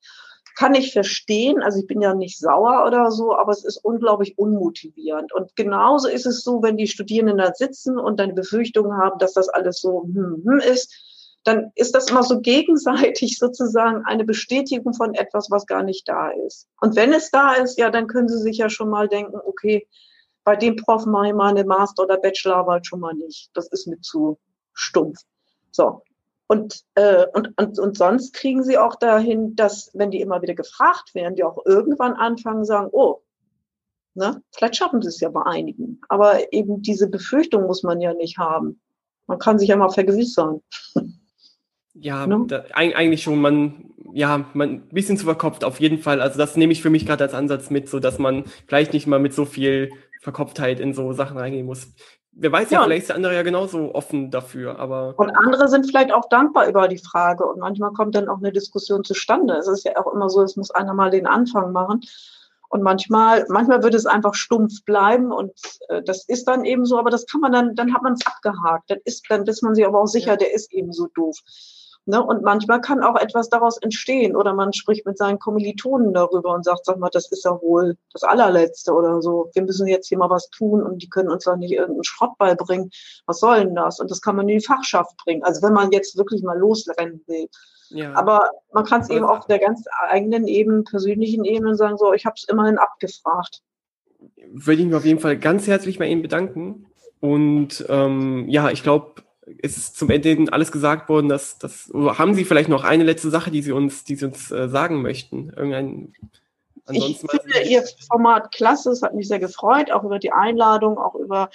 kann ich verstehen. Also ich bin ja nicht sauer oder so, aber es ist unglaublich unmotivierend. Und genauso ist es so, wenn die Studierenden da sitzen und dann Befürchtungen haben, dass das alles so hm, hm ist, dann ist das immer so gegenseitig sozusagen eine Bestätigung von etwas, was gar nicht da ist. Und wenn es da ist, ja, dann können Sie sich ja schon mal denken, okay, bei dem Prof mache ich mal eine Master- oder Bachelorarbeit schon mal nicht. Das ist mir zu stumpf. So. Und, äh, und, und, und sonst kriegen sie auch dahin, dass, wenn die immer wieder gefragt werden, die auch irgendwann anfangen, sagen, oh, ne, vielleicht schaffen sie es ja bei einigen. Aber eben diese Befürchtung muss man ja nicht haben. Man kann sich ja mal vergewissern. Ja, ne? da, eigentlich schon, man, ja, man ein bisschen zu verkopft auf jeden Fall. Also das nehme ich für mich gerade als Ansatz mit, so dass man vielleicht nicht mal mit so viel Verkopftheit in so Sachen reingehen muss wer weiß ja, ja vielleicht ist der andere ja genauso offen dafür, aber. Und andere sind vielleicht auch dankbar über die Frage und manchmal kommt dann auch eine Diskussion zustande. Es ist ja auch immer so, es muss einer mal den Anfang machen. Und manchmal, manchmal wird es einfach stumpf bleiben und äh, das ist dann eben so, aber das kann man dann, dann hat man es abgehakt. Dann ist, dann ist man sich aber auch sicher, ja. der ist eben so doof. Ne? Und manchmal kann auch etwas daraus entstehen oder man spricht mit seinen Kommilitonen darüber und sagt, sag mal, das ist ja wohl das allerletzte oder so. Wir müssen jetzt hier mal was tun und die können uns doch nicht irgendeinen Schrottball bringen. Was soll denn das? Und das kann man in die Fachschaft bringen. Also wenn man jetzt wirklich mal losrennen will. Ja. Aber man kann es eben auf der ganz eigenen Ebene, persönlichen Ebene sagen, so, ich habe es immerhin abgefragt. Würde ich mich auf jeden Fall ganz herzlich bei Ihnen bedanken. Und ähm, ja, ich glaube, ist zum Ende alles gesagt worden, dass das haben Sie vielleicht noch eine letzte Sache, die Sie uns, die Sie uns äh, sagen möchten? Irgendein Ansonsten ich finde Ihr Format klasse, es hat mich sehr gefreut, auch über die Einladung, auch über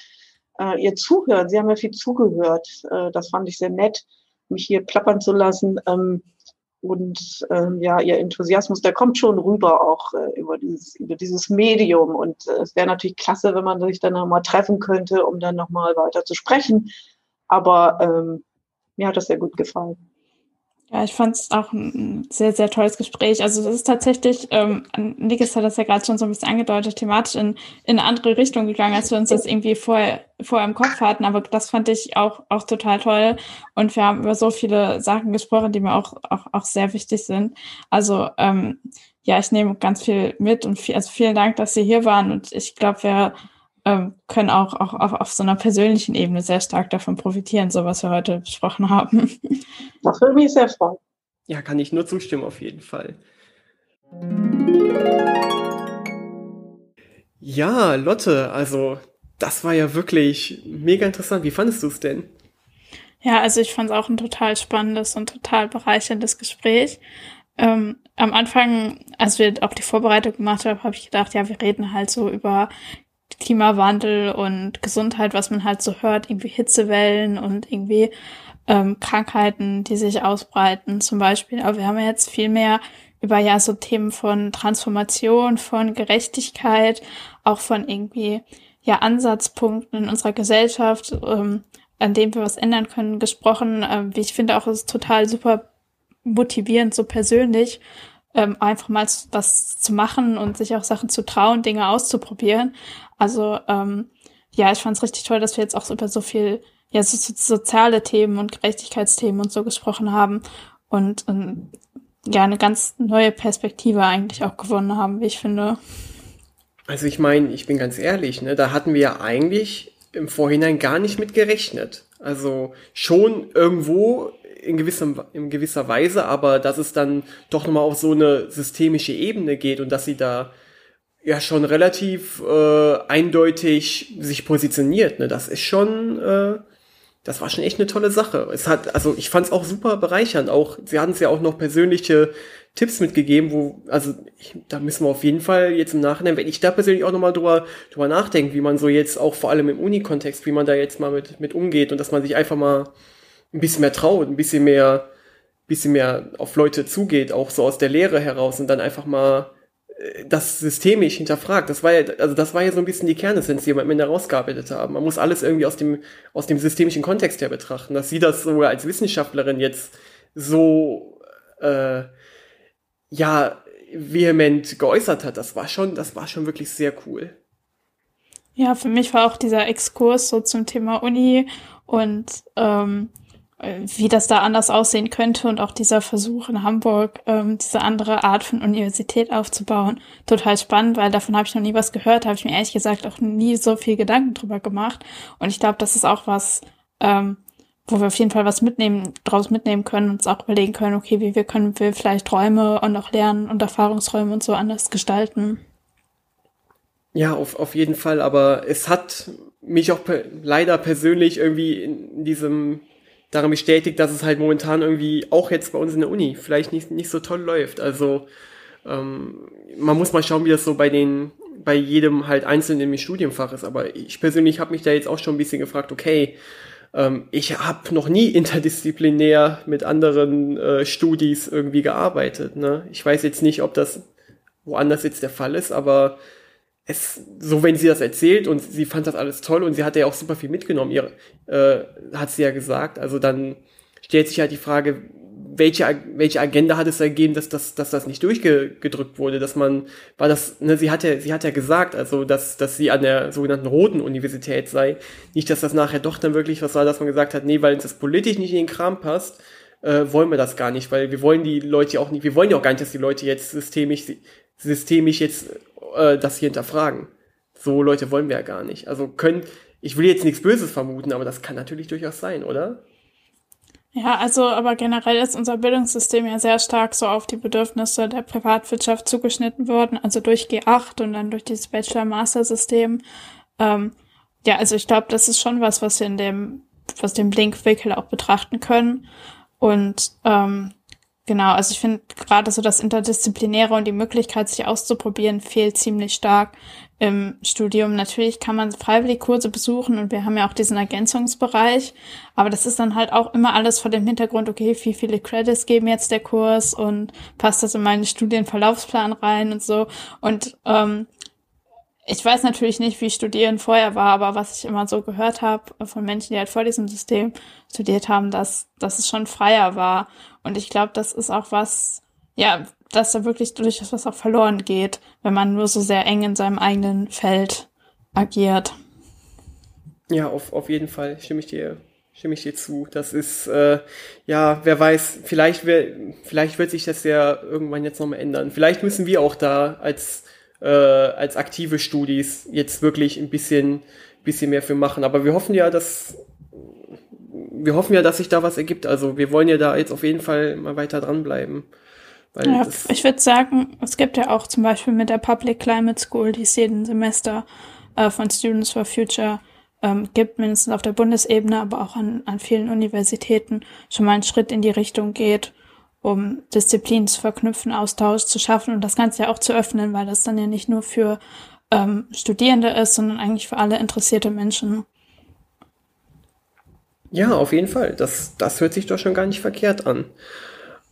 äh, Ihr Zuhören. Sie haben ja viel zugehört. Äh, das fand ich sehr nett, mich hier plappern zu lassen. Ähm, und ähm, ja, Ihr Enthusiasmus, der kommt schon rüber auch äh, über, dieses, über dieses Medium. Und äh, es wäre natürlich klasse, wenn man sich dann nochmal treffen könnte, um dann nochmal weiter zu sprechen. Aber ähm, mir hat das sehr gut gefallen. Ja, ich fand es auch ein sehr, sehr tolles Gespräch. Also das ist tatsächlich, ähm, Nikis hat das ja gerade schon so ein bisschen angedeutet, thematisch in, in eine andere Richtung gegangen, als wir uns das irgendwie vorher, vorher im Kopf hatten. Aber das fand ich auch, auch total toll. Und wir haben über so viele Sachen gesprochen, die mir auch, auch, auch sehr wichtig sind. Also ähm, ja, ich nehme ganz viel mit und viel, also vielen Dank, dass Sie hier waren. Und ich glaube, wir ähm, können auch, auch auf, auf so einer persönlichen Ebene sehr stark davon profitieren, so was wir heute besprochen haben. Das würde mich sehr freuen. Ja, kann ich nur zustimmen, auf jeden Fall. Ja, Lotte, also das war ja wirklich mega interessant. Wie fandest du es denn? Ja, also ich fand es auch ein total spannendes und total bereicherndes Gespräch. Ähm, am Anfang, als wir auch die Vorbereitung gemacht haben, habe ich gedacht, ja, wir reden halt so über Klimawandel und Gesundheit, was man halt so hört, irgendwie Hitzewellen und irgendwie ähm, Krankheiten, die sich ausbreiten zum Beispiel. Aber wir haben ja jetzt viel mehr über ja so Themen von Transformation, von Gerechtigkeit, auch von irgendwie ja Ansatzpunkten in unserer Gesellschaft, ähm, an dem wir was ändern können, gesprochen. Ähm, wie ich finde auch ist total super motivierend, so persönlich ähm, einfach mal was zu machen und sich auch Sachen zu trauen, Dinge auszuprobieren. Also ähm, ja, ich fand es richtig toll, dass wir jetzt auch über so viel ja so, so soziale Themen und Gerechtigkeitsthemen und so gesprochen haben und ähm, ja eine ganz neue Perspektive eigentlich auch gewonnen haben, wie ich finde. Also ich meine, ich bin ganz ehrlich, ne, da hatten wir ja eigentlich im Vorhinein gar nicht mit gerechnet. Also schon irgendwo in, gewissem, in gewisser Weise, aber dass es dann doch nochmal auf so eine systemische Ebene geht und dass sie da ja schon relativ äh, eindeutig sich positioniert. Ne? Das ist schon, äh, das war schon echt eine tolle Sache. Es hat, also ich fand es auch super bereichernd. Auch sie hatten es ja auch noch persönliche Tipps mitgegeben, wo, also ich, da müssen wir auf jeden Fall jetzt im Nachhinein, wenn ich da persönlich auch nochmal drüber, drüber nachdenke, wie man so jetzt auch vor allem im Uni-Kontext, wie man da jetzt mal mit, mit umgeht und dass man sich einfach mal ein bisschen mehr traut, ein bisschen mehr, bisschen mehr auf Leute zugeht, auch so aus der Lehre heraus und dann einfach mal das systemisch hinterfragt. Das war ja, also das war ja so ein bisschen die Kernessenz, die wir am Ende rausgearbeitet haben. Man muss alles irgendwie aus dem, aus dem systemischen Kontext her betrachten. Dass sie das so als Wissenschaftlerin jetzt so, äh, ja, vehement geäußert hat, das war schon, das war schon wirklich sehr cool. Ja, für mich war auch dieser Exkurs so zum Thema Uni und ähm, wie das da anders aussehen könnte und auch dieser Versuch in Hamburg, ähm, diese andere Art von Universität aufzubauen, total spannend, weil davon habe ich noch nie was gehört, habe ich mir ehrlich gesagt auch nie so viel Gedanken drüber gemacht. Und ich glaube, das ist auch was, ähm, wo wir auf jeden Fall was mitnehmen, draus mitnehmen können und uns auch überlegen können, okay, wie wir können wir vielleicht Räume und auch Lernen und Erfahrungsräume und so anders gestalten. Ja, auf, auf jeden Fall, aber es hat mich auch per leider persönlich irgendwie in diesem daran bestätigt, dass es halt momentan irgendwie auch jetzt bei uns in der Uni vielleicht nicht, nicht so toll läuft. Also ähm, man muss mal schauen, wie das so bei den bei jedem halt einzeln im Studienfach ist. Aber ich persönlich habe mich da jetzt auch schon ein bisschen gefragt, okay, ähm, ich habe noch nie interdisziplinär mit anderen äh, Studis irgendwie gearbeitet. Ne? Ich weiß jetzt nicht, ob das woanders jetzt der Fall ist, aber es, so wenn sie das erzählt und sie fand das alles toll und sie hat ja auch super viel mitgenommen, ihr, äh, hat sie ja gesagt. Also dann stellt sich halt die Frage, welche, welche Agenda hat es ergeben, dass, dass, dass das nicht durchgedrückt wurde, dass man, war das, ne, sie hat ja, sie hat ja gesagt, also, dass, dass sie an der sogenannten Roten Universität sei. Nicht, dass das nachher doch dann wirklich was war, dass man gesagt hat, nee, weil uns das politisch nicht in den Kram passt, äh, wollen wir das gar nicht, weil wir wollen die Leute auch nicht, wir wollen ja auch gar nicht, dass die Leute jetzt systemisch, systemisch jetzt äh, das hier hinterfragen. So Leute wollen wir ja gar nicht. Also können, ich will jetzt nichts Böses vermuten, aber das kann natürlich durchaus sein, oder? Ja, also aber generell ist unser Bildungssystem ja sehr stark so auf die Bedürfnisse der Privatwirtschaft zugeschnitten worden, also durch G8 und dann durch dieses Bachelor-Master-System. Ähm, ja, also ich glaube, das ist schon was, was wir in dem, was den Blinkwinkel auch betrachten können. Und ähm, Genau, also ich finde gerade so das Interdisziplinäre und die Möglichkeit, sich auszuprobieren, fehlt ziemlich stark im Studium. Natürlich kann man freiwillig Kurse besuchen und wir haben ja auch diesen Ergänzungsbereich, aber das ist dann halt auch immer alles vor dem Hintergrund, okay, wie viele Credits geben jetzt der Kurs und passt das in meinen Studienverlaufsplan rein und so. Und ähm, ich weiß natürlich nicht, wie Studieren vorher war, aber was ich immer so gehört habe von Menschen, die halt vor diesem System studiert haben, dass, dass es schon freier war. Und ich glaube, das ist auch was, ja, dass da wirklich durchaus was auch verloren geht, wenn man nur so sehr eng in seinem eigenen Feld agiert. Ja, auf, auf jeden Fall stimme ich dir, stimme ich dir zu. Das ist, äh, ja, wer weiß, vielleicht, wär, vielleicht wird sich das ja irgendwann jetzt nochmal ändern. Vielleicht müssen wir auch da als äh, als aktive Studis jetzt wirklich ein bisschen, bisschen mehr für machen. Aber wir hoffen ja, dass wir hoffen ja, dass sich da was ergibt. Also wir wollen ja da jetzt auf jeden Fall mal weiter dranbleiben. Weil ja, ich würde sagen, es gibt ja auch zum Beispiel mit der Public Climate School, die es jeden Semester äh, von Students for Future ähm, gibt, mindestens auf der Bundesebene, aber auch an, an vielen Universitäten schon mal einen Schritt in die Richtung geht um Disziplinen zu verknüpfen, Austausch zu schaffen und das Ganze ja auch zu öffnen, weil das dann ja nicht nur für ähm, Studierende ist, sondern eigentlich für alle interessierte Menschen. Ja, auf jeden Fall. Das, das hört sich doch schon gar nicht verkehrt an.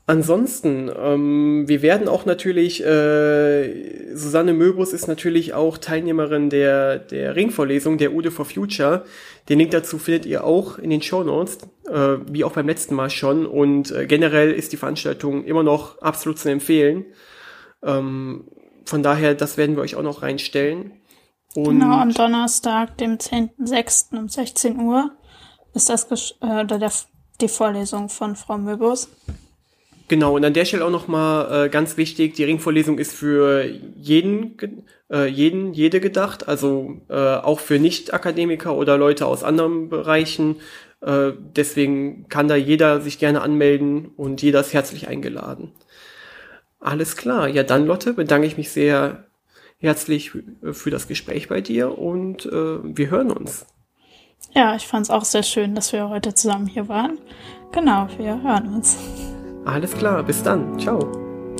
Ansonsten, ähm, wir werden auch natürlich, äh, Susanne Möbus ist natürlich auch Teilnehmerin der, der Ringvorlesung der Ude for Future. Den Link dazu findet ihr auch in den Show Notes, äh, wie auch beim letzten Mal schon. Und äh, generell ist die Veranstaltung immer noch absolut zu empfehlen. Ähm, von daher, das werden wir euch auch noch reinstellen. Und genau, am Donnerstag, dem 10.06. um 16 Uhr ist das äh, der, die Vorlesung von Frau Möbus. Genau, und an der Stelle auch nochmal äh, ganz wichtig, die Ringvorlesung ist für jeden, äh, jeden, jede gedacht, also äh, auch für Nicht-Akademiker oder Leute aus anderen Bereichen. Äh, deswegen kann da jeder sich gerne anmelden und jeder ist herzlich eingeladen. Alles klar, ja dann Lotte, bedanke ich mich sehr herzlich für das Gespräch bei dir und äh, wir hören uns. Ja, ich fand es auch sehr schön, dass wir heute zusammen hier waren. Genau, wir hören uns. Alles klar, bis dann. Ciao.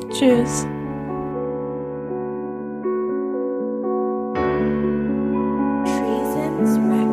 Tschüss. Treason's record.